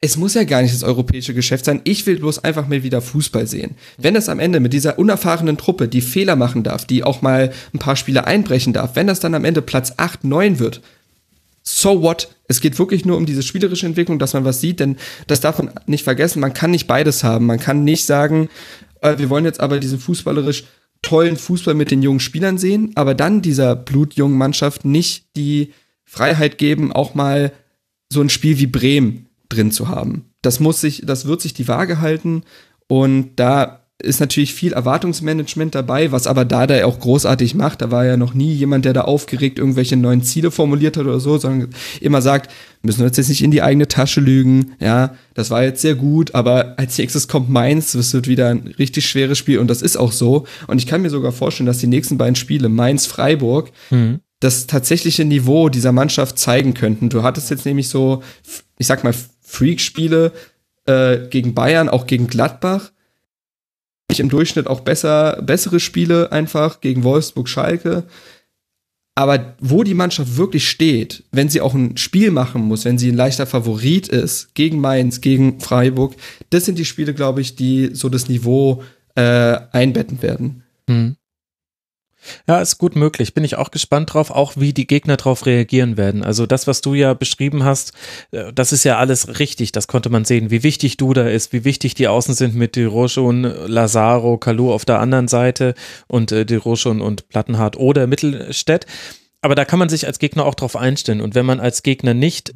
[SPEAKER 5] es muss ja gar nicht das europäische Geschäft sein. Ich will bloß einfach mal wieder Fußball sehen. Wenn es am Ende mit dieser unerfahrenen Truppe, die Fehler machen darf, die auch mal ein paar Spiele einbrechen darf, wenn das dann am Ende Platz 8, 9 wird, so what? Es geht wirklich nur um diese spielerische Entwicklung, dass man was sieht, denn das darf man nicht vergessen. Man kann nicht beides haben. Man kann nicht sagen, äh, wir wollen jetzt aber diesen fußballerisch tollen Fußball mit den jungen Spielern sehen, aber dann dieser blutjungen Mannschaft nicht die Freiheit geben, auch mal so ein Spiel wie Bremen drin zu haben. Das muss sich, das wird sich die Waage halten und da ist natürlich viel Erwartungsmanagement dabei, was aber Dada auch großartig macht. Da war ja noch nie jemand, der da aufgeregt irgendwelche neuen Ziele formuliert hat oder so, sondern immer sagt, müssen wir uns jetzt nicht in die eigene Tasche lügen. Ja, das war jetzt sehr gut, aber als nächstes kommt Mainz, das wird wieder ein richtig schweres Spiel und das ist auch so. Und ich kann mir sogar vorstellen, dass die nächsten beiden Spiele, Mainz-Freiburg, mhm. das tatsächliche Niveau dieser Mannschaft zeigen könnten. Du hattest jetzt nämlich so, ich sag mal, Freak-Spiele äh, gegen Bayern, auch gegen Gladbach ich im Durchschnitt auch besser, bessere Spiele einfach gegen Wolfsburg, Schalke. Aber wo die Mannschaft wirklich steht, wenn sie auch ein Spiel machen muss, wenn sie ein leichter Favorit ist, gegen Mainz, gegen Freiburg, das sind die Spiele, glaube ich, die so das Niveau äh, einbetten werden. Mhm.
[SPEAKER 3] Ja, ist gut möglich. Bin ich auch gespannt drauf, auch wie die Gegner darauf reagieren werden. Also das, was du ja beschrieben hast, äh, das ist ja alles richtig. Das konnte man sehen, wie wichtig du da ist, wie wichtig die Außen sind mit Di und Lazaro, Kalu auf der anderen Seite und äh, Di und, und Plattenhardt oder Mittelstädt. Aber da kann man sich als Gegner auch drauf einstellen. Und wenn man als Gegner nicht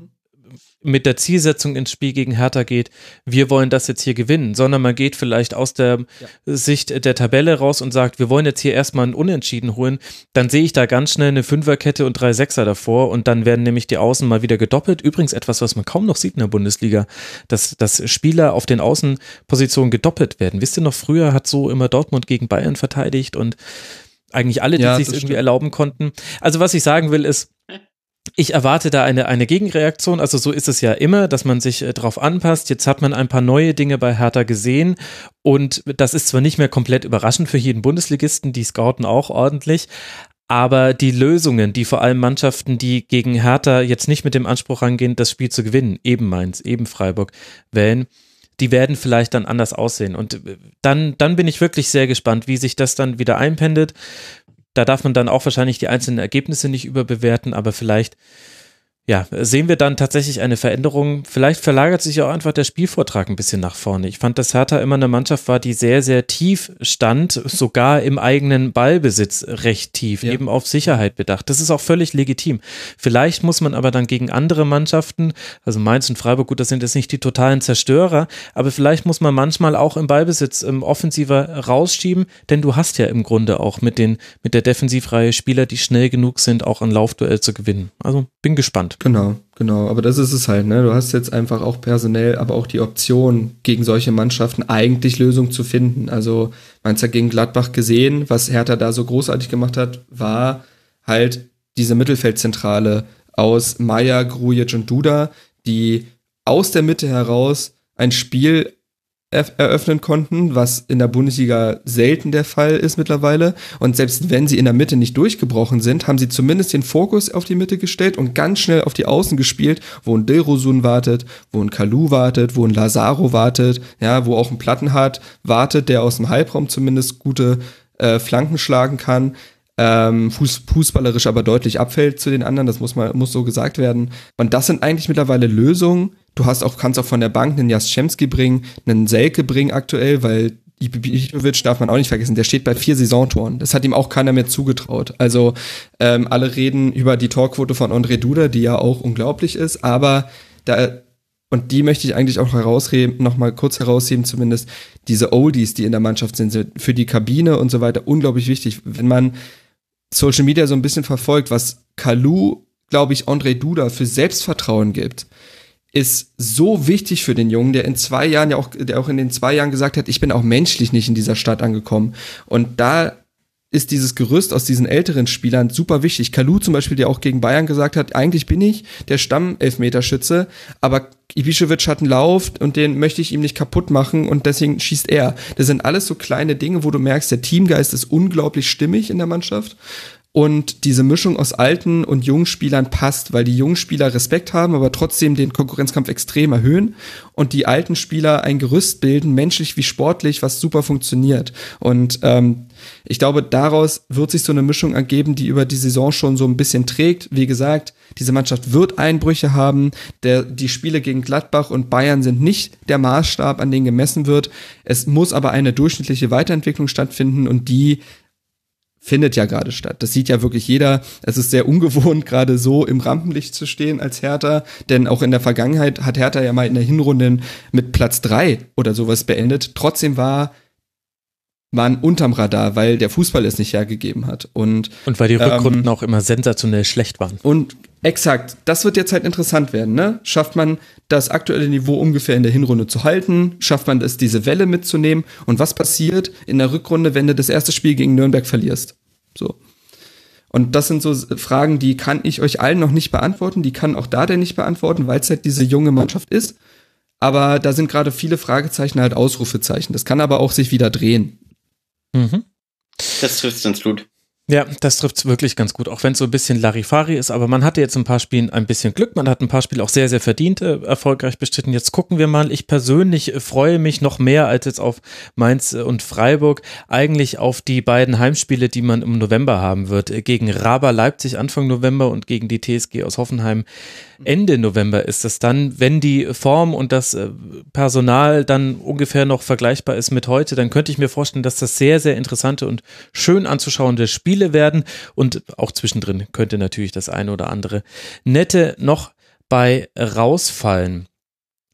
[SPEAKER 3] mit der Zielsetzung ins Spiel gegen Hertha geht, wir wollen das jetzt hier gewinnen, sondern man geht vielleicht aus der ja. Sicht der Tabelle raus und sagt, wir wollen jetzt hier erstmal einen Unentschieden holen, dann sehe ich da ganz schnell eine Fünferkette und drei Sechser davor und dann werden nämlich die Außen mal wieder gedoppelt. Übrigens etwas, was man kaum noch sieht in der Bundesliga, dass, dass Spieler auf den Außenpositionen gedoppelt werden. Wisst ihr noch, früher hat so immer Dortmund gegen Bayern verteidigt und eigentlich alle, die ja, sich irgendwie erlauben konnten. Also was ich sagen will, ist, ich erwarte da eine, eine Gegenreaktion. Also so ist es ja immer, dass man sich äh, darauf anpasst. Jetzt hat man ein paar neue Dinge bei Hertha gesehen und das ist zwar nicht mehr komplett überraschend für jeden Bundesligisten, die scouten auch ordentlich, aber die Lösungen, die vor allem Mannschaften, die gegen Hertha jetzt nicht mit dem Anspruch rangehen, das Spiel zu gewinnen, eben Mainz, eben Freiburg, wählen, die werden vielleicht dann anders aussehen. Und äh, dann, dann bin ich wirklich sehr gespannt, wie sich das dann wieder einpendelt da darf man dann auch wahrscheinlich die einzelnen Ergebnisse nicht überbewerten, aber vielleicht ja, sehen wir dann tatsächlich eine Veränderung. Vielleicht verlagert sich auch einfach der Spielvortrag ein bisschen nach vorne. Ich fand, dass Hertha immer eine Mannschaft war, die sehr, sehr tief stand, sogar im eigenen Ballbesitz recht tief, ja. eben auf Sicherheit bedacht. Das ist auch völlig legitim. Vielleicht muss man aber dann gegen andere Mannschaften, also Mainz und Freiburg, gut, das sind jetzt nicht die totalen Zerstörer, aber vielleicht muss man manchmal auch im Ballbesitz ähm, offensiver rausschieben, denn du hast ja im Grunde auch mit den, mit der Defensivreihe Spieler, die schnell genug sind, auch ein Laufduell zu gewinnen. Also bin gespannt.
[SPEAKER 5] Genau, genau. Aber das ist es halt, ne? Du hast jetzt einfach auch personell, aber auch die Option, gegen solche Mannschaften eigentlich Lösungen zu finden. Also, meinst du gegen Gladbach gesehen, was Hertha da so großartig gemacht hat, war halt diese Mittelfeldzentrale aus Meier, Grujic und Duda, die aus der Mitte heraus ein Spiel eröffnen konnten, was in der Bundesliga selten der Fall ist mittlerweile. Und selbst wenn sie in der Mitte nicht durchgebrochen sind, haben sie zumindest den Fokus auf die Mitte gestellt und ganz schnell auf die Außen gespielt, wo ein Dilrosun wartet, wo ein Kalu wartet, wo ein Lazaro wartet, ja, wo auch ein Plattenhardt wartet, der aus dem Halbraum zumindest gute äh, Flanken schlagen kann. Ähm, Fuß, fußballerisch aber deutlich abfällt zu den anderen, das muss mal muss so gesagt werden. Und das sind eigentlich mittlerweile Lösungen, Du hast auch, kannst auch von der Bank einen Jaschemski bringen, einen Selke bringen aktuell, weil Ibišević darf man auch nicht vergessen, der steht bei vier Saisontoren. Das hat ihm auch keiner mehr zugetraut. Also ähm, alle reden über die Torquote von André Duda, die ja auch unglaublich ist, aber da und die möchte ich eigentlich auch herausheben, nochmal kurz herausheben, zumindest diese Oldies, die in der Mannschaft sind, sind für die Kabine und so weiter unglaublich wichtig. Wenn man Social Media so ein bisschen verfolgt, was Kalu, glaube ich, André Duda für Selbstvertrauen gibt, ist so wichtig für den Jungen, der in zwei Jahren ja auch, der auch in den zwei Jahren gesagt hat, ich bin auch menschlich nicht in dieser Stadt angekommen. Und da ist dieses Gerüst aus diesen älteren Spielern super wichtig. Kalu zum Beispiel, der auch gegen Bayern gesagt hat, eigentlich bin ich der Stamm-Elfmeterschütze, aber Ibišević hat einen Lauf und den möchte ich ihm nicht kaputt machen und deswegen schießt er. Das sind alles so kleine Dinge, wo du merkst, der Teamgeist ist unglaublich stimmig in der Mannschaft und diese Mischung aus alten und jungen Spielern passt, weil die jungen Spieler Respekt haben, aber trotzdem den Konkurrenzkampf extrem erhöhen und die alten Spieler ein Gerüst bilden, menschlich wie sportlich, was super funktioniert. Und ähm, ich glaube, daraus wird sich so eine Mischung ergeben, die über die Saison schon so ein bisschen trägt. Wie gesagt, diese Mannschaft wird Einbrüche haben. Der, die Spiele gegen Gladbach und Bayern sind nicht der Maßstab, an den gemessen wird. Es muss aber eine durchschnittliche Weiterentwicklung stattfinden und die findet ja gerade statt. Das sieht ja wirklich jeder. Es ist sehr ungewohnt, gerade so im Rampenlicht zu stehen als Hertha, denn auch in der Vergangenheit hat Hertha ja mal in der Hinrunde mit Platz drei oder sowas beendet. Trotzdem war man unterm Radar, weil der Fußball es nicht hergegeben hat. Und,
[SPEAKER 3] und weil die Rückrunden ähm, auch immer sensationell schlecht waren.
[SPEAKER 5] Und exakt, das wird jetzt halt interessant werden. Ne? Schafft man das aktuelle Niveau ungefähr in der Hinrunde zu halten? Schafft man es, diese Welle mitzunehmen? Und was passiert in der Rückrunde, wenn du das erste Spiel gegen Nürnberg verlierst? So. Und das sind so Fragen, die kann ich euch allen noch nicht beantworten. Die kann auch da der nicht beantworten, weil es halt diese junge Mannschaft ist. Aber da sind gerade viele Fragezeichen halt Ausrufezeichen. Das kann aber auch sich wieder drehen.
[SPEAKER 4] Mhm. Das trifft uns gut.
[SPEAKER 3] Ja, das trifft es wirklich ganz gut, auch wenn es so ein bisschen Larifari ist, aber man hatte jetzt ein paar Spielen ein bisschen Glück, man hat ein paar Spiele auch sehr, sehr verdient äh, erfolgreich bestritten. Jetzt gucken wir mal, ich persönlich freue mich noch mehr als jetzt auf Mainz und Freiburg, eigentlich auf die beiden Heimspiele, die man im November haben wird, gegen Raba Leipzig Anfang November und gegen die TSG aus Hoffenheim Ende November ist es dann, wenn die Form und das äh, Personal dann ungefähr noch vergleichbar ist mit heute, dann könnte ich mir vorstellen, dass das sehr, sehr interessante und schön anzuschauende Spiele werden und auch zwischendrin könnte natürlich das eine oder andere nette noch bei rausfallen.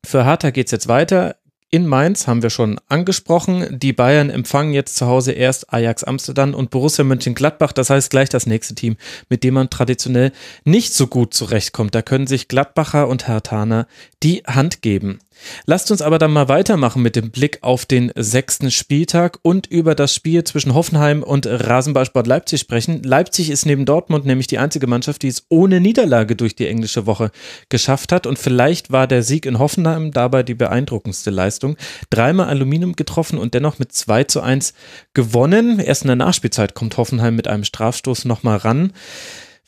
[SPEAKER 3] Für Hertha geht es jetzt weiter in Mainz haben wir schon angesprochen. Die Bayern empfangen jetzt zu Hause erst Ajax Amsterdam und Borussia Mönchengladbach. Das heißt gleich das nächste Team, mit dem man traditionell nicht so gut zurechtkommt. Da können sich Gladbacher und Hertaner die Hand geben. Lasst uns aber dann mal weitermachen mit dem Blick auf den sechsten Spieltag und über das Spiel zwischen Hoffenheim und Rasenballsport Leipzig sprechen. Leipzig ist neben Dortmund nämlich die einzige Mannschaft, die es ohne Niederlage durch die englische Woche geschafft hat. Und vielleicht war der Sieg in Hoffenheim dabei die beeindruckendste Leistung. Dreimal Aluminium getroffen und dennoch mit 2 zu 1 gewonnen. Erst in der Nachspielzeit kommt Hoffenheim mit einem Strafstoß nochmal ran.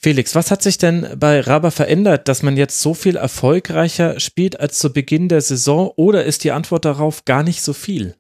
[SPEAKER 3] Felix, was hat sich denn bei Raba verändert, dass man jetzt so viel erfolgreicher spielt als zu Beginn der Saison oder ist die Antwort darauf gar nicht so viel?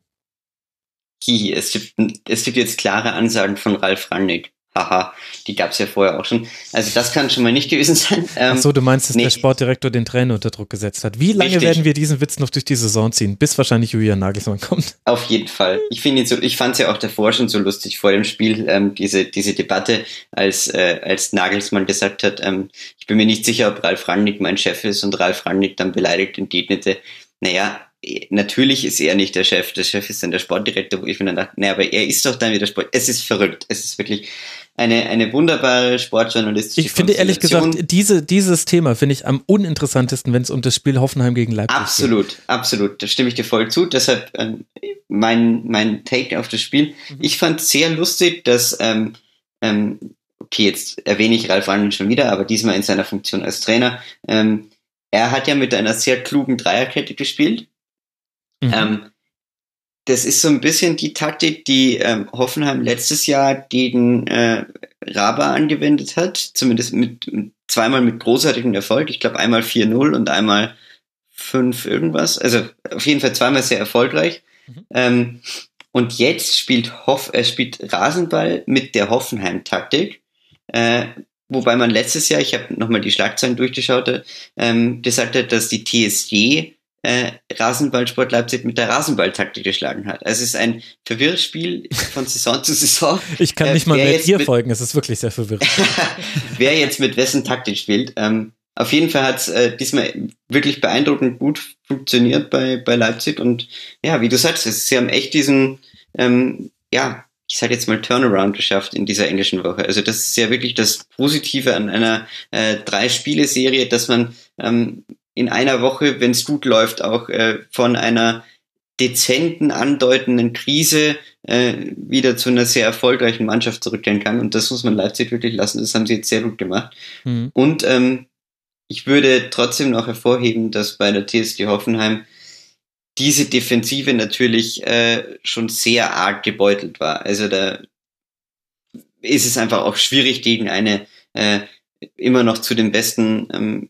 [SPEAKER 4] Es gibt, es gibt jetzt klare Ansagen von Ralf Rangnick. Haha, die gab es ja vorher auch schon. Also das kann schon mal nicht gewesen sein.
[SPEAKER 3] Ähm, Ach so, du meinst, dass nee. der Sportdirektor den Trainer unter Druck gesetzt hat. Wie lange Richtig. werden wir diesen Witz noch durch die Saison ziehen, bis wahrscheinlich Julian Nagelsmann kommt?
[SPEAKER 4] Auf jeden Fall. Ich finde so, ich fand es ja auch davor schon so lustig vor dem Spiel, ähm, diese, diese Debatte, als, äh, als Nagelsmann gesagt hat, ähm, ich bin mir nicht sicher, ob Ralf Rangnick mein Chef ist und Ralf Rangnick dann beleidigt entgegnete, naja, natürlich ist er nicht der Chef, der Chef ist dann der Sportdirektor, wo ich mir dann dachte, naja, aber er ist doch dann wieder Sport. Es ist verrückt. Es ist wirklich eine, eine wunderbare sportjournalistische
[SPEAKER 3] Ich finde ehrlich gesagt, diese, dieses Thema finde ich am uninteressantesten, wenn es um das Spiel Hoffenheim gegen Leipzig
[SPEAKER 4] absolut, geht. Absolut, absolut. Da stimme ich dir voll zu. Deshalb ähm, mein, mein Take auf das Spiel. Mhm. Ich fand sehr lustig, dass, ähm, ähm, okay, jetzt erwähne ich Ralf Rangnick schon wieder, aber diesmal in seiner Funktion als Trainer, ähm, er hat ja mit einer sehr klugen Dreierkette gespielt. Mhm. Ähm, das ist so ein bisschen die Taktik, die ähm, Hoffenheim letztes Jahr gegen äh, Raba angewendet hat, zumindest mit, zweimal mit großartigem Erfolg. Ich glaube einmal 4-0 und einmal 5 irgendwas. Also auf jeden Fall zweimal sehr erfolgreich. Mhm. Ähm, und jetzt spielt Hoff, er spielt Rasenball mit der Hoffenheim-Taktik. Äh, wobei man letztes Jahr, ich habe nochmal die Schlagzeilen durchgeschaut, ähm, gesagt hat, dass die TSG äh, Rasenballsport Leipzig mit der Rasenballtaktik geschlagen hat. Also es ist ein Verwirrspiel von Saison zu Saison.
[SPEAKER 3] Ich kann nicht äh, mal mehr dir folgen, es ist wirklich sehr verwirrend.
[SPEAKER 4] wer jetzt mit wessen Taktik spielt. Ähm, auf jeden Fall hat es äh, diesmal wirklich beeindruckend gut funktioniert bei, bei Leipzig und ja, wie du sagst, sie haben echt diesen, ähm, ja, ich sage jetzt mal Turnaround geschafft in dieser englischen Woche. Also das ist ja wirklich das Positive an einer äh, Drei-Spiele-Serie, dass man ähm, in einer Woche, wenn es gut läuft, auch äh, von einer dezenten, andeutenden Krise äh, wieder zu einer sehr erfolgreichen Mannschaft zurückkehren kann. Und das muss man Leipzig wirklich lassen. Das haben sie jetzt sehr gut gemacht. Mhm. Und ähm, ich würde trotzdem noch hervorheben, dass bei der TSG Hoffenheim diese Defensive natürlich äh, schon sehr arg gebeutelt war. Also da ist es einfach auch schwierig gegen eine äh, immer noch zu den besten ähm,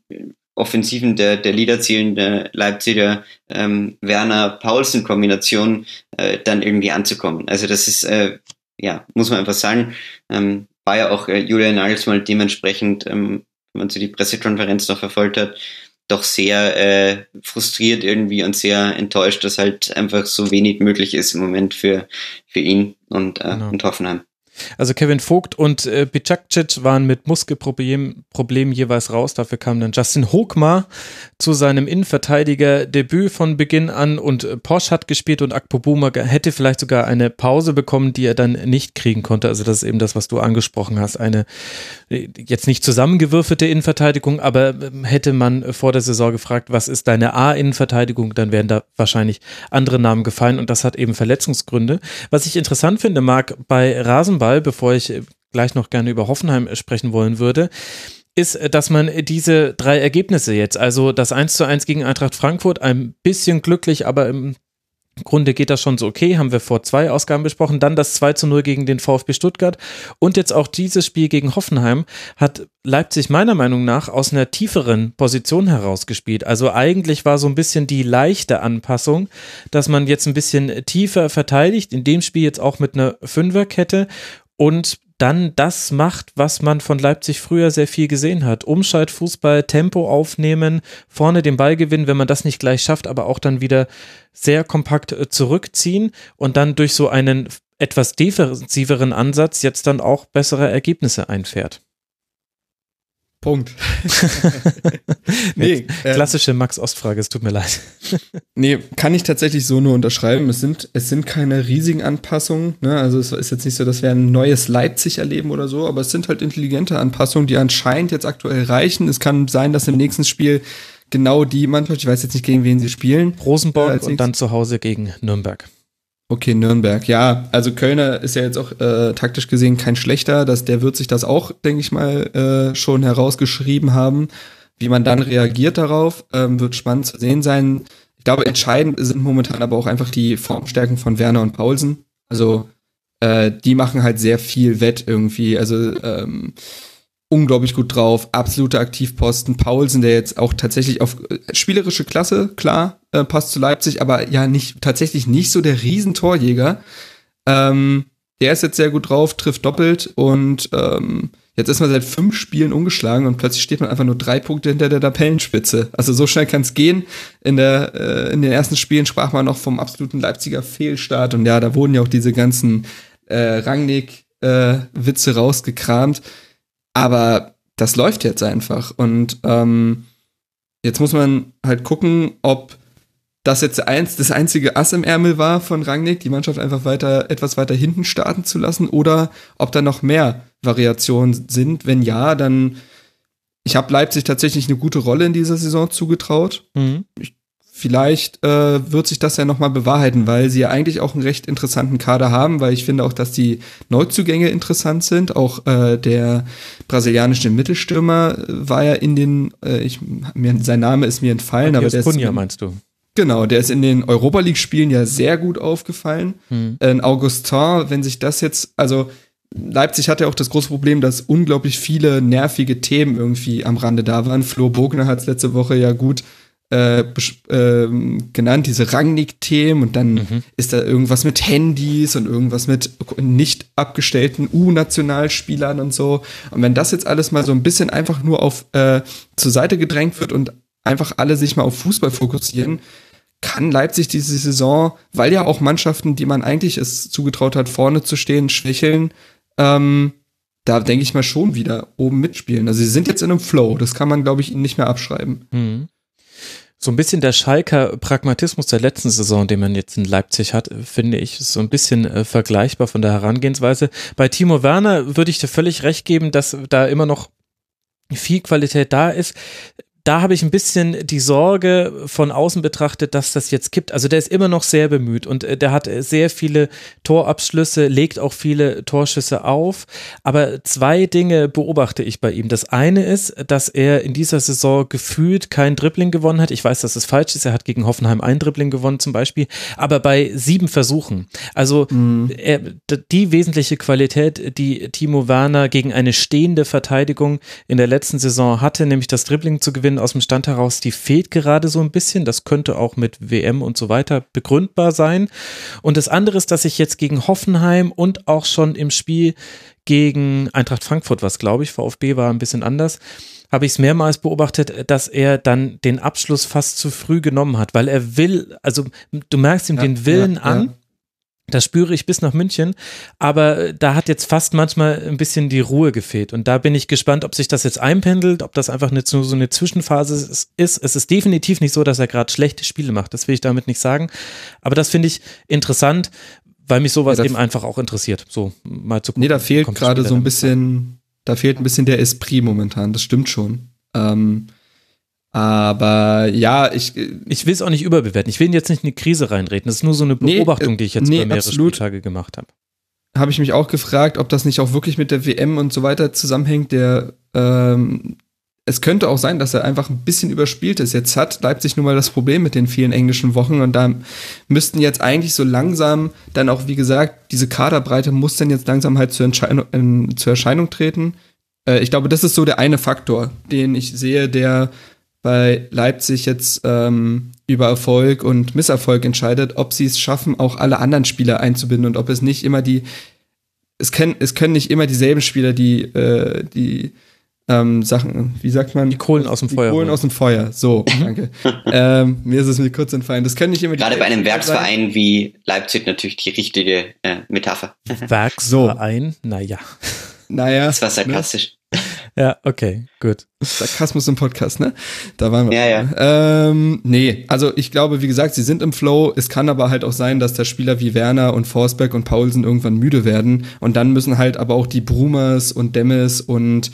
[SPEAKER 4] Offensiven der, der Lieder der Leipziger ähm, Werner-Paulsen-Kombination äh, dann irgendwie anzukommen. Also das ist, äh, ja, muss man einfach sagen, ähm, war ja auch äh, Julian Nagelsmann dementsprechend, ähm, wenn man so die Pressekonferenz noch verfolgt hat, doch sehr äh, frustriert irgendwie und sehr enttäuscht, dass halt einfach so wenig möglich ist im Moment für, für ihn und, äh, genau. und Hoffenheim.
[SPEAKER 3] Also Kevin Vogt und äh, Bicakcic waren mit Muskelproblemen jeweils raus. Dafür kam dann Justin Hochmar zu seinem Innenverteidiger-Debüt von Beginn an und äh, Porsche hat gespielt und Akpobuma hätte vielleicht sogar eine Pause bekommen, die er dann nicht kriegen konnte. Also das ist eben das, was du angesprochen hast. Eine äh, jetzt nicht zusammengewürfelte Innenverteidigung, aber ähm, hätte man vor der Saison gefragt, was ist deine A-Innenverteidigung, dann wären da wahrscheinlich andere Namen gefallen und das hat eben Verletzungsgründe. Was ich interessant finde, Marc, bei Rasenball Fall, bevor ich gleich noch gerne über Hoffenheim sprechen wollen würde, ist, dass man diese drei Ergebnisse jetzt, also das 1 zu 1 gegen Eintracht Frankfurt, ein bisschen glücklich, aber im Grunde geht das schon so okay, haben wir vor zwei Ausgaben besprochen. Dann das 2 zu 0 gegen den VfB Stuttgart und jetzt auch dieses Spiel gegen Hoffenheim hat Leipzig meiner Meinung nach aus einer tieferen Position herausgespielt. Also eigentlich war so ein bisschen die leichte Anpassung, dass man jetzt ein bisschen tiefer verteidigt, in dem Spiel jetzt auch mit einer Fünferkette und dann das macht, was man von Leipzig früher sehr viel gesehen hat. Umschaltfußball, Tempo aufnehmen, vorne den Ball gewinnen, wenn man das nicht gleich schafft, aber auch dann wieder sehr kompakt äh, zurückziehen und dann durch so einen etwas defensiveren Ansatz jetzt dann auch bessere Ergebnisse einfährt.
[SPEAKER 5] Punkt.
[SPEAKER 3] nee, äh, klassische Max-Ost-Frage, es tut mir leid.
[SPEAKER 5] nee, kann ich tatsächlich so nur unterschreiben. Es sind, es sind keine riesigen Anpassungen. Ne? Also es ist jetzt nicht so, dass wir ein neues Leipzig erleben oder so, aber es sind halt intelligente Anpassungen, die anscheinend jetzt aktuell reichen. Es kann sein, dass im nächsten Spiel genau die Mannschaft, ich weiß jetzt nicht, gegen wen sie spielen.
[SPEAKER 3] Rosenborg äh, und dann zu Hause gegen Nürnberg.
[SPEAKER 5] Okay, Nürnberg. Ja, also Kölner ist ja jetzt auch äh, taktisch gesehen kein schlechter. Das, der wird sich das auch, denke ich mal, äh, schon herausgeschrieben haben. Wie man dann reagiert darauf, ähm, wird spannend zu sehen sein. Ich glaube, entscheidend sind momentan aber auch einfach die Formstärken von Werner und Paulsen. Also äh, die machen halt sehr viel wett irgendwie. Also ähm, unglaublich gut drauf, absolute Aktivposten. Paulsen, der jetzt auch tatsächlich auf äh, spielerische Klasse, klar, äh, passt zu Leipzig, aber ja nicht tatsächlich nicht so der Riesentorjäger. Ähm, der ist jetzt sehr gut drauf, trifft doppelt und ähm, jetzt ist man seit fünf Spielen ungeschlagen und plötzlich steht man einfach nur drei Punkte hinter der Tabellenspitze. Also so schnell kann es gehen. In, der, äh, in den ersten Spielen sprach man noch vom absoluten Leipziger Fehlstart und ja, da wurden ja auch diese ganzen äh, Rangnick-Witze äh, rausgekramt. Aber das läuft jetzt einfach und ähm, jetzt muss man halt gucken, ob das jetzt eins, das einzige Ass im Ärmel war von Rangnick, die Mannschaft einfach weiter, etwas weiter hinten starten zu lassen, oder ob da noch mehr Variationen sind. Wenn ja, dann ich habe Leipzig tatsächlich eine gute Rolle in dieser Saison zugetraut. Mhm. Ich, vielleicht äh, wird sich das ja nochmal bewahrheiten, weil sie ja eigentlich auch einen recht interessanten Kader haben, weil ich finde auch, dass die Neuzugänge interessant sind. Auch äh, der brasilianische Mittelstürmer war ja in den, äh, ich, mir, sein Name ist mir entfallen,
[SPEAKER 3] Matthias
[SPEAKER 5] aber der
[SPEAKER 3] Kunja,
[SPEAKER 5] ist,
[SPEAKER 3] meinst du?
[SPEAKER 5] Genau, der ist in den Europa League-Spielen ja sehr gut aufgefallen. Hm. Äh, Augustin, wenn sich das jetzt, also Leipzig hatte auch das große Problem, dass unglaublich viele nervige Themen irgendwie am Rande da waren. Flo Bogner hat es letzte Woche ja gut äh, äh, genannt, diese Rangnick-Themen und dann mhm. ist da irgendwas mit Handys und irgendwas mit nicht abgestellten U-Nationalspielern und so. Und wenn das jetzt alles mal so ein bisschen einfach nur auf äh, zur Seite gedrängt wird und einfach alle sich mal auf Fußball fokussieren, kann Leipzig diese Saison, weil ja auch Mannschaften, die man eigentlich es zugetraut hat, vorne zu stehen, schwächeln, ähm, da denke ich mal schon wieder oben mitspielen. Also sie sind jetzt in einem Flow, das kann man, glaube ich, ihnen nicht mehr abschreiben. Mhm.
[SPEAKER 3] So ein bisschen der Schalker Pragmatismus der letzten Saison, den man jetzt in Leipzig hat, finde ich, ist so ein bisschen äh, vergleichbar von der Herangehensweise. Bei Timo Werner würde ich dir völlig recht geben, dass da immer noch viel Qualität da ist da habe ich ein bisschen die Sorge von außen betrachtet, dass das jetzt kippt. Also der ist immer noch sehr bemüht und äh, der hat sehr viele Torabschlüsse, legt auch viele Torschüsse auf. Aber zwei Dinge beobachte ich bei ihm. Das eine ist, dass er in dieser Saison gefühlt kein Dribbling gewonnen hat. Ich weiß, dass es falsch ist. Er hat gegen Hoffenheim ein Dribbling gewonnen zum Beispiel, aber bei sieben Versuchen. Also mhm. er, die wesentliche Qualität, die Timo Werner gegen eine stehende Verteidigung in der letzten Saison hatte, nämlich das Dribbling zu gewinnen, aus dem Stand heraus, die fehlt gerade so ein bisschen. Das könnte auch mit WM und so weiter begründbar sein. Und das andere ist, dass ich jetzt gegen Hoffenheim und auch schon im Spiel gegen Eintracht Frankfurt, was glaube ich, VfB war ein bisschen anders, habe ich es mehrmals beobachtet, dass er dann den Abschluss fast zu früh genommen hat, weil er will, also du merkst ihm ja, den Willen ja, an, ja. Das spüre ich bis nach München, aber da hat jetzt fast manchmal ein bisschen die Ruhe gefehlt. Und da bin ich gespannt, ob sich das jetzt einpendelt, ob das einfach eine, so eine Zwischenphase ist. Es ist definitiv nicht so, dass er gerade schlechte Spiele macht. Das will ich damit nicht sagen. Aber das finde ich interessant, weil mich sowas ja, eben einfach auch interessiert. So mal zu gucken.
[SPEAKER 5] Nee, da fehlt gerade so ein bisschen, da fehlt ein bisschen der Esprit momentan. Das stimmt schon. Ähm, aber ja, ich.
[SPEAKER 3] Äh, ich will es auch nicht überbewerten. Ich will jetzt nicht in eine Krise reinreden. Das ist nur so eine Beobachtung, nee, die ich jetzt nee, bei mehreren Spieltage gemacht habe.
[SPEAKER 5] Habe ich mich auch gefragt, ob das nicht auch wirklich mit der WM und so weiter zusammenhängt. Der, ähm, es könnte auch sein, dass er einfach ein bisschen überspielt ist. Jetzt hat Leipzig nun mal das Problem mit den vielen englischen Wochen und da müssten jetzt eigentlich so langsam dann auch, wie gesagt, diese Kaderbreite muss dann jetzt langsam halt zur, Entscheidung, äh, zur Erscheinung treten. Äh, ich glaube, das ist so der eine Faktor, den ich sehe, der bei Leipzig jetzt ähm, über Erfolg und Misserfolg entscheidet, ob sie es schaffen, auch alle anderen Spieler einzubinden und ob es nicht immer die, es können, es können nicht immer dieselben Spieler, die, äh, die ähm, Sachen, wie sagt man?
[SPEAKER 3] Die Kohlen aus dem
[SPEAKER 5] die
[SPEAKER 3] Feuer.
[SPEAKER 5] Kohlen aus dem Feuer, so, danke. ähm, mir ist es mir kurz entfallen. Das können nicht immer
[SPEAKER 4] Gerade bei einem Werksverein sein. wie Leipzig natürlich die richtige äh, Metapher.
[SPEAKER 3] Werksverein, so. naja.
[SPEAKER 5] Naja.
[SPEAKER 4] Das war sarkastisch.
[SPEAKER 3] Ja, okay, gut.
[SPEAKER 5] Sarkasmus im Podcast, ne? Da waren wir.
[SPEAKER 4] Ja, ja.
[SPEAKER 5] Ähm, nee, also ich glaube, wie gesagt, sie sind im Flow. Es kann aber halt auch sein, dass der Spieler wie Werner und Forsberg und Paulsen irgendwann müde werden. Und dann müssen halt aber auch die Brumers und Demmes und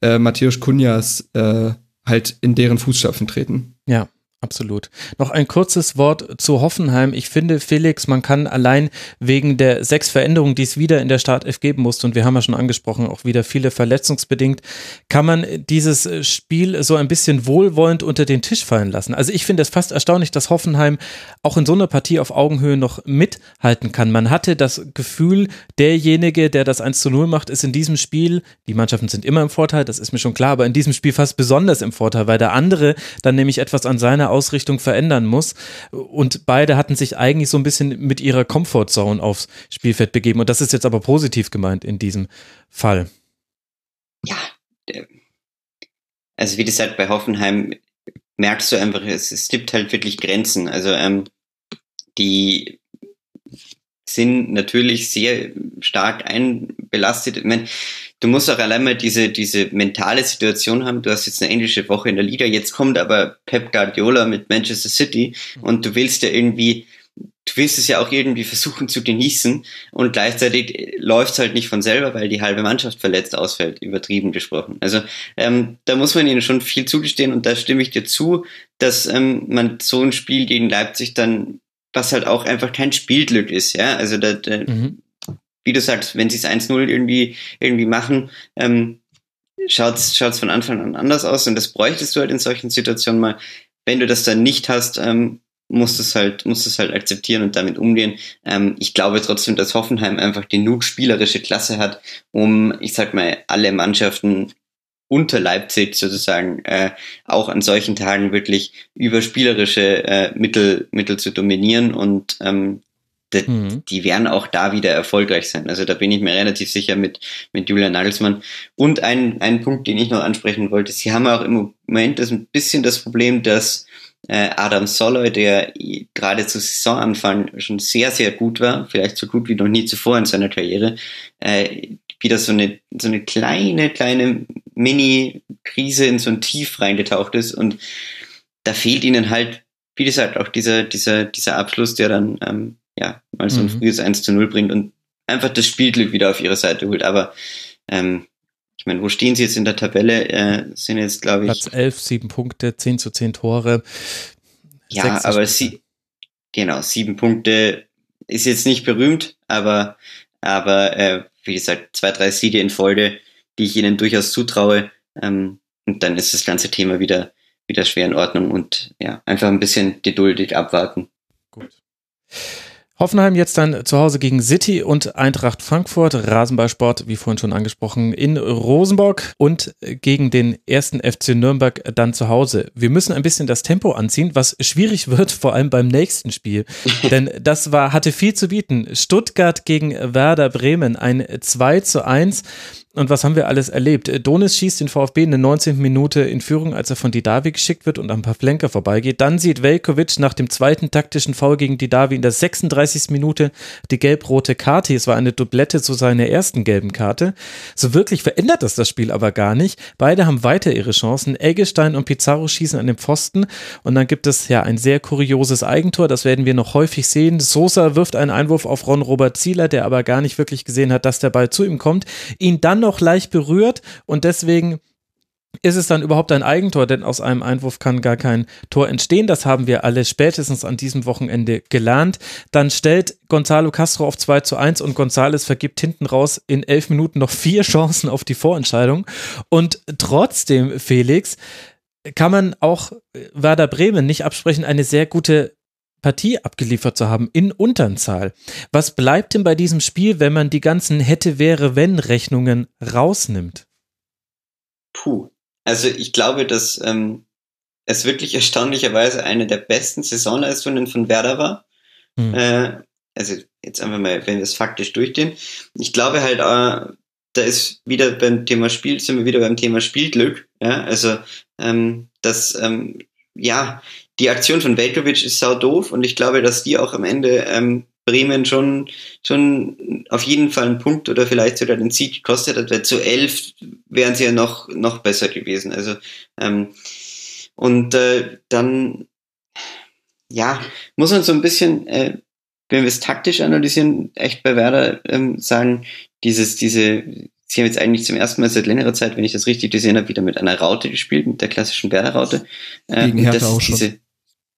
[SPEAKER 5] äh, Matthäus Kunjas äh, halt in deren Fußstapfen treten.
[SPEAKER 3] Ja, Absolut. Noch ein kurzes Wort zu Hoffenheim. Ich finde, Felix, man kann allein wegen der sechs Veränderungen, die es wieder in der Startelf geben musste, und wir haben ja schon angesprochen, auch wieder viele verletzungsbedingt, kann man dieses Spiel so ein bisschen wohlwollend unter den Tisch fallen lassen. Also ich finde es fast erstaunlich, dass Hoffenheim auch in so einer Partie auf Augenhöhe noch mithalten kann. Man hatte das Gefühl, derjenige, der das 1 zu 0 macht, ist in diesem Spiel, die Mannschaften sind immer im Vorteil, das ist mir schon klar, aber in diesem Spiel fast besonders im Vorteil, weil der andere dann nämlich etwas an seiner Ausrichtung verändern muss. Und beide hatten sich eigentlich so ein bisschen mit ihrer Comfortzone aufs Spielfeld begeben. Und das ist jetzt aber positiv gemeint in diesem Fall.
[SPEAKER 4] Ja, also wie gesagt, bei Hoffenheim merkst du einfach, es, es gibt halt wirklich Grenzen. Also ähm, die sind natürlich sehr stark einbelastet. Ich meine, du musst auch allein mal diese, diese mentale Situation haben. Du hast jetzt eine englische Woche in der Liga, jetzt kommt aber Pep Guardiola mit Manchester City und du willst ja irgendwie, du willst es ja auch irgendwie versuchen zu genießen und gleichzeitig läuft es halt nicht von selber, weil die halbe Mannschaft verletzt ausfällt, übertrieben gesprochen. Also ähm, da muss man ihnen schon viel zugestehen und da stimme ich dir zu, dass ähm, man so ein Spiel gegen Leipzig dann was halt auch einfach kein Spielglück ist, ja. Also da, da mhm. wie du sagst, wenn sie es 1-0 irgendwie, irgendwie machen, ähm, schaut's schaut's von Anfang an anders aus und das bräuchtest du halt in solchen Situationen mal. Wenn du das dann nicht hast, ähm, musst es halt, musst es halt akzeptieren und damit umgehen. Ähm, ich glaube trotzdem, dass Hoffenheim einfach genug spielerische Klasse hat, um, ich sag mal, alle Mannschaften unter Leipzig sozusagen äh, auch an solchen Tagen wirklich über spielerische äh, Mittel, Mittel zu dominieren und ähm, die, mhm. die werden auch da wieder erfolgreich sein. Also da bin ich mir relativ sicher mit, mit Julian Nagelsmann. Und ein, ein Punkt, den ich noch ansprechen wollte, sie haben auch im Moment das ein bisschen das Problem, dass äh, Adam Soloy, der gerade zu Saisonanfang schon sehr, sehr gut war, vielleicht so gut wie noch nie zuvor in seiner Karriere, äh, wieder so eine, so eine kleine, kleine Mini-Krise in so ein Tief reingetaucht ist und da fehlt ihnen halt, wie gesagt, auch dieser, dieser, dieser Abschluss, der dann, ähm, ja, mal so ein mhm. frühes 1 zu 0 bringt und einfach das Spielglück wieder auf ihre Seite holt. Aber, ähm, ich meine, wo stehen sie jetzt in der Tabelle? Äh, sind jetzt, glaube ich.
[SPEAKER 3] Platz 11, 7 Punkte, 10 zu 10 Tore.
[SPEAKER 4] Ja, aber sie, genau, sieben Punkte ist jetzt nicht berühmt, aber, aber äh, wie gesagt, zwei, drei Siege in Folge, die ich ihnen durchaus zutraue. Ähm, und dann ist das ganze Thema wieder, wieder schwer in Ordnung und ja, einfach ein bisschen geduldig abwarten. Gut.
[SPEAKER 3] Hoffenheim jetzt dann zu Hause gegen City und Eintracht Frankfurt, Rasenballsport, wie vorhin schon angesprochen, in Rosenborg und gegen den ersten FC Nürnberg dann zu Hause. Wir müssen ein bisschen das Tempo anziehen, was schwierig wird, vor allem beim nächsten Spiel. Denn das war, hatte viel zu bieten. Stuttgart gegen Werder Bremen, ein 2 zu 1. Und was haben wir alles erlebt? Donis schießt den VfB in der 19. Minute in Führung, als er von Didavi geschickt wird und paar Flenker vorbeigeht. Dann sieht Velkovic nach dem zweiten taktischen Foul gegen Didavi in der 36. Minute die gelb-rote Karte. Es war eine Doublette zu seiner ersten gelben Karte. So wirklich verändert das das Spiel aber gar nicht. Beide haben weiter ihre Chancen. Eggestein und Pizarro schießen an den Pfosten und dann gibt es ja ein sehr kurioses Eigentor. Das werden wir noch häufig sehen. Sosa wirft einen Einwurf auf Ron Robert Zieler, der aber gar nicht wirklich gesehen hat, dass der Ball zu ihm kommt. Ihn dann noch leicht berührt und deswegen ist es dann überhaupt ein Eigentor, denn aus einem Einwurf kann gar kein Tor entstehen. Das haben wir alle spätestens an diesem Wochenende gelernt. Dann stellt Gonzalo Castro auf 2 zu 1 und Gonzales vergibt hinten raus in elf Minuten noch vier Chancen auf die Vorentscheidung. Und trotzdem, Felix, kann man auch Werder Bremen nicht absprechen, eine sehr gute Partie abgeliefert zu haben in Unterzahl. Was bleibt denn bei diesem Spiel, wenn man die ganzen hätte, wäre, wenn Rechnungen rausnimmt?
[SPEAKER 4] Puh, also ich glaube, dass ähm, es wirklich erstaunlicherweise eine der besten Saisonleistungen von Werder war. Hm. Äh, also jetzt einfach mal, wenn wir es faktisch durchgehen. Ich glaube halt, äh, da ist wieder beim Thema Spiel, sind wir wieder beim Thema Spielglück. Ja, also ähm, dass ähm, ja die Aktion von Velkovic ist sau doof und ich glaube, dass die auch am Ende ähm, Bremen schon, schon auf jeden Fall einen Punkt oder vielleicht sogar den Sieg gekostet hat, weil zu elf wären sie ja noch, noch besser gewesen. Also, ähm, und äh, dann, ja, muss man so ein bisschen, äh, wenn wir es taktisch analysieren, echt bei Werder ähm, sagen, dieses, diese, sie haben jetzt eigentlich zum ersten Mal seit längerer Zeit, wenn ich das richtig gesehen habe, wieder mit einer Raute gespielt, mit der klassischen Werder-Raute.
[SPEAKER 5] Äh, Gegen Hertha auch schon.
[SPEAKER 4] Diese,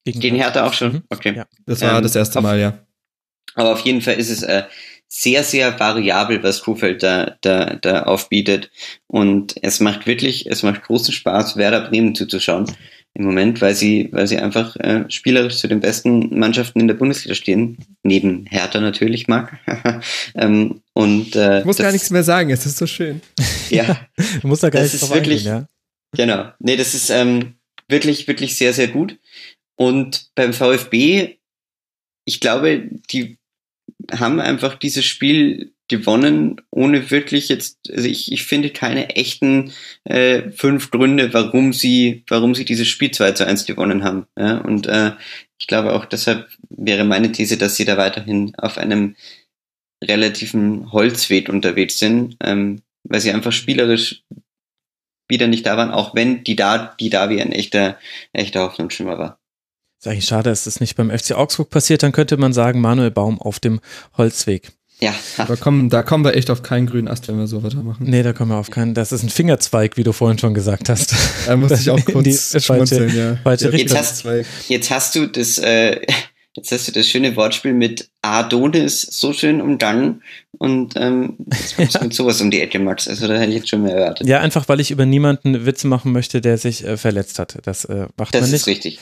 [SPEAKER 4] gegen, gegen Hertha auch schon? Mhm. Okay. Ja.
[SPEAKER 5] Das war ähm, das erste Mal, ja.
[SPEAKER 4] Aber auf jeden Fall ist es äh, sehr, sehr variabel, was Kuhfeld da, da, da aufbietet. Und es macht wirklich, es macht großen Spaß, Werder Bremen zuzuschauen im Moment, weil sie, weil sie einfach äh, spielerisch zu den besten Mannschaften in der Bundesliga stehen. Neben Hertha natürlich, Marc. ähm, und, äh,
[SPEAKER 5] ich muss das, gar nichts mehr sagen, es ist so schön.
[SPEAKER 4] Ja.
[SPEAKER 3] du musst da gar
[SPEAKER 4] das
[SPEAKER 3] nicht
[SPEAKER 4] ist wirklich, eingehen, ja. Genau. Nee, das ist ähm, wirklich, wirklich sehr, sehr gut. Und beim VfB, ich glaube, die haben einfach dieses Spiel gewonnen, ohne wirklich jetzt, also ich, ich finde keine echten äh, fünf Gründe, warum sie, warum sie dieses Spiel 2 zu 1 gewonnen haben. Ja? Und äh, ich glaube auch deshalb wäre meine These, dass sie da weiterhin auf einem relativen Holzweg unterwegs sind, ähm, weil sie einfach spielerisch wieder nicht da waren, auch wenn die da, die da wie ein echter, echter Hoffnungsschimmer war.
[SPEAKER 3] Ist eigentlich schade, dass das nicht beim FC Augsburg passiert, dann könnte man sagen, Manuel Baum auf dem Holzweg.
[SPEAKER 4] Ja.
[SPEAKER 5] Da kommen, da kommen wir echt auf keinen grünen Ast, wenn wir so weitermachen.
[SPEAKER 3] Nee, da kommen wir auf keinen. Das ist ein Fingerzweig, wie du vorhin schon gesagt hast.
[SPEAKER 5] Da muss ich auch kurz
[SPEAKER 3] schmunzeln, ja. Falsche
[SPEAKER 4] jetzt, hast, jetzt hast du das, äh, Jetzt hast du das schöne Wortspiel mit Adonis so schön umgangen und ähm, jetzt kommst du mit sowas um die Ecke, Max. Also da hätte ich jetzt schon mehr erwartet.
[SPEAKER 3] Ja, einfach weil ich über niemanden Witze machen möchte, der sich äh, verletzt hat. Das äh, macht
[SPEAKER 4] das
[SPEAKER 3] man nicht.
[SPEAKER 4] Das ist richtig.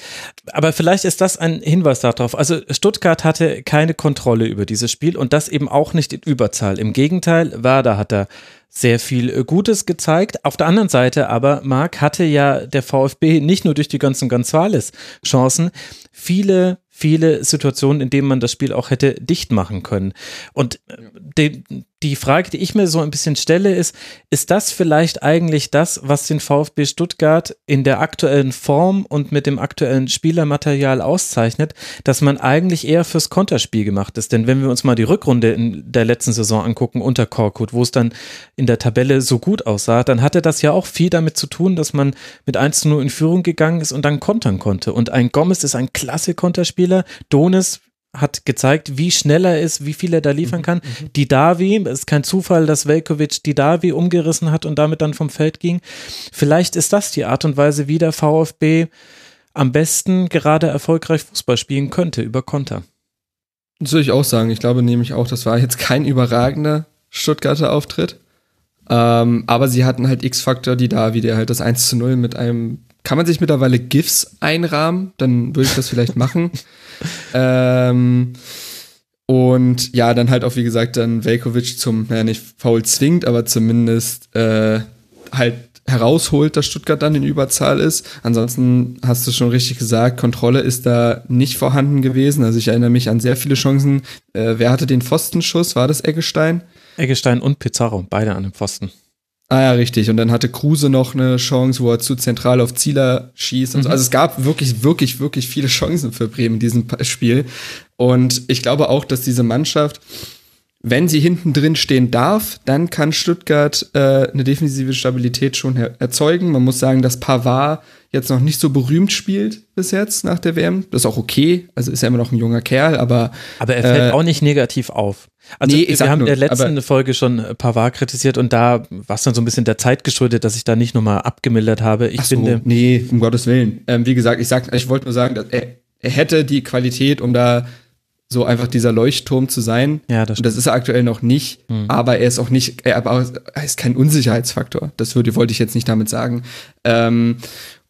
[SPEAKER 3] Aber vielleicht ist das ein Hinweis darauf. Also Stuttgart hatte keine Kontrolle über dieses Spiel und das eben auch nicht in Überzahl. Im Gegenteil, Werder hat da sehr viel äh, Gutes gezeigt. Auf der anderen Seite aber, Marc, hatte ja der VfB nicht nur durch die ganzen Gonzales Chancen, viele viele Situationen, in denen man das Spiel auch hätte dicht machen können. Und äh, die, Frage, die ich mir so ein bisschen stelle, ist, ist das vielleicht eigentlich das, was den VfB Stuttgart in der aktuellen Form und mit dem aktuellen Spielermaterial auszeichnet, dass man eigentlich eher fürs Konterspiel gemacht ist? Denn wenn wir uns mal die Rückrunde in der letzten Saison angucken unter Korkut, wo es dann in der Tabelle so gut aussah, dann hatte das ja auch viel damit zu tun, dass man mit 1 zu 0 in Führung gegangen ist und dann kontern konnte. Und ein Gomez ist ein klasse Konterspieler. Donis hat gezeigt, wie schnell er ist, wie viel er da liefern mhm, kann. Mhm. Die Davi, es ist kein Zufall, dass Velkovic die Davi umgerissen hat und damit dann vom Feld ging. Vielleicht ist das die Art und Weise, wie der VfB am besten gerade erfolgreich Fußball spielen könnte über Konter.
[SPEAKER 5] Das würde ich auch sagen. Ich glaube nämlich auch, das war jetzt kein überragender Stuttgarter Auftritt. Ähm, aber sie hatten halt X-Faktor, die Davi, der halt das 1 zu 0 mit einem kann man sich mittlerweile GIFs einrahmen? Dann würde ich das vielleicht machen. ähm, und ja, dann halt auch, wie gesagt, dann Velkovic zum, naja, nicht faul zwingt, aber zumindest äh, halt herausholt, dass Stuttgart dann in Überzahl ist. Ansonsten hast du schon richtig gesagt, Kontrolle ist da nicht vorhanden gewesen. Also ich erinnere mich an sehr viele Chancen. Äh, wer hatte den Pfostenschuss? War das Eggestein?
[SPEAKER 3] Eggestein und Pizarro, beide an dem Pfosten.
[SPEAKER 5] Ah ja, richtig. Und dann hatte Kruse noch eine Chance, wo er zu zentral auf Zieler schießt. Mhm. So. Also es gab wirklich, wirklich, wirklich viele Chancen für Bremen in diesem Spiel. Und ich glaube auch, dass diese Mannschaft, wenn sie hinten drin stehen darf, dann kann Stuttgart äh, eine defensive Stabilität schon erzeugen. Man muss sagen, dass Pavard jetzt noch nicht so berühmt spielt bis jetzt nach der WM. Das ist auch okay. Also ist ja immer noch ein junger Kerl, aber.
[SPEAKER 3] Aber er fällt äh, auch nicht negativ auf. Also nee, wir haben in der letzten Folge schon Pavard kritisiert und da war es dann so ein bisschen der Zeit geschuldet, dass ich da nicht nochmal abgemildert habe. Ich so, finde.
[SPEAKER 5] Nee, um Gottes Willen. Ähm, wie gesagt, ich sag, ich wollte nur sagen, dass er, er hätte die Qualität, um da so einfach dieser Leuchtturm zu sein.
[SPEAKER 3] Ja, das,
[SPEAKER 5] und das ist er aktuell noch nicht, mhm. aber er ist auch nicht, er, er, ist kein Unsicherheitsfaktor. Das würde, wollte ich jetzt nicht damit sagen. Ähm,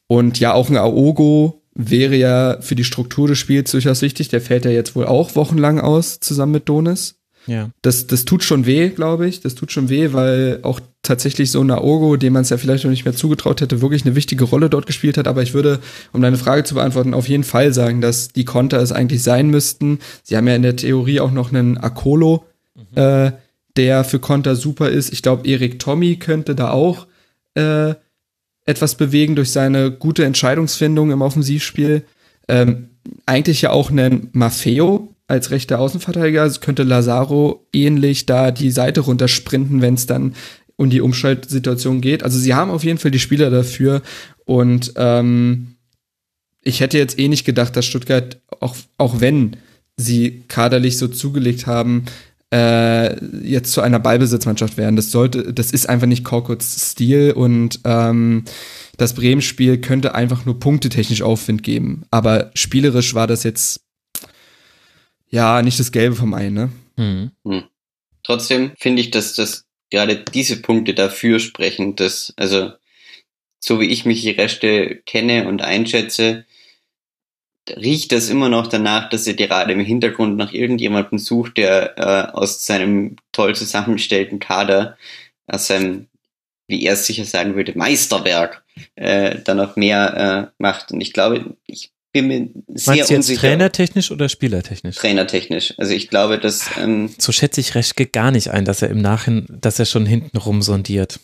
[SPEAKER 5] und ja, auch ein Aogo wäre ja für die Struktur des Spiels durchaus wichtig. Der fällt ja jetzt wohl auch wochenlang aus, zusammen mit Donis.
[SPEAKER 3] Ja.
[SPEAKER 5] Das, das tut schon weh, glaube ich. Das tut schon weh, weil auch tatsächlich so ein Aogo, dem man es ja vielleicht noch nicht mehr zugetraut hätte, wirklich eine wichtige Rolle dort gespielt hat. Aber ich würde, um deine Frage zu beantworten, auf jeden Fall sagen, dass die Konter es eigentlich sein müssten. Sie haben ja in der Theorie auch noch einen Akolo, mhm. äh, der für Konter super ist. Ich glaube, Erik Tommy könnte da auch äh, etwas bewegen durch seine gute Entscheidungsfindung im Offensivspiel. Ähm, eigentlich ja auch einen Maffeo als rechter Außenverteidiger. Also könnte Lazaro ähnlich da die Seite runtersprinten, wenn es dann um die Umschaltsituation geht. Also sie haben auf jeden Fall die Spieler dafür und ähm, ich hätte jetzt eh nicht gedacht, dass Stuttgart, auch, auch wenn sie kaderlich so zugelegt haben, jetzt zu einer Ballbesitzmannschaft werden. Das sollte, das ist einfach nicht Korkuts Stil und ähm, das Bremen-Spiel könnte einfach nur punktetechnisch Aufwind geben. Aber spielerisch war das jetzt ja nicht das Gelbe vom Ei, ne?
[SPEAKER 4] Mhm. Hm. Trotzdem finde ich, dass das gerade diese Punkte dafür sprechen, dass, also so wie ich mich die Reste kenne und einschätze, riecht das immer noch danach, dass er gerade im Hintergrund nach irgendjemandem sucht, der äh, aus seinem toll zusammengestellten Kader, aus seinem, wie er es sicher sagen würde, Meisterwerk, äh, dann noch mehr äh, macht. Und ich glaube, ich bin mir sehr
[SPEAKER 3] Meinst du jetzt
[SPEAKER 4] unsicher.
[SPEAKER 3] trainertechnisch oder spielertechnisch?
[SPEAKER 4] Trainertechnisch. Also ich glaube, dass ähm,
[SPEAKER 3] So schätze ich Reschke gar nicht ein, dass er im Nachhinein, dass er schon hintenrum sondiert.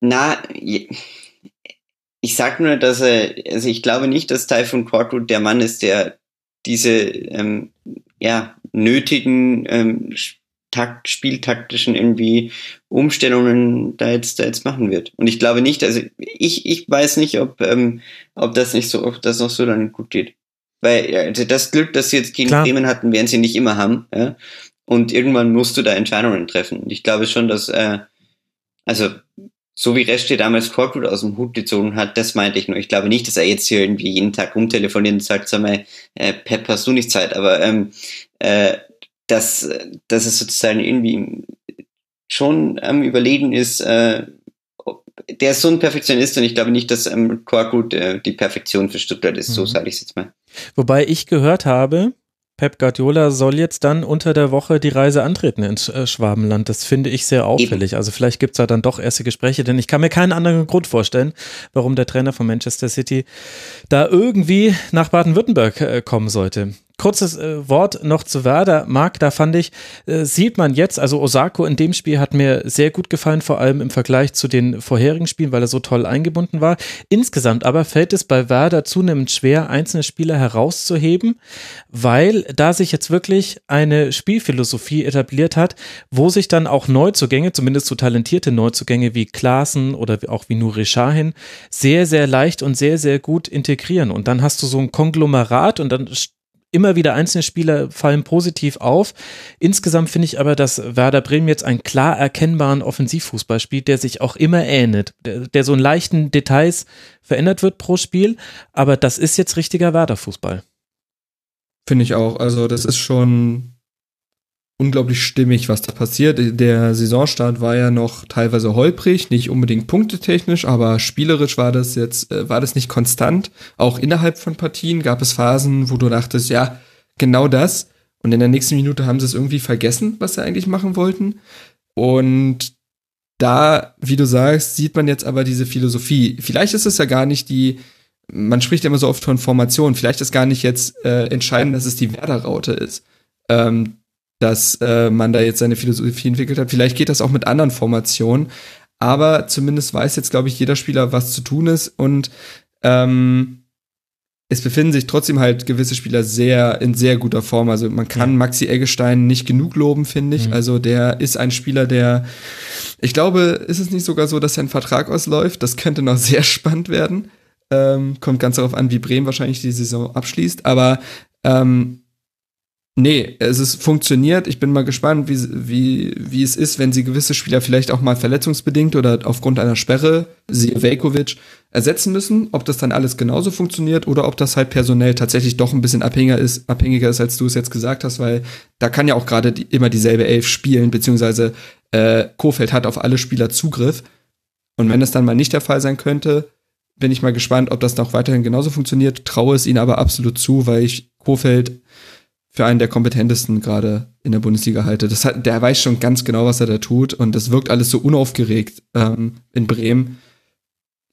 [SPEAKER 4] Na, ich sag nur, dass er, also ich glaube nicht, dass Typhoon Korkut der Mann ist, der diese ähm, ja, nötigen ähm, Takt, spieltaktischen irgendwie Umstellungen da jetzt, da jetzt machen wird. Und ich glaube nicht, also ich, ich weiß nicht, ob, ähm, ob das nicht so, ob das noch so lange gut geht. Weil also das Glück, das sie jetzt gegen
[SPEAKER 3] Klar.
[SPEAKER 4] Bremen hatten, werden sie nicht immer haben. Ja? Und irgendwann musst du da Entscheidungen treffen. Und ich glaube schon, dass, äh, also so wie Reste damals Korkut aus dem Hut gezogen hat, das meinte ich nur. Ich glaube nicht, dass er jetzt hier irgendwie jeden Tag rumtelefoniert und sagt, sag mal, äh, Pep, hast du nicht Zeit? Aber ähm, äh, dass, dass es sozusagen irgendwie schon am Überlegen ist, äh, der ist so ein Perfektionist und ich glaube nicht, dass ähm, Korkut äh, die Perfektion für Stuttgart ist, so
[SPEAKER 3] Mhm.
[SPEAKER 4] sage ich es jetzt mal.
[SPEAKER 3] Wobei ich gehört habe, Pep Guardiola soll jetzt dann unter der Woche die Reise antreten ins äh, Schwabenland. Das finde ich sehr auffällig. Also vielleicht gibt es da dann doch erste Gespräche, denn ich kann mir keinen anderen Grund vorstellen, warum der Trainer von Manchester City da irgendwie nach Baden-Württemberg äh, kommen sollte. Kurzes äh, Wort noch zu Werder. Marc, da fand ich, äh, sieht man jetzt, also Osako in dem Spiel hat mir sehr gut gefallen, vor allem im Vergleich zu den vorherigen Spielen, weil er so toll eingebunden war. Insgesamt aber fällt es bei Werder zunehmend schwer, einzelne Spieler herauszuheben, weil da sich jetzt wirklich eine Spielphilosophie etabliert hat, wo sich dann auch Neuzugänge, zumindest so talentierte Neuzugänge wie Klaassen oder auch wie Nuri Sahin, sehr, sehr leicht und sehr, sehr gut integrieren. Und dann hast du so ein Konglomerat und dann immer wieder einzelne Spieler fallen positiv auf. Insgesamt finde ich aber, dass Werder Bremen jetzt einen klar erkennbaren Offensivfußball spielt, der sich auch immer ähnelt, der, der so in leichten Details verändert wird pro Spiel. Aber das ist jetzt richtiger Werder-Fußball.
[SPEAKER 5] Finde ich auch. Also, das ist schon unglaublich stimmig, was da passiert. Der Saisonstart war ja noch teilweise holprig, nicht unbedingt punktetechnisch, aber spielerisch war das jetzt, äh, war das nicht konstant. Auch innerhalb von Partien gab es Phasen, wo du dachtest, ja, genau das. Und in der nächsten Minute haben sie es irgendwie vergessen, was sie eigentlich machen wollten. Und da, wie du sagst, sieht man jetzt aber diese Philosophie. Vielleicht ist es ja gar nicht die, man spricht ja immer so oft von Formation, vielleicht ist gar nicht jetzt äh, entscheidend, dass es die Werder-Raute ist, ähm, dass äh, man da jetzt seine Philosophie entwickelt hat. Vielleicht geht das auch mit anderen Formationen, aber zumindest weiß jetzt, glaube ich, jeder Spieler, was zu tun ist und ähm, es befinden sich trotzdem halt gewisse Spieler sehr in sehr guter Form. Also man kann
[SPEAKER 3] Ja.
[SPEAKER 5] Maxi Eggestein nicht genug loben, finde ich.
[SPEAKER 3] Mhm.
[SPEAKER 5] Also der ist ein Spieler, der ich glaube, ist es nicht sogar so, dass sein Vertrag ausläuft? Das könnte noch sehr spannend werden. Ähm, kommt ganz darauf an, wie Bremen wahrscheinlich die Saison abschließt. Aber ähm, nee, es ist funktioniert. Ich bin mal gespannt, wie, wie, wie es ist, wenn sie gewisse Spieler vielleicht auch mal verletzungsbedingt oder aufgrund einer Sperre, siehe Velkovic, ersetzen müssen. Ob das dann alles genauso funktioniert oder ob das halt personell tatsächlich doch ein bisschen abhängiger ist, abhängiger ist, als du es jetzt gesagt hast, weil da kann ja auch gerade die, immer dieselbe Elf spielen, beziehungsweise äh, Kofeld hat auf alle Spieler Zugriff. Und wenn das dann mal nicht der Fall sein könnte, bin ich mal gespannt, ob das noch weiterhin genauso funktioniert. Traue es ihnen aber absolut zu, weil ich Kofeld für einen der kompetentesten gerade in der Bundesliga halte. Das hat, der weiß schon ganz genau, was er da tut und das wirkt alles so unaufgeregt ähm, in Bremen.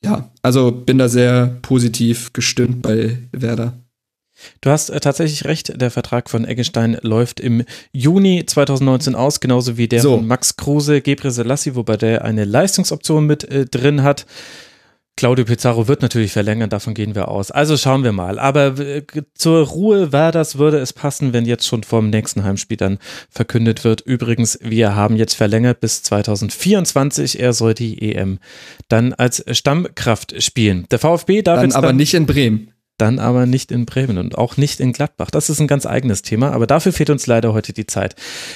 [SPEAKER 5] Ja, also bin da sehr positiv gestimmt bei Werder.
[SPEAKER 3] Du hast äh, tatsächlich recht, der Vertrag von Eggestein läuft im Juni 2019 aus, genauso wie der
[SPEAKER 5] So.
[SPEAKER 3] von Max Kruse, Gebre Selassie, wobei der eine Leistungsoption mit äh, drin hat. Claudio Pizarro wird natürlich verlängern, davon gehen wir aus. Also schauen wir mal. Aber äh, zur Ruhe Werders würde es passen, wenn jetzt schon vor dem nächsten Heimspiel dann verkündet wird. Übrigens, wir haben jetzt verlängert bis 2024. Er soll die EM dann als Stammkraft spielen. Der VfB darf
[SPEAKER 5] Dann
[SPEAKER 3] jetzt
[SPEAKER 5] aber
[SPEAKER 3] dann
[SPEAKER 5] nicht in Bremen.
[SPEAKER 3] Dann aber nicht in Bremen und auch nicht in Gladbach. Das ist ein ganz eigenes Thema, aber dafür fehlt uns leider heute die Zeit.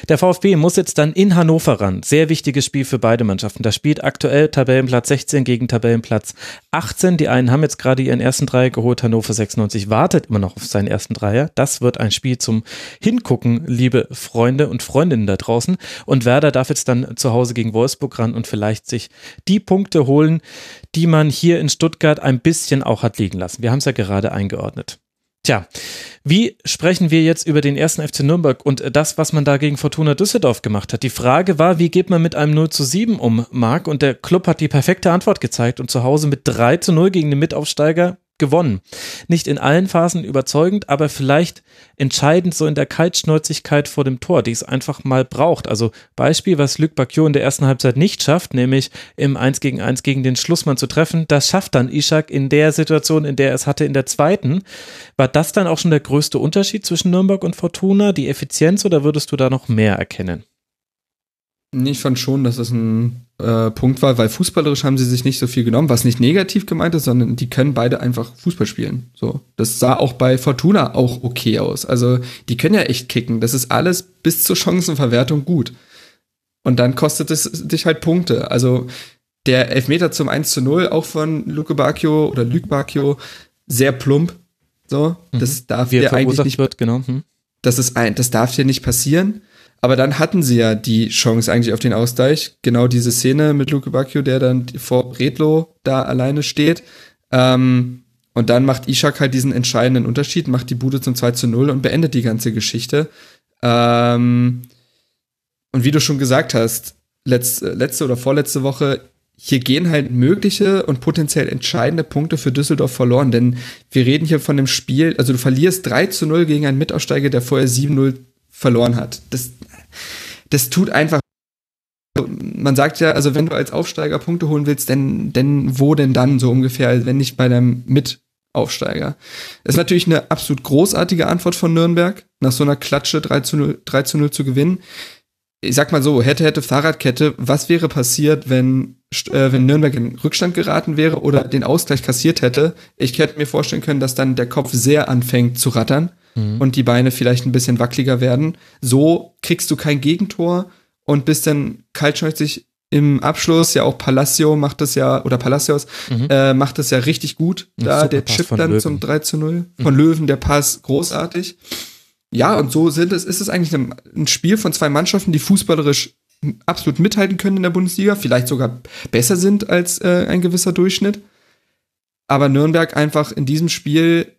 [SPEAKER 3] Der VfB muss jetzt dann in Hannover ran. Sehr wichtiges Spiel für beide Mannschaften. Da spielt aktuell Tabellenplatz 16 gegen Tabellenplatz 18. Die einen haben jetzt gerade ihren ersten Dreier geholt. Hannover 96 wartet immer noch auf seinen ersten Dreier. Das wird ein Spiel zum Hingucken, liebe Freunde und Freundinnen da draußen. Und Werder darf jetzt dann zu Hause gegen Wolfsburg ran und vielleicht sich die Punkte holen, die man hier in Stuttgart ein bisschen auch hat liegen lassen. Wir haben es ja gerade eingeordnet. Tja, wie sprechen wir jetzt über den ersten FC Nürnberg und das, was man da gegen Fortuna Düsseldorf gemacht hat? Die Frage war, wie geht man mit einem 0 zu 7 um, Marc? Und der Club hat die perfekte Antwort gezeigt und zu Hause mit 3 zu 0 gegen den Mitaufsteiger gewonnen. Nicht in allen Phasen überzeugend, aber vielleicht entscheidend so in der Kaltschnäuzigkeit vor dem Tor, die es einfach mal braucht. Also Beispiel, was Luc Bacchio in der ersten Halbzeit nicht schafft, nämlich im 1 gegen 1 gegen den Schlussmann zu treffen, das schafft dann Ishak in der Situation, in der er es hatte in der zweiten. War das dann auch schon der größte Unterschied zwischen Nürnberg und Fortuna, die Effizienz, oder würdest du da noch mehr erkennen?
[SPEAKER 5] Ich fand schon, dass es ein äh, Punkt war, weil fußballerisch haben sie sich nicht so viel genommen, was nicht negativ gemeint ist, sondern die können beide einfach Fußball spielen. So, das sah auch bei Fortuna auch okay aus. Also die können ja echt kicken. Das ist alles bis zur Chancenverwertung gut. Und dann kostet es dich halt Punkte. Also der Elfmeter zum 1 zu 0, auch von Luke Bacchio oder Luke Bacchio, sehr plump. So, mhm. das darf
[SPEAKER 3] Wie
[SPEAKER 5] dir eigentlich nicht.
[SPEAKER 3] Wird, genau. Hm.
[SPEAKER 5] Das ist ein, das darf dir nicht passieren. Aber dann hatten sie ja die Chance eigentlich auf den Ausgleich. Genau diese Szene mit Luke Bacchio, der dann vor Bredlo da alleine steht. Ähm, und dann macht Ishak halt diesen entscheidenden Unterschied, macht die Bude zum 2 zu 0 und beendet die ganze Geschichte. Ähm, und wie du schon gesagt hast, letzte, letzte oder vorletzte Woche, hier gehen halt mögliche und potenziell entscheidende Punkte für Düsseldorf verloren, denn wir reden hier von dem Spiel, also du verlierst 3 zu 0 gegen einen Mitaussteiger, der vorher 7-0 verloren hat. Das, das tut einfach. Man sagt ja, also wenn du als Aufsteiger Punkte holen willst, denn, denn wo denn dann so ungefähr, wenn nicht bei deinem Mitaufsteiger? Das ist natürlich eine absolut großartige Antwort von Nürnberg, nach so einer Klatsche 3 zu 0, 3 zu, 0 zu gewinnen. Ich sag mal so, hätte, hätte Fahrradkette, was wäre passiert, wenn, äh, wenn Nürnberg in Rückstand geraten wäre oder den Ausgleich kassiert hätte? Ich hätte mir vorstellen können, dass dann der Kopf sehr anfängt zu rattern mhm. und die Beine vielleicht ein bisschen wackeliger werden. So kriegst du kein Gegentor und bist dann kaltschnäuzig im Abschluss. Ja, auch Palacio macht das ja, oder Palacios mhm. äh, macht das ja richtig gut. Da der Chip dann Löwen. zum 3 zu 0. Mhm. Von Löwen der Pass großartig. Ja, und so sind es, ist es eigentlich ein, ein Spiel von zwei Mannschaften, die fußballerisch absolut mithalten können in der Bundesliga, vielleicht sogar besser sind als äh, ein gewisser Durchschnitt. Aber Nürnberg einfach in diesem Spiel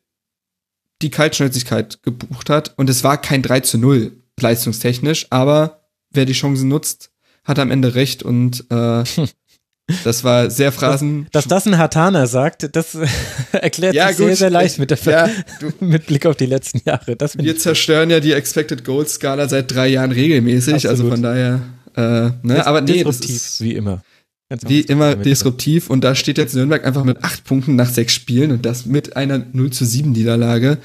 [SPEAKER 5] die Kaltschnäuzigkeit gebucht hat. Und es war kein 3 zu 0 leistungstechnisch, aber wer die Chancen nutzt, hat am Ende recht und äh, das war sehr Phrasen.
[SPEAKER 3] Dass, dass das ein Hatana sagt, das erklärt ja, sich gut, sehr, sehr leicht mit, der ja, du, mit Blick auf die letzten Jahre.
[SPEAKER 5] wir zerstören ja die Expected Goal Skala seit drei Jahren regelmäßig, Absolut. also von daher, äh, ne, aber nee, das ist,
[SPEAKER 3] wie immer.
[SPEAKER 5] Wie immer disruptiv und da steht jetzt Nürnberg einfach mit acht Punkten nach sechs Spielen und das mit einer 0 zu 7 Niederlage.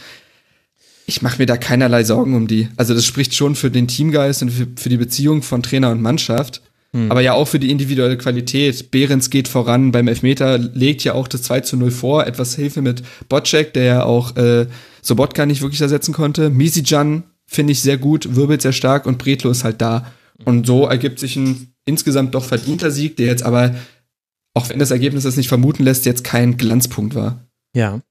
[SPEAKER 5] Ich mache mir da keinerlei Sorgen um die. Also das spricht schon für den Teamgeist und für, für die Beziehung von Trainer und Mannschaft. Hm. Aber ja auch für die individuelle Qualität. Behrens geht voran beim Elfmeter, legt ja auch das 2 zu 0 vor. Etwas Hilfe mit Bocek, der ja auch äh, Sobotka nicht wirklich ersetzen konnte. Misijan finde ich sehr gut, wirbelt sehr stark und Bretlo ist halt da. Und so ergibt sich ein insgesamt doch verdienter Sieg, der jetzt aber, auch wenn das Ergebnis das nicht vermuten lässt, jetzt kein Glanzpunkt war.
[SPEAKER 3] Ja.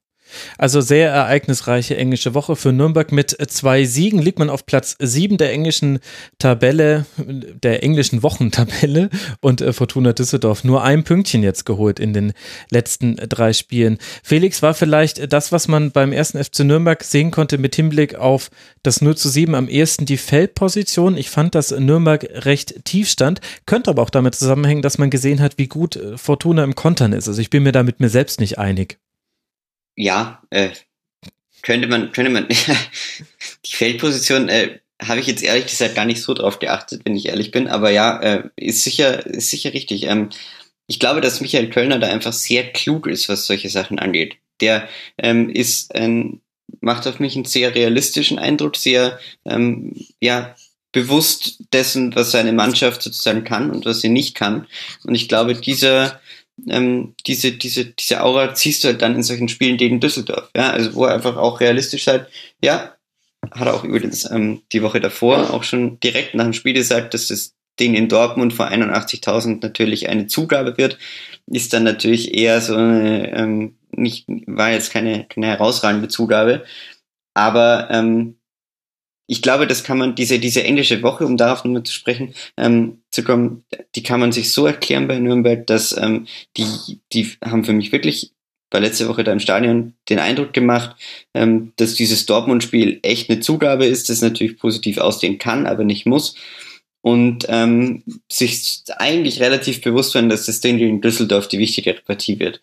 [SPEAKER 3] Also sehr ereignisreiche englische Woche für Nürnberg. Mit zwei Siegen liegt man auf Platz sieben der englischen Tabelle, der englischen Wochentabelle und äh, Fortuna Düsseldorf nur ein Pünktchen jetzt geholt in den letzten drei Spielen. Felix war vielleicht das, was man beim ersten FC Nürnberg sehen konnte mit Hinblick auf das 0 zu 7 am ehesten die Feldposition. Ich fand, dass Nürnberg recht tief stand, könnte aber auch damit zusammenhängen, dass man gesehen hat, wie gut äh, Fortuna im Kontern ist. Also ich bin mir da mit mir selbst nicht einig
[SPEAKER 4] ja, äh, könnte man, könnte man, die Feldposition, äh, habe ich jetzt ehrlich gesagt gar nicht so drauf geachtet, wenn ich ehrlich bin, aber ja, äh, ist sicher, ist sicher richtig. Ähm, ich glaube, dass Michael Kölner da einfach sehr klug ist, was solche Sachen angeht. Der ähm, ist ein, macht auf mich einen sehr realistischen Eindruck, sehr, ähm, ja, bewusst dessen, was seine Mannschaft sozusagen kann und was sie nicht kann. Und ich glaube, dieser, ähm, diese, diese, diese Aura ziehst du halt dann in solchen Spielen gegen Düsseldorf. Ja, also wo er einfach auch realistisch halt, ja, hat er auch übrigens ähm, die Woche davor auch schon direkt nach dem Spiel gesagt, dass das Ding in Dortmund vor 81.000 natürlich eine Zugabe wird, ist dann natürlich eher so eine, ähm, nicht, war jetzt keine, keine herausragende Zugabe, aber ähm, ich glaube, das kann man, diese, diese englische Woche, um darauf nochmal zu sprechen, ähm, zu kommen, die kann man sich so erklären bei Nürnberg, dass ähm, die, die haben für mich wirklich bei letzter Woche da im Stadion den Eindruck gemacht, ähm, dass dieses Dortmund-Spiel echt eine Zugabe ist, das natürlich positiv aussehen kann, aber nicht muss. und ähm, sich eigentlich relativ bewusst waren, dass das Ding in Düsseldorf die wichtigere Partie wird.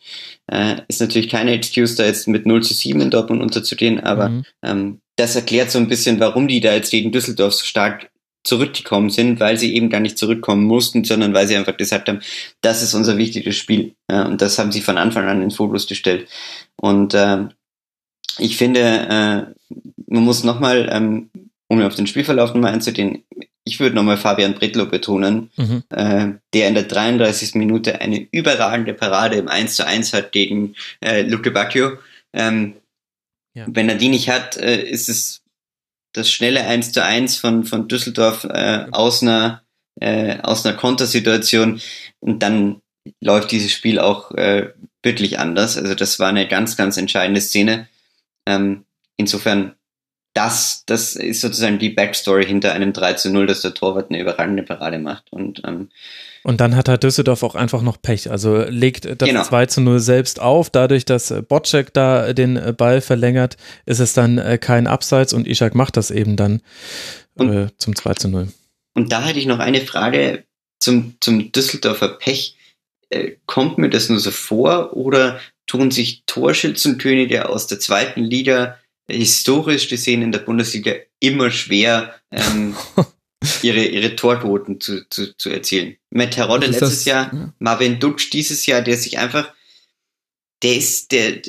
[SPEAKER 4] Äh, ist natürlich keine Excuse, da jetzt mit 0 zu 7 in Dortmund unterzugehen, aber mhm. ähm, das erklärt so ein bisschen, warum die da jetzt gegen Düsseldorf so stark zurückgekommen sind, weil sie eben gar nicht zurückkommen mussten, sondern weil sie einfach gesagt haben, das ist unser wichtiges Spiel. Ja, und das haben sie von Anfang an in Fokus gestellt. Und äh, ich finde, äh, man muss nochmal, ähm, um auf den Spielverlauf nochmal einzugehen, ich würde nochmal Fabian Bretlo betonen, mhm. äh, der in der 33. Minute eine überragende Parade im 1 zu 1 hat gegen äh, Luke Bacchio. Ähm, ja. Wenn er die nicht hat, äh, ist es das schnelle 1 zu 1 von, von Düsseldorf äh, aus einer, äh, aus einer Kontersituation und dann läuft dieses Spiel auch äh, wirklich anders. Also das war eine ganz, ganz entscheidende Szene. Ähm, insofern, das, das ist sozusagen die Backstory hinter einem 3 zu 0, dass der Torwart eine überragende Parade macht. Und, ähm,
[SPEAKER 3] und dann hat er Düsseldorf auch einfach noch Pech. Also legt das genau. 2 zu 0 selbst auf. Dadurch, dass Bocek da den Ball verlängert, ist es dann äh, kein Abseits und Ishak macht das eben dann und, äh, zum 2 zu 0.
[SPEAKER 4] Und da hätte ich noch eine Frage zum, zum Düsseldorfer Pech. Äh, kommt mir das nur so vor oder tun sich Torschützenkönige aus der zweiten Liga historisch gesehen in der Bundesliga immer schwer, ähm, ihre, ihre Torquoten zu, zu, zu erzielen. Matt Terodde letztes das? Jahr, ja. Marvin Duksch dieses Jahr, der sich einfach, der ist, der,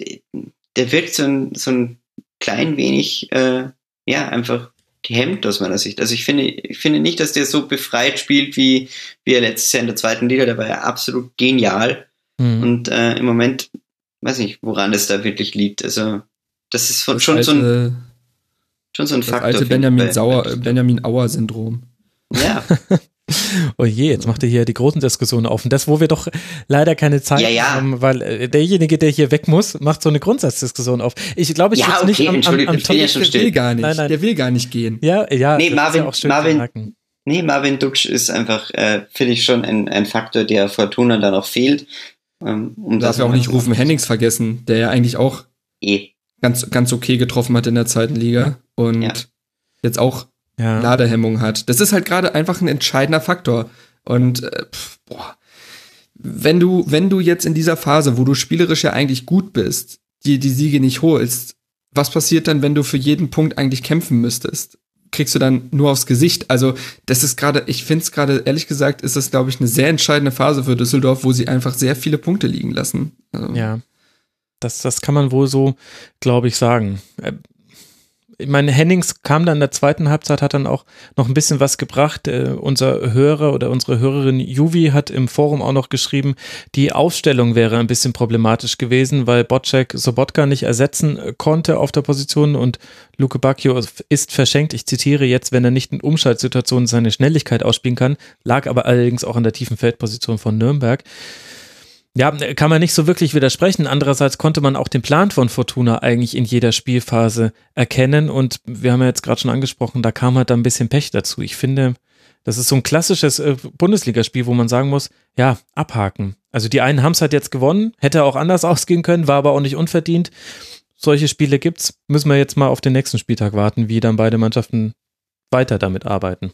[SPEAKER 4] der wirkt so ein, so ein klein wenig, äh, ja, einfach gehemmt aus meiner Sicht. Also ich finde, ich finde nicht, dass der so befreit spielt, wie, wie er letztes Jahr in der zweiten Liga. Der war ja absolut genial. Mhm. Und äh, im Moment, weiß nicht, woran es da wirklich liegt. Also das ist von, schon so ein schon so ein
[SPEAKER 5] das
[SPEAKER 4] Faktor.
[SPEAKER 5] alte Benjamin, Sauer, Benjamin Auer-Syndrom.
[SPEAKER 4] Ja.
[SPEAKER 3] Oh je, jetzt macht er hier die großen Diskussionen auf. Und das, wo wir doch leider keine Zeit
[SPEAKER 4] ja, ja.
[SPEAKER 3] haben, weil äh, derjenige, der hier weg muss, macht so eine Grundsatzdiskussion auf. Ich glaube, ich
[SPEAKER 4] ja, okay,
[SPEAKER 3] nicht
[SPEAKER 4] am, am, am
[SPEAKER 5] Tom, ja der will gar nicht. Nein, nein. Der will gar nicht gehen.
[SPEAKER 3] Ja, ja.
[SPEAKER 4] Nee, Marvin, ja Marvin, nee, Marvin Duksch ist einfach, äh, finde ich schon ein, ein Faktor, der Fortuna dann auch fehlt.
[SPEAKER 5] Ähm, um Darf ja auch nicht Rufen Hennings vergessen, der ja eigentlich auch eh. Ganz, ganz okay getroffen hat in der zweiten Liga und jetzt auch ja. Ladehemmung hat. Das ist halt gerade einfach ein entscheidender Faktor. Und äh, pff, boah, wenn du, wenn du jetzt in dieser Phase, wo du spielerisch ja eigentlich gut bist, die die Siege nicht holst, was passiert dann, wenn du für jeden Punkt eigentlich kämpfen müsstest? Kriegst du dann nur aufs Gesicht? Also, das ist gerade, ich finde es gerade, ehrlich gesagt, ist das, glaube ich, eine sehr entscheidende Phase für Düsseldorf, wo sie einfach sehr viele Punkte liegen lassen.
[SPEAKER 3] Also. Ja. Das, das kann man wohl so, glaube ich, sagen. Äh, ich meine, Hennings kam dann in der zweiten Halbzeit, hat dann auch noch ein bisschen was gebracht. Äh, unser Hörer oder unsere Hörerin Juvi hat im Forum auch noch geschrieben, die Aufstellung wäre ein bisschen problematisch gewesen, weil Bocek Sobotka nicht ersetzen konnte auf der Position und Luke Bacchio ist verschenkt. Ich zitiere jetzt, wenn er nicht in Umschaltsituationen seine Schnelligkeit ausspielen kann, lag aber allerdings auch an der tiefen Feldposition von Nürnberg. Ja, kann man nicht so wirklich widersprechen. Andererseits konnte man auch den Plan von Fortuna eigentlich in jeder Spielphase erkennen und wir haben ja jetzt gerade schon angesprochen, da kam halt ein bisschen Pech dazu. Ich finde, das ist so ein klassisches äh, Bundesligaspiel, wo man sagen muss, ja, abhaken. Also die einen haben es halt jetzt gewonnen, hätte auch anders ausgehen können, war aber auch nicht unverdient. Solche Spiele gibt's. Müssen wir jetzt mal auf den nächsten Spieltag warten, wie dann beide Mannschaften weiter damit arbeiten.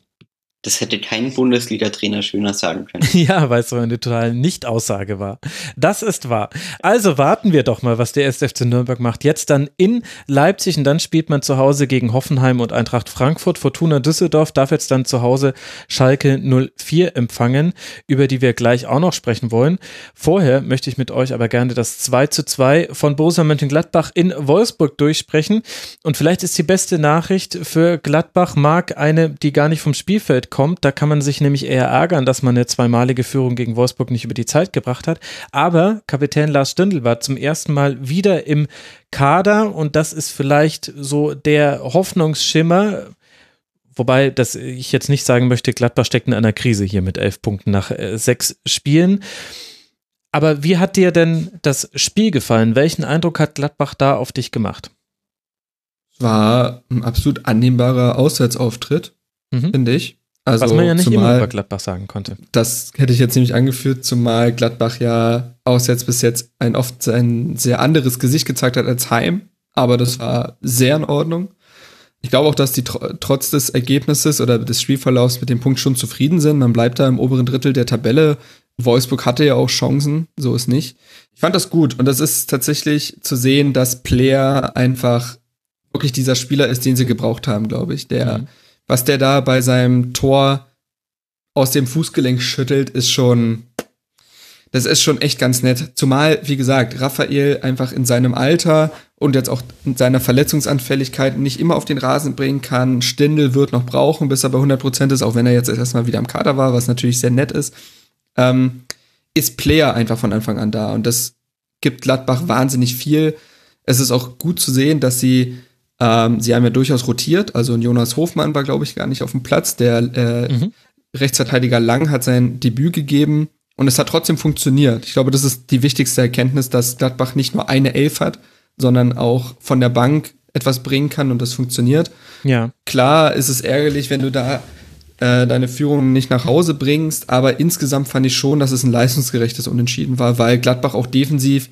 [SPEAKER 4] Das hätte kein Bundesliga-Trainer schöner sagen können.
[SPEAKER 3] Ja, weil es so eine totale Nicht-Aussage war. Das ist wahr. Also warten wir doch mal, was der SFC Nürnberg macht. Jetzt dann in Leipzig und dann spielt man zu Hause gegen Hoffenheim und Eintracht Frankfurt. Fortuna Düsseldorf darf jetzt dann zu Hause Schalke 04 empfangen, über die wir gleich auch noch sprechen wollen. Vorher möchte ich mit euch aber gerne das 2 zu 2 von Borussia Mönchengladbach in Wolfsburg durchsprechen. Und vielleicht ist die beste Nachricht für Gladbach, Marc, eine, die gar nicht vom Spielfeld kommt. Da kann man sich nämlich eher ärgern, dass man eine zweimalige Führung gegen Wolfsburg nicht über die Zeit gebracht hat. Aber Kapitän Lars Stindl war zum ersten Mal wieder im Kader und das ist vielleicht so der Hoffnungsschimmer. Wobei, dass ich jetzt nicht sagen möchte, Gladbach steckt in einer Krise hier mit elf Punkten nach äh, sechs Spielen. Aber wie hat dir denn das Spiel gefallen? Welchen Eindruck hat Gladbach da auf dich gemacht?
[SPEAKER 5] War ein absolut annehmbarer Auswärtsauftritt, mhm. finde ich.
[SPEAKER 3] Also Was man ja nicht zumal, immer über Gladbach sagen konnte.
[SPEAKER 5] Das hätte ich jetzt nämlich angeführt, zumal Gladbach ja auswärts bis jetzt ein oft ein sehr anderes Gesicht gezeigt hat als Heim. Aber das war sehr in Ordnung. Ich glaube auch, dass die tr trotz des Ergebnisses oder des Spielverlaufs mit dem Punkt schon zufrieden sind. Man bleibt da im oberen Drittel der Tabelle. Wolfsburg hatte ja auch Chancen, so ist nicht. Ich fand das gut und das ist tatsächlich zu sehen, dass Player einfach wirklich dieser Spieler ist, den sie gebraucht haben, glaube ich. Der, mhm. Was der da bei seinem Tor aus dem Fußgelenk schüttelt, ist schon, das ist schon echt ganz nett. Zumal, wie gesagt, Raphael einfach in seinem Alter und jetzt auch in seiner Verletzungsanfälligkeit nicht immer auf den Rasen bringen kann. Stindel wird noch brauchen, bis er bei 100 Prozent ist, auch wenn er jetzt erstmal wieder im Kader war, was natürlich sehr nett ist. Ähm, ist Player einfach von Anfang an da und das gibt Gladbach wahnsinnig viel. Es ist auch gut zu sehen, dass sie ähm, sie haben ja durchaus rotiert, also Jonas Hofmann war, glaube ich, gar nicht auf dem Platz. Der äh, mhm. Rechtsverteidiger Lang hat sein Debüt gegeben und es hat trotzdem funktioniert. Ich glaube, das ist die wichtigste Erkenntnis, dass Gladbach nicht nur eine Elf hat, sondern auch von der Bank etwas bringen kann und das funktioniert.
[SPEAKER 3] Ja.
[SPEAKER 5] Klar ist es ärgerlich, wenn du da äh, deine Führung nicht nach Hause bringst, aber insgesamt fand ich schon, dass es ein leistungsgerechtes Unentschieden war, weil Gladbach auch defensiv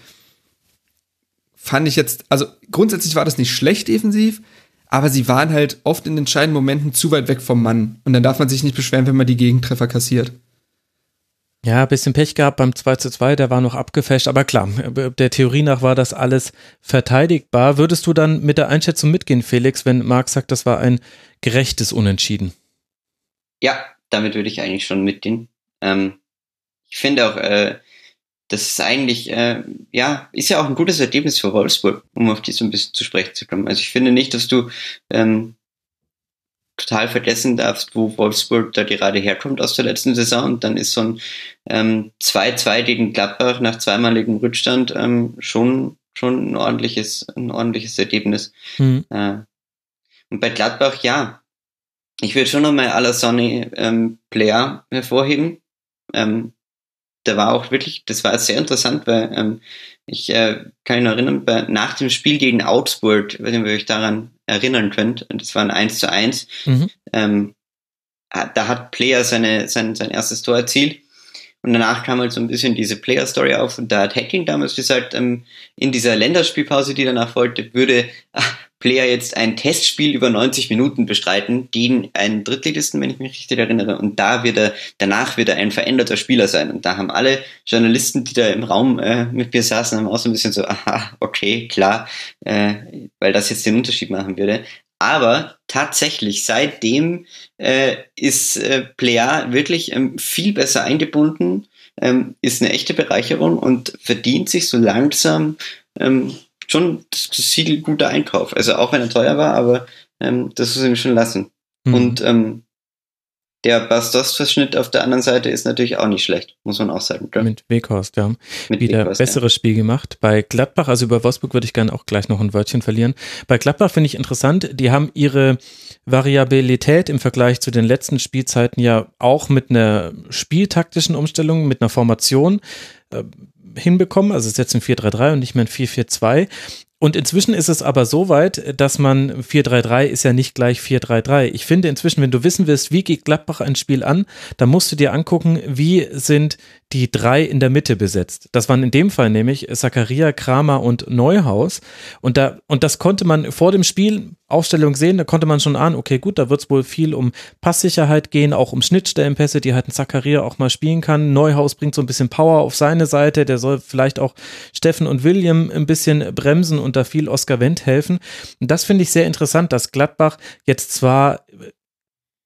[SPEAKER 5] fand ich jetzt, also grundsätzlich war das nicht schlecht defensiv, aber sie waren halt oft in entscheidenden Momenten zu weit weg vom Mann. Und dann darf man sich nicht beschweren, wenn man die Gegentreffer kassiert.
[SPEAKER 3] Ja, bisschen Pech gehabt beim 2 zu 2, der war noch abgefälscht, aber klar, der Theorie nach war das alles verteidigbar. Würdest du dann mit der Einschätzung mitgehen, Felix, wenn Marc sagt, das war ein gerechtes Unentschieden?
[SPEAKER 4] Ja, damit würde ich eigentlich schon mitgehen. Ähm, ich finde auch, äh, das ist eigentlich, äh, ja, ist ja auch ein gutes Ergebnis für Wolfsburg, um auf die so ein bisschen zu sprechen zu kommen. Also ich finde nicht, dass du ähm, total vergessen darfst, wo Wolfsburg da gerade herkommt aus der letzten Saison. Und dann ist so ein ähm, 2-2 gegen Gladbach nach zweimaligem Rückstand ähm, schon, schon ein ordentliches, ein ordentliches Ergebnis. Mhm. Äh, und bei Gladbach, ja, ich würde schon nochmal Alassane ähm, Player hervorheben. Ähm, da war auch wirklich, das war sehr interessant, weil ähm, ich äh, kann mich noch erinnern, bei, nach dem Spiel gegen Augsburg, wenn ihr euch daran erinnern könnt, und das war ein 1 zu 1, mhm. ähm, da hat Player seine, sein, sein erstes Tor erzielt und danach kam halt so ein bisschen diese Player-Story auf und da hat Hacking damals gesagt, ähm, in dieser Länderspielpause, die danach folgte, würde Player jetzt ein Testspiel über 90 Minuten bestreiten, gegen einen Drittligisten, wenn ich mich richtig erinnere, und da wird er, danach wird er ein veränderter Spieler sein. Und da haben alle Journalisten, die da im Raum äh, mit mir saßen, haben auch so ein bisschen so, aha, okay, klar, äh, weil das jetzt den Unterschied machen würde. Aber tatsächlich, seitdem äh, ist äh, Plea wirklich ähm, viel besser eingebunden, ähm, ist eine echte Bereicherung und verdient sich so langsam ähm, schon das, Siegel guter Einkauf. Also auch wenn er teuer war, aber ähm, das muss ihm schon lassen. Mhm. Und ähm, der Bastos-Verschnitt auf der anderen Seite ist natürlich auch nicht schlecht, muss man auch sagen.
[SPEAKER 3] Mit Weghorst, ja. Mit Wieder Weghorst, besseres ja. Spiel gemacht. Bei Gladbach, also über Wolfsburg würde ich gerne auch gleich noch ein Wörtchen verlieren. Bei Gladbach finde ich interessant, die haben ihre Variabilität im Vergleich zu den letzten Spielzeiten ja auch mit einer spieltaktischen Umstellung, mit einer Formation äh, hinbekommen. Also es ist jetzt ein 4-3-3 und nicht mehr ein 4-4-2. Und inzwischen ist es aber so weit, dass man 4-3-3 ist ja nicht gleich 4-3-3. Ich finde inzwischen, wenn du wissen willst, wie geht Gladbach ein Spiel an, dann musst du dir angucken, wie sind die drei in der Mitte besetzt. Das waren in dem Fall nämlich Zakaria, Kramer und Neuhaus. Und da, und das konnte man vor dem Spiel Aufstellung sehen, da konnte man schon ahnen, okay, gut, da wird es wohl viel um Passsicherheit gehen, auch um Schnittstellenpässe, die halt ein Zakaria auch mal spielen kann. Neuhaus bringt so ein bisschen Power auf seine Seite, der soll vielleicht auch Steffen und William ein bisschen bremsen und da viel Oscar Wendt helfen. Und das finde ich sehr interessant, dass Gladbach jetzt zwar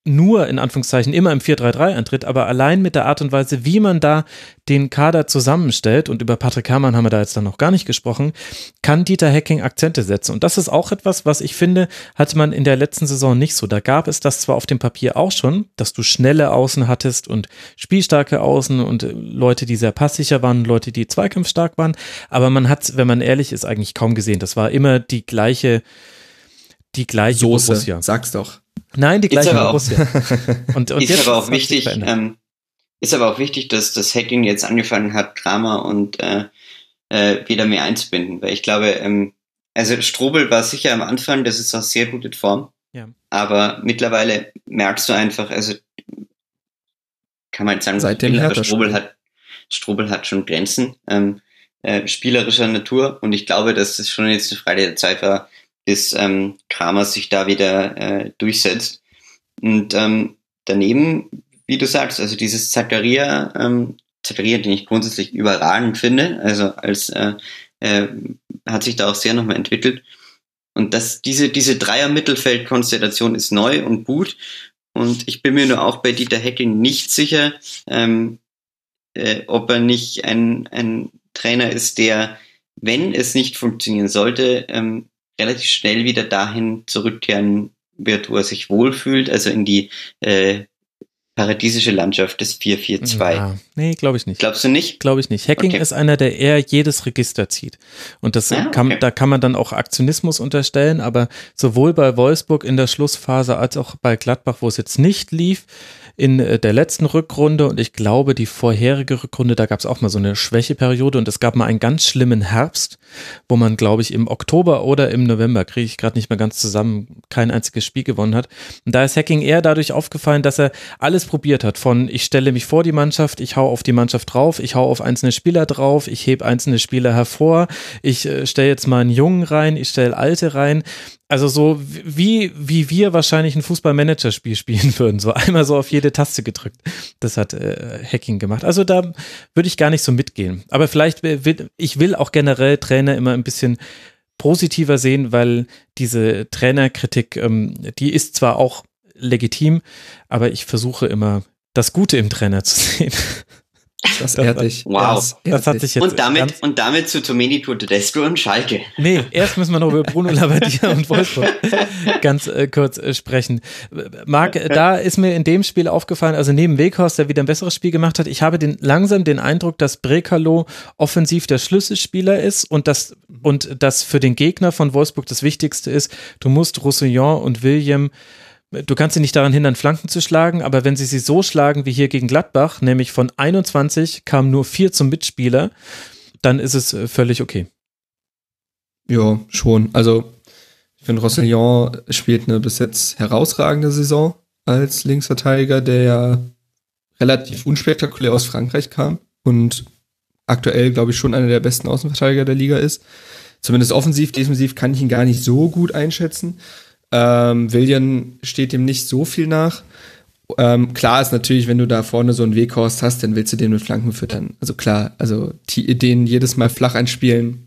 [SPEAKER 3] nur in Anführungszeichen immer im 4-3-3 antritt, aber allein mit der Art und Weise, wie man da den Kader zusammenstellt, und über Patrick Herrmann haben wir da jetzt dann noch gar nicht gesprochen, kann Dieter Hecking Akzente setzen. Und das ist auch etwas, was ich finde, hatte man in der letzten Saison nicht so. Da gab es das zwar auf dem Papier auch schon, dass du schnelle Außen hattest und spielstarke Außen und Leute, die sehr passsicher waren, Leute, die zweikampfstark waren, aber man hat, wenn man ehrlich ist, eigentlich kaum gesehen. Das war immer die gleiche, die gleiche
[SPEAKER 5] Soße, Borussia. sag's doch.
[SPEAKER 3] Nein, die gleiche auch.
[SPEAKER 4] Und, und ist aber auch wichtig, ähm, ist aber auch wichtig, dass das Hacking jetzt angefangen hat, Drama und äh, äh, wieder mehr einzubinden. Weil ich glaube, ähm, also Strobel war sicher am Anfang, das ist auch sehr gut in Form. Ja. Aber mittlerweile merkst du einfach, also kann man jetzt sagen,
[SPEAKER 5] Seit dem
[SPEAKER 4] aber Strobel hat, Strobel hat schon Grenzen ähm, äh, spielerischer Natur und ich glaube, dass das schon jetzt eine Frage der Zeit war, bis ähm, Kramer sich da wieder äh, durchsetzt. Und ähm, daneben, wie du sagst, also dieses Zakaria, ähm, Zakaria, den ich grundsätzlich überragend finde, also als äh, äh, hat sich da auch sehr nochmal entwickelt. Und das, diese, diese Dreier-Mittelfeld-Konstellation ist neu und gut. Und ich bin mir nur auch bei Dieter Hecking nicht sicher, ähm, äh, ob er nicht ein, ein Trainer ist, der, wenn es nicht funktionieren sollte, ähm, relativ schnell wieder dahin zurückkehren wird, wo er sich wohlfühlt, also in die äh, paradiesische Landschaft des 442. Ja,
[SPEAKER 3] nee, glaube ich nicht.
[SPEAKER 4] Glaubst du nicht?
[SPEAKER 3] Glaube ich nicht. Hacking okay. ist einer, der eher jedes Register zieht. Und das ja, kann, okay. da kann man dann auch Aktionismus unterstellen, aber sowohl bei Wolfsburg in der Schlussphase als auch bei Gladbach, wo es jetzt nicht lief, in äh, der letzten Rückrunde und ich glaube, die vorherige Rückrunde, da gab es auch mal so eine Schwächeperiode und es gab mal einen ganz schlimmen Herbst, wo man, glaube ich, im Oktober oder im November, kriege ich gerade nicht mehr ganz zusammen, kein einziges Spiel gewonnen hat. Und da ist Hacking eher dadurch aufgefallen, dass er alles probiert hat. Von ich stelle mich vor die Mannschaft, ich hau auf die Mannschaft drauf, ich hau auf einzelne Spieler drauf, ich hebe einzelne Spieler hervor, ich äh, stelle jetzt mal einen Jungen rein, ich stelle Alte rein. Also so wie, wie wir wahrscheinlich ein Fußballmanager-Spiel spielen würden. So einmal so auf jede Taste gedrückt. Das hat äh, Hacking gemacht. Also da würde ich gar nicht so mitgehen. Aber vielleicht will, ich will auch generell Trainer immer ein bisschen positiver sehen, weil diese Trainerkritik, ähm, die ist zwar auch legitim, aber ich versuche immer das Gute im Trainer zu sehen.
[SPEAKER 5] Das ehrt dich.
[SPEAKER 4] Wow. Das, das hat sich jetzt und damit, und damit zu Tomenico Tedesco und Schalke.
[SPEAKER 3] Nee, erst müssen wir noch über Bruno Labbadia und Wolfsburg ganz äh, kurz äh, sprechen. Marc, da ist mir in dem Spiel aufgefallen, also neben Weghorst, der wieder ein besseres Spiel gemacht hat, ich habe den, langsam den Eindruck, dass Brekalo offensiv der Schlüsselspieler ist und das, und das für den Gegner von Wolfsburg das Wichtigste ist, du musst Roussillon und William du kannst sie nicht daran hindern, Flanken zu schlagen, aber wenn sie sie so schlagen wie hier gegen Gladbach, nämlich von 21 kamen nur vier zum Mitspieler, dann ist es äh, völlig okay.
[SPEAKER 5] Ja, schon. Also, ich finde, Rossellon spielt eine bis jetzt herausragende Saison als Linksverteidiger, der ja relativ unspektakulär aus Frankreich kam und aktuell, glaube ich, schon einer der besten Außenverteidiger der Liga ist. Zumindest offensiv, defensiv kann ich ihn gar nicht so gut einschätzen. Ähm, William steht dem nicht so viel nach. Ähm, klar ist natürlich, wenn du da vorne so einen Weghorst hast, dann willst du den mit Flanken füttern. Also klar, also die Ideen jedes Mal flach einspielen,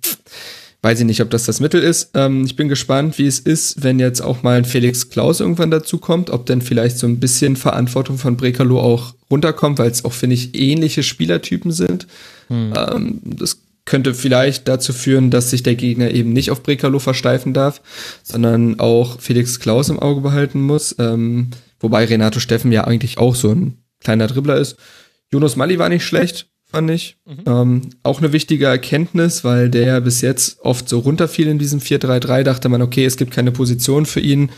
[SPEAKER 5] weiß ich nicht, ob das das Mittel ist. Ähm, ich bin gespannt, wie es ist, wenn jetzt auch mal ein Felix Klaus irgendwann dazu kommt, ob denn vielleicht so ein bisschen Verantwortung von Brekalo auch runterkommt, weil es auch, finde ich, ähnliche Spielertypen sind. Hm. Ähm, das könnte vielleicht dazu führen, dass sich der Gegner eben nicht auf Brekalo versteifen darf, sondern auch Felix Klaus im Auge behalten muss. Ähm, wobei Renato Steffen ja eigentlich auch so ein kleiner Dribbler ist. Jonas Mali war nicht schlecht, fand ich. Mhm. Ähm, auch eine wichtige Erkenntnis, weil der bis jetzt oft so runterfiel in diesem 4-3-3, dachte man, okay, es gibt keine Position für ihn.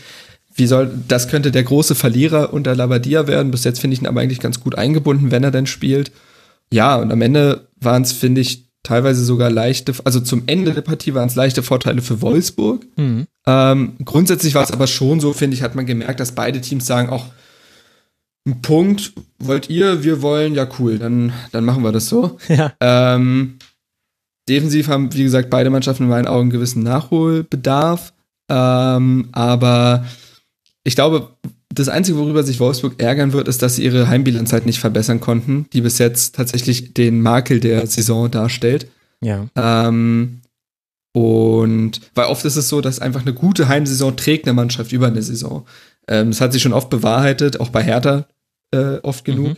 [SPEAKER 5] Wie soll, das könnte der große Verlierer unter Labadia werden. Bis jetzt finde ich ihn aber eigentlich ganz gut eingebunden, wenn er denn spielt. Ja, und am Ende waren es, finde ich, teilweise sogar leichte, also zum Ende der Partie waren es leichte Vorteile für Wolfsburg. Mhm. Ähm, grundsätzlich war es aber schon so, finde ich, hat man gemerkt, dass beide Teams sagen, auch ein Punkt wollt ihr, wir wollen, ja cool, dann, dann machen wir das so. Ja. Ähm, defensiv haben, wie gesagt, beide Mannschaften in meinen Augen gewissen Nachholbedarf. Ähm, aber ich glaube, das Einzige, worüber sich Wolfsburg ärgern wird, ist, dass sie ihre Heimbilanz halt nicht verbessern konnten, die bis jetzt tatsächlich den Makel der Saison darstellt.
[SPEAKER 3] Ja.
[SPEAKER 5] Ähm, und weil oft ist es so, dass einfach eine gute Heimsaison trägt eine Mannschaft über eine Saison. Ähm, das hat sich schon oft bewahrheitet, auch bei Hertha äh, oft genug. Mhm.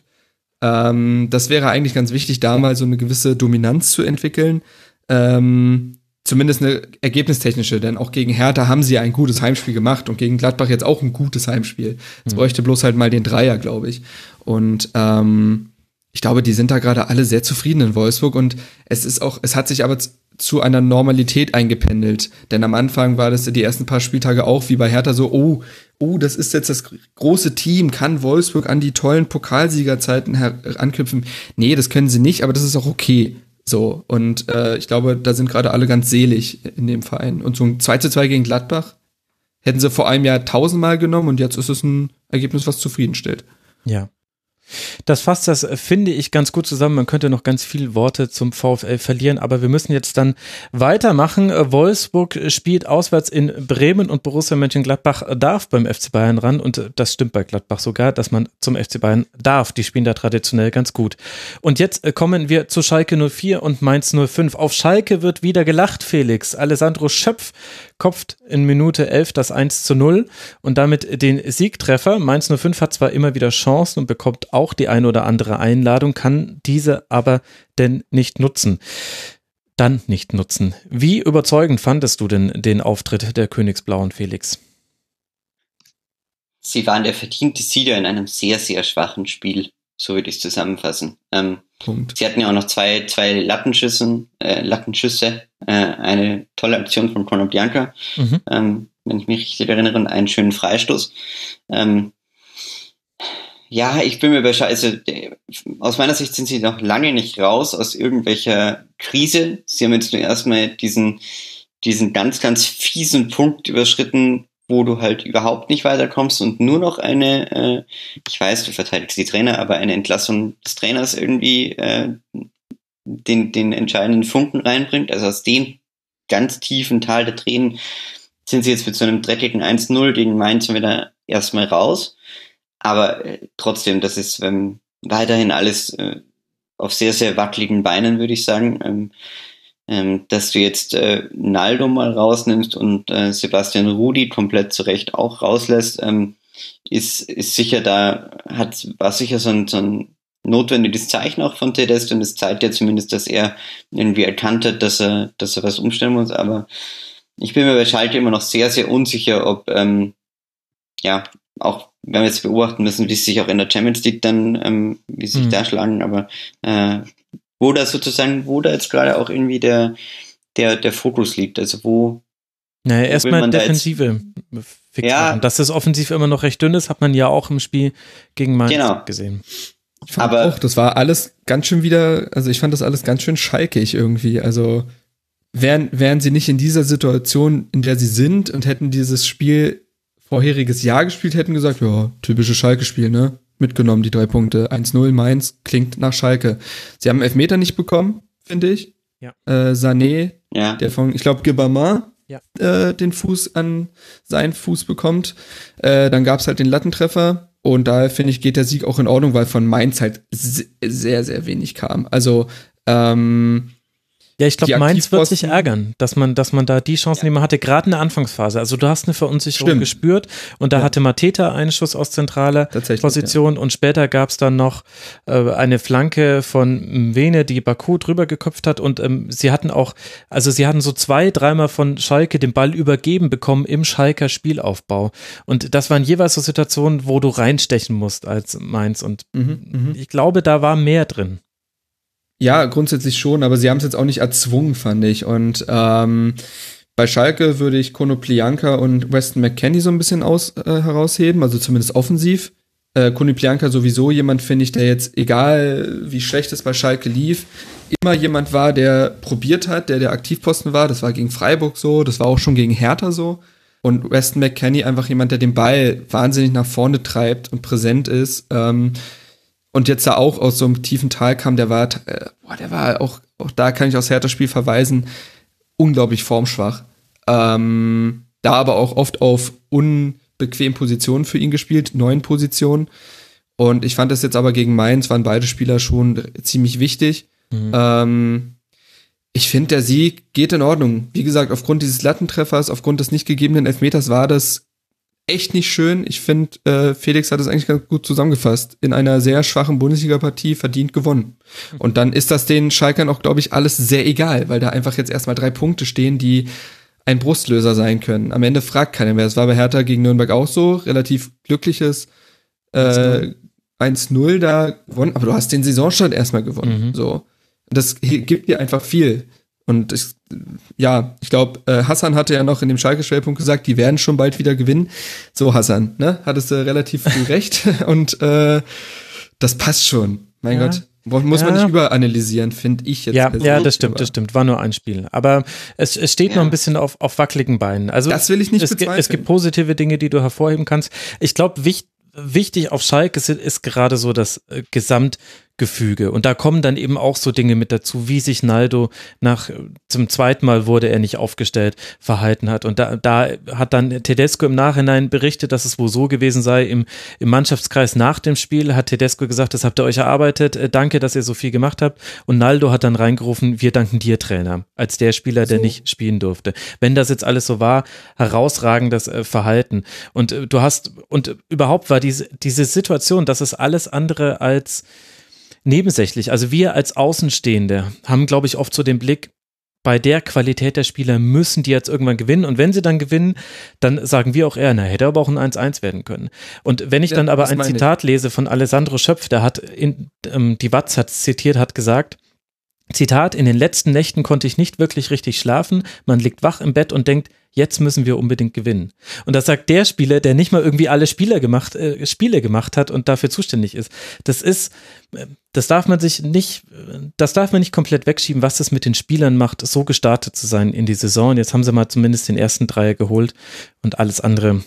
[SPEAKER 5] Ähm, das wäre eigentlich ganz wichtig, da mal so eine gewisse Dominanz zu entwickeln. Ähm, zumindest eine ergebnistechnische, denn auch gegen Hertha haben sie ein gutes Heimspiel gemacht und gegen Gladbach jetzt auch ein gutes Heimspiel. Es mhm. bräuchte bloß halt mal den Dreier, glaube ich. Und ähm, ich glaube, die sind da gerade alle sehr zufrieden in Wolfsburg und es ist auch, es hat sich aber zu einer Normalität eingependelt. Denn am Anfang war das die ersten paar Spieltage auch wie bei Hertha so, oh, oh, das ist jetzt das große Team, kann Wolfsburg an die tollen Pokalsiegerzeiten anknüpfen? Nee, das können sie nicht, aber das ist auch okay. So, und äh, ich glaube, da sind gerade alle ganz selig in dem Verein. Und so ein 2 zu 2 gegen Gladbach hätten sie vor einem Jahr tausendmal genommen und jetzt ist es ein Ergebnis, was zufriedenstellt.
[SPEAKER 3] Ja. Das fasst das, äh, finde ich, ganz gut zusammen. Man könnte noch ganz viele Worte zum VfL verlieren, aber wir müssen jetzt dann weitermachen. Äh, Wolfsburg spielt auswärts in Bremen und Borussia Mönchengladbach darf beim FC Bayern ran und äh, das stimmt bei Gladbach sogar, dass man zum FC Bayern darf. Die spielen da traditionell ganz gut. Und jetzt kommen wir zu Schalke 04 und Mainz 05. Auf Schalke wird wieder gelacht, Felix. Alessandro Schöpf kopft in Minute 11 das 1 zu 0 und damit den Siegtreffer. Mainz 05 hat zwar immer wieder Chancen und bekommt auch die ein oder andere Einladung, kann diese aber denn nicht nutzen. Dann nicht nutzen. Wie überzeugend fandest du denn den Auftritt der Königsblauen, Felix?
[SPEAKER 4] Sie waren der verdiente Sieger in einem sehr, sehr schwachen Spiel. So würde ich es zusammenfassen. Ähm, Sie hatten ja auch noch zwei, zwei Lattenschüsse, äh, Lattenschüsse, äh, eine tolle Aktion von Conor Bianca, mhm. ähm, wenn ich mich richtig erinnere, und einen schönen Freistoß. Ähm, ja, ich bin mir Bescheid. Also, aus meiner Sicht sind sie noch lange nicht raus aus irgendwelcher Krise. Sie haben jetzt nur erstmal diesen, diesen ganz, ganz fiesen Punkt überschritten, wo du halt überhaupt nicht weiterkommst und nur noch eine, äh, ich weiß, du verteidigst die Trainer, aber eine Entlassung des Trainers irgendwie äh, den, den entscheidenden Funken reinbringt. Also aus dem ganz tiefen Tal der Tränen sind sie jetzt mit so einem dreckigen 1-0 gegen Mainz wieder erstmal raus. Aber äh, trotzdem, das ist ähm, weiterhin alles äh, auf sehr, sehr wackeligen Beinen, würde ich sagen. Ähm, ähm, dass du jetzt äh, Naldo mal rausnimmst und äh, Sebastian Rudi komplett zurecht auch rauslässt, ähm, ist, ist sicher da, hat, war sicher so ein, so ein notwendiges Zeichen auch von Tedesco und es zeigt ja zumindest, dass er irgendwie erkannt hat, dass er, dass er was umstellen muss, aber ich bin mir bei Schalke immer noch sehr, sehr unsicher, ob, ähm, ja, auch wenn wir jetzt beobachten müssen, wie sie sich auch in der Champions League dann, ähm, wie sie sich mhm. da schlagen, aber äh, wo da sozusagen, wo da jetzt gerade auch irgendwie der, der, der Fokus liegt, also wo.
[SPEAKER 3] Naja, erstmal Defensive fix ja, machen. Dass das offensiv immer noch recht dünn ist, hat man ja auch im Spiel gegen Mainz genau. gesehen.
[SPEAKER 5] Ich fand aber auch, das war alles ganz schön wieder, also ich fand das alles ganz schön schalkig irgendwie. Also wären, wären sie nicht in dieser Situation, in der sie sind und hätten dieses Spiel vorheriges Jahr gespielt hätten, gesagt, ja, typisches Schalke-Spiel, ne? Mitgenommen, die drei Punkte. 1-0 Mainz klingt nach Schalke. Sie haben Elfmeter nicht bekommen, finde ich. Ja. Äh, Sané, ja. der von, ich glaube, Gibama, ja. äh, den Fuß an seinen Fuß bekommt. Äh, dann gab's halt den Lattentreffer. Und daher finde ich, geht der Sieg auch in Ordnung, weil von Mainz halt sehr, sehr wenig kam. Also, ähm,
[SPEAKER 3] ja, ich glaube, Mainz wird sich ärgern, dass man, dass man da die Chancen, die man hatte, gerade in der Anfangsphase. Also du hast eine Verunsicherung Stimmt. gespürt und da ja. hatte Mateta einen Schuss aus zentraler Position ja. und später gab es dann noch äh, eine Flanke von Vene, die Baku drüber geköpft hat und ähm, sie hatten auch, also sie hatten so zwei, dreimal von Schalke den Ball übergeben bekommen im Schalker Spielaufbau und das waren jeweils so Situationen, wo du reinstechen musst als Mainz und mhm, mhm. ich glaube, da war mehr drin.
[SPEAKER 5] Ja, grundsätzlich schon, aber sie haben es jetzt auch nicht erzwungen, fand ich. Und ähm, bei Schalke würde ich Konoplianka und Weston McKenney so ein bisschen aus, äh, herausheben, also zumindest offensiv. Äh, Konoplianka sowieso jemand, finde ich, der jetzt, egal wie schlecht es bei Schalke lief, immer jemand war, der probiert hat, der der Aktivposten war. Das war gegen Freiburg so, das war auch schon gegen Hertha so. Und Weston McKenney einfach jemand, der den Ball wahnsinnig nach vorne treibt und präsent ist. Ähm, und jetzt da auch aus so einem tiefen Tal kam, der war, äh, boah, der war auch, auch da kann ich aus härter Spiel verweisen, unglaublich formschwach. Ähm, da aber auch oft auf unbequemen Positionen für ihn gespielt, neuen Positionen. Und ich fand das jetzt aber gegen Mainz waren beide Spieler schon ziemlich wichtig. Mhm. Ähm, ich finde, der Sieg geht in Ordnung. Wie gesagt, aufgrund dieses Lattentreffers, aufgrund des nicht gegebenen Elfmeters war das echt nicht schön. Ich finde, äh, Felix hat es eigentlich ganz gut zusammengefasst. In einer sehr schwachen Bundesliga-Partie verdient gewonnen. Und dann ist das den Schalkern auch, glaube ich, alles sehr egal, weil da einfach jetzt erstmal drei Punkte stehen, die ein Brustlöser sein können. Am Ende fragt keiner mehr. Es war bei Hertha gegen Nürnberg auch so. Relativ glückliches äh, 1-0 da gewonnen. Aber du hast den Saisonstand erstmal gewonnen. Mhm. So. Das gibt dir einfach viel. Und ich, ja, ich glaube, äh, Hassan hatte ja noch in dem Schalke-Schwerpunkt gesagt, die werden schon bald wieder gewinnen. So, Hassan, ne? Hattest du relativ früh recht. Und äh, das passt schon. Mein ja. Gott. Muss ja. man nicht überanalysieren, finde ich jetzt.
[SPEAKER 3] Ja, ja, das stimmt, das stimmt. War nur ein Spiel. Aber es, es steht ja. noch ein bisschen auf, auf wackeligen Beinen. Also
[SPEAKER 5] das will ich nicht
[SPEAKER 3] es,
[SPEAKER 5] bezweifeln.
[SPEAKER 3] Es gibt positive Dinge, die du hervorheben kannst. Ich glaube, wichtig wichtig auf Schalke ist, ist gerade so das äh, Gesamt Gefüge. Und da kommen dann eben auch so Dinge mit dazu, wie sich Naldo nach zum zweiten Mal wurde er nicht aufgestellt verhalten hat. Und da, da hat dann Tedesco im Nachhinein berichtet, dass es wohl so gewesen sei. Im, im Mannschaftskreis nach dem Spiel hat Tedesco gesagt, das habt ihr euch erarbeitet. Äh, danke, dass ihr so viel gemacht habt. Und Naldo hat dann reingerufen, wir danken dir, Trainer, als der Spieler, der so. nicht spielen durfte. Wenn das jetzt alles so war, herausragendes äh, Verhalten. Und äh, du hast, und überhaupt war diese, diese Situation, dass es alles andere als nebensächlich. Also wir als Außenstehende haben, glaube ich, oft so den Blick, bei der Qualität der Spieler müssen die jetzt irgendwann gewinnen. Und wenn sie dann gewinnen, dann sagen wir auch eher, na, hätte aber auch ein 1-1 werden können. Und wenn ich dann ja, aber ein Zitat ich. lese von Alessandro Schöpf, der hat in, ähm, die Watz hat zitiert, hat gesagt, Zitat, in den letzten Nächten konnte ich nicht wirklich richtig schlafen. Man liegt wach im Bett und denkt, jetzt müssen wir unbedingt gewinnen. Und das sagt der Spieler, der nicht mal irgendwie alle Spieler gemacht, äh, Spiele gemacht hat und dafür zuständig ist. Das ist, äh, das darf man sich nicht, das darf man nicht komplett wegschieben, was das mit den Spielern macht, so gestartet zu sein in die Saison. Jetzt haben sie mal zumindest den ersten Dreier geholt und alles andere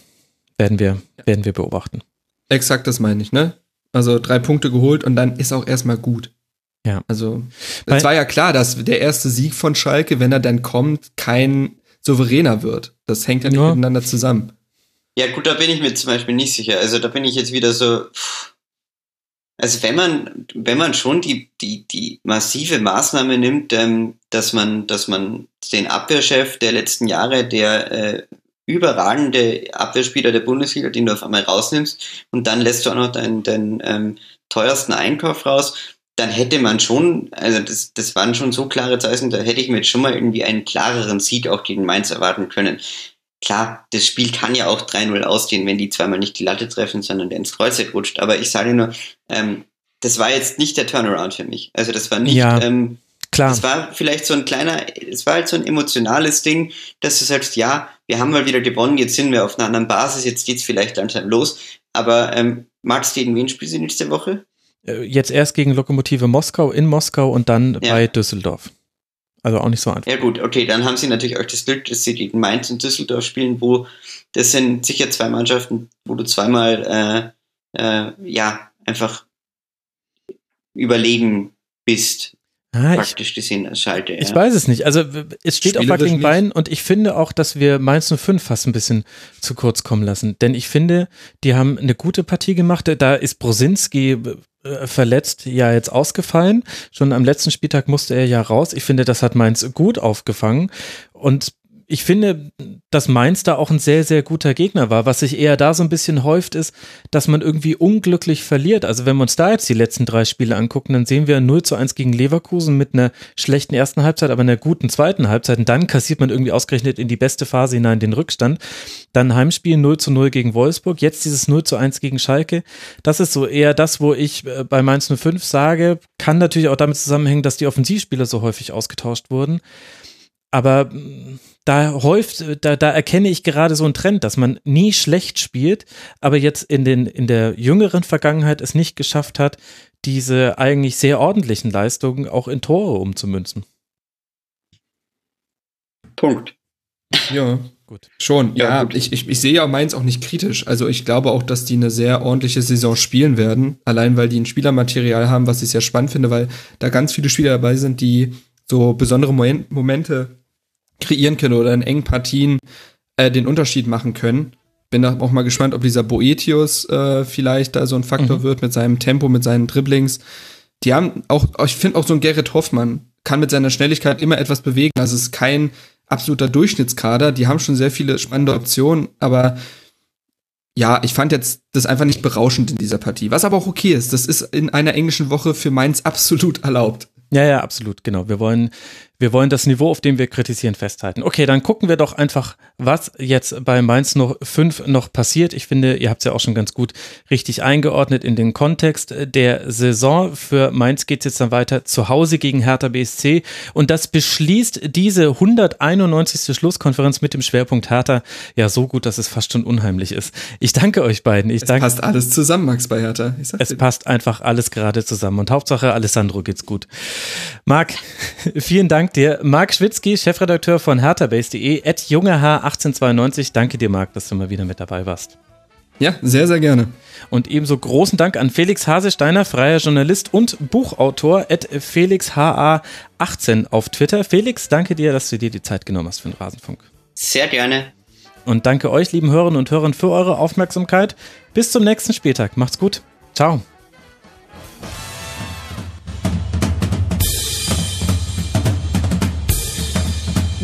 [SPEAKER 3] werden wir, werden wir beobachten.
[SPEAKER 5] Exakt, das meine ich, ne? Also drei Punkte geholt und dann ist auch erstmal gut. Ja. Also, es war ja klar, dass der erste Sieg von Schalke, wenn er dann kommt, kein souveräner wird. Das hängt ja nicht ja. miteinander zusammen.
[SPEAKER 4] Ja, gut, da bin ich mir zum Beispiel nicht sicher. Also, da bin ich jetzt wieder so. Also, wenn man, wenn man schon die, die, die massive Maßnahme nimmt, ähm, dass man, dass man den Abwehrchef der letzten Jahre, der äh, überragende Abwehrspieler der Bundesliga, den du auf einmal rausnimmst, und dann lässt du auch noch deinen, deinen ähm, teuersten Einkauf raus, dann hätte man schon, also das, das waren schon so klare Zeichen, da hätte ich mir jetzt schon mal irgendwie einen klareren Sieg auch gegen Mainz erwarten können. Klar, das Spiel kann ja auch 3-0 ausgehen, wenn die zweimal nicht die Latte treffen, sondern der ins Kreuzeck rutscht. Aber ich sage nur, ähm, das war jetzt nicht der Turnaround für mich. Also das war nicht, ja, ähm, klar. Das war vielleicht so ein kleiner, es war halt so ein emotionales Ding, dass du sagst, ja, wir haben mal wieder gewonnen, jetzt sind wir auf einer anderen Basis, jetzt geht's vielleicht langsam los. Aber ähm, Max, gegen wen spielen sie nächste Woche?
[SPEAKER 3] Äh, jetzt erst gegen Lokomotive Moskau in Moskau und dann ja. bei Düsseldorf. Also auch nicht so einfach.
[SPEAKER 4] Ja gut, okay, dann haben sie natürlich auch das Glück, dass sie gegen Mainz und Düsseldorf spielen, wo das sind sicher zwei Mannschaften, wo du zweimal äh, äh, ja einfach überlegen bist. Ah, praktisch gesehen Schalte.
[SPEAKER 3] Ich weiß es nicht. Also es steht auf wackeligen Beinen und ich finde auch, dass wir Mainz 05 fast ein bisschen zu kurz kommen lassen. Denn ich finde, die haben eine gute Partie gemacht. Da ist Brosinski äh, verletzt ja jetzt ausgefallen. Schon am letzten Spieltag musste er ja raus. Ich finde, das hat Mainz gut aufgefangen. Und ich finde, dass Mainz da auch ein sehr, sehr guter Gegner war. Was sich eher da so ein bisschen häuft, ist, dass man irgendwie unglücklich verliert. Also wenn wir uns da jetzt die letzten drei Spiele angucken, dann sehen wir 0 zu 1 gegen Leverkusen mit einer schlechten ersten Halbzeit, aber einer guten zweiten Halbzeit. Und dann kassiert man irgendwie ausgerechnet in die beste Phase hinein den Rückstand. Dann Heimspiel 0 zu 0 gegen Wolfsburg. Jetzt dieses 0 zu 1 gegen Schalke. Das ist so eher das, wo ich äh, bei Mainz 05 sage, kann natürlich auch damit zusammenhängen, dass die Offensivspieler so häufig ausgetauscht wurden. Aber mm, da häuft, da, da erkenne ich gerade so einen Trend, dass man nie schlecht spielt, aber jetzt in, den, in der jüngeren Vergangenheit es nicht geschafft hat, diese eigentlich sehr ordentlichen Leistungen auch in Tore umzumünzen.
[SPEAKER 4] Punkt.
[SPEAKER 5] Ja, gut. Schon, ja. ja ich, ich, ich sehe ja Mainz auch nicht kritisch. Also ich glaube auch, dass die eine sehr ordentliche Saison spielen werden. Allein weil die ein Spielermaterial haben, was ich sehr spannend finde, weil da ganz viele Spieler dabei sind, die so besondere Momente kreieren können oder in engen Partien äh, den Unterschied machen können. Bin da auch mal gespannt, ob dieser Boetius äh, vielleicht da so ein Faktor mhm. wird mit seinem Tempo, mit seinen Dribblings. Die haben auch, ich finde auch so ein Gerrit Hoffmann kann mit seiner Schnelligkeit immer etwas bewegen. Also es ist kein absoluter Durchschnittskader. Die haben schon sehr viele spannende Optionen, aber ja, ich fand jetzt das einfach nicht berauschend in dieser Partie. Was aber auch okay ist. Das ist in einer englischen Woche für Mainz absolut erlaubt.
[SPEAKER 3] Ja, ja, absolut, genau. Wir wollen wir wollen das Niveau, auf dem wir kritisieren, festhalten. Okay, dann gucken wir doch einfach, was jetzt bei Mainz noch 5 noch passiert. Ich finde, ihr habt es ja auch schon ganz gut richtig eingeordnet in den Kontext der Saison. Für Mainz geht es jetzt dann weiter zu Hause gegen Hertha BSC. Und das beschließt diese 191. Schlusskonferenz mit dem Schwerpunkt Hertha ja so gut, dass es fast schon unheimlich ist. Ich danke euch beiden. Ich
[SPEAKER 5] es
[SPEAKER 3] danke,
[SPEAKER 5] passt alles zusammen, Max, bei Hertha.
[SPEAKER 3] es dir. passt einfach alles gerade zusammen. Und Hauptsache, Alessandro geht's gut. Marc, vielen Dank Dank dir. Marc Schwitzky, Chefredakteur von herthabase.de, at jungerh1892. Danke dir, Marc, dass du mal wieder mit dabei warst.
[SPEAKER 5] Ja, sehr, sehr gerne.
[SPEAKER 3] Und ebenso großen Dank an Felix Hasesteiner, freier Journalist und Buchautor at FelixHA18 auf Twitter. Felix, danke dir, dass du dir die Zeit genommen hast für den Rasenfunk.
[SPEAKER 4] Sehr gerne.
[SPEAKER 3] Und danke euch, lieben Hörerinnen und Hörern, für eure Aufmerksamkeit. Bis zum nächsten Spieltag. Macht's gut. Ciao.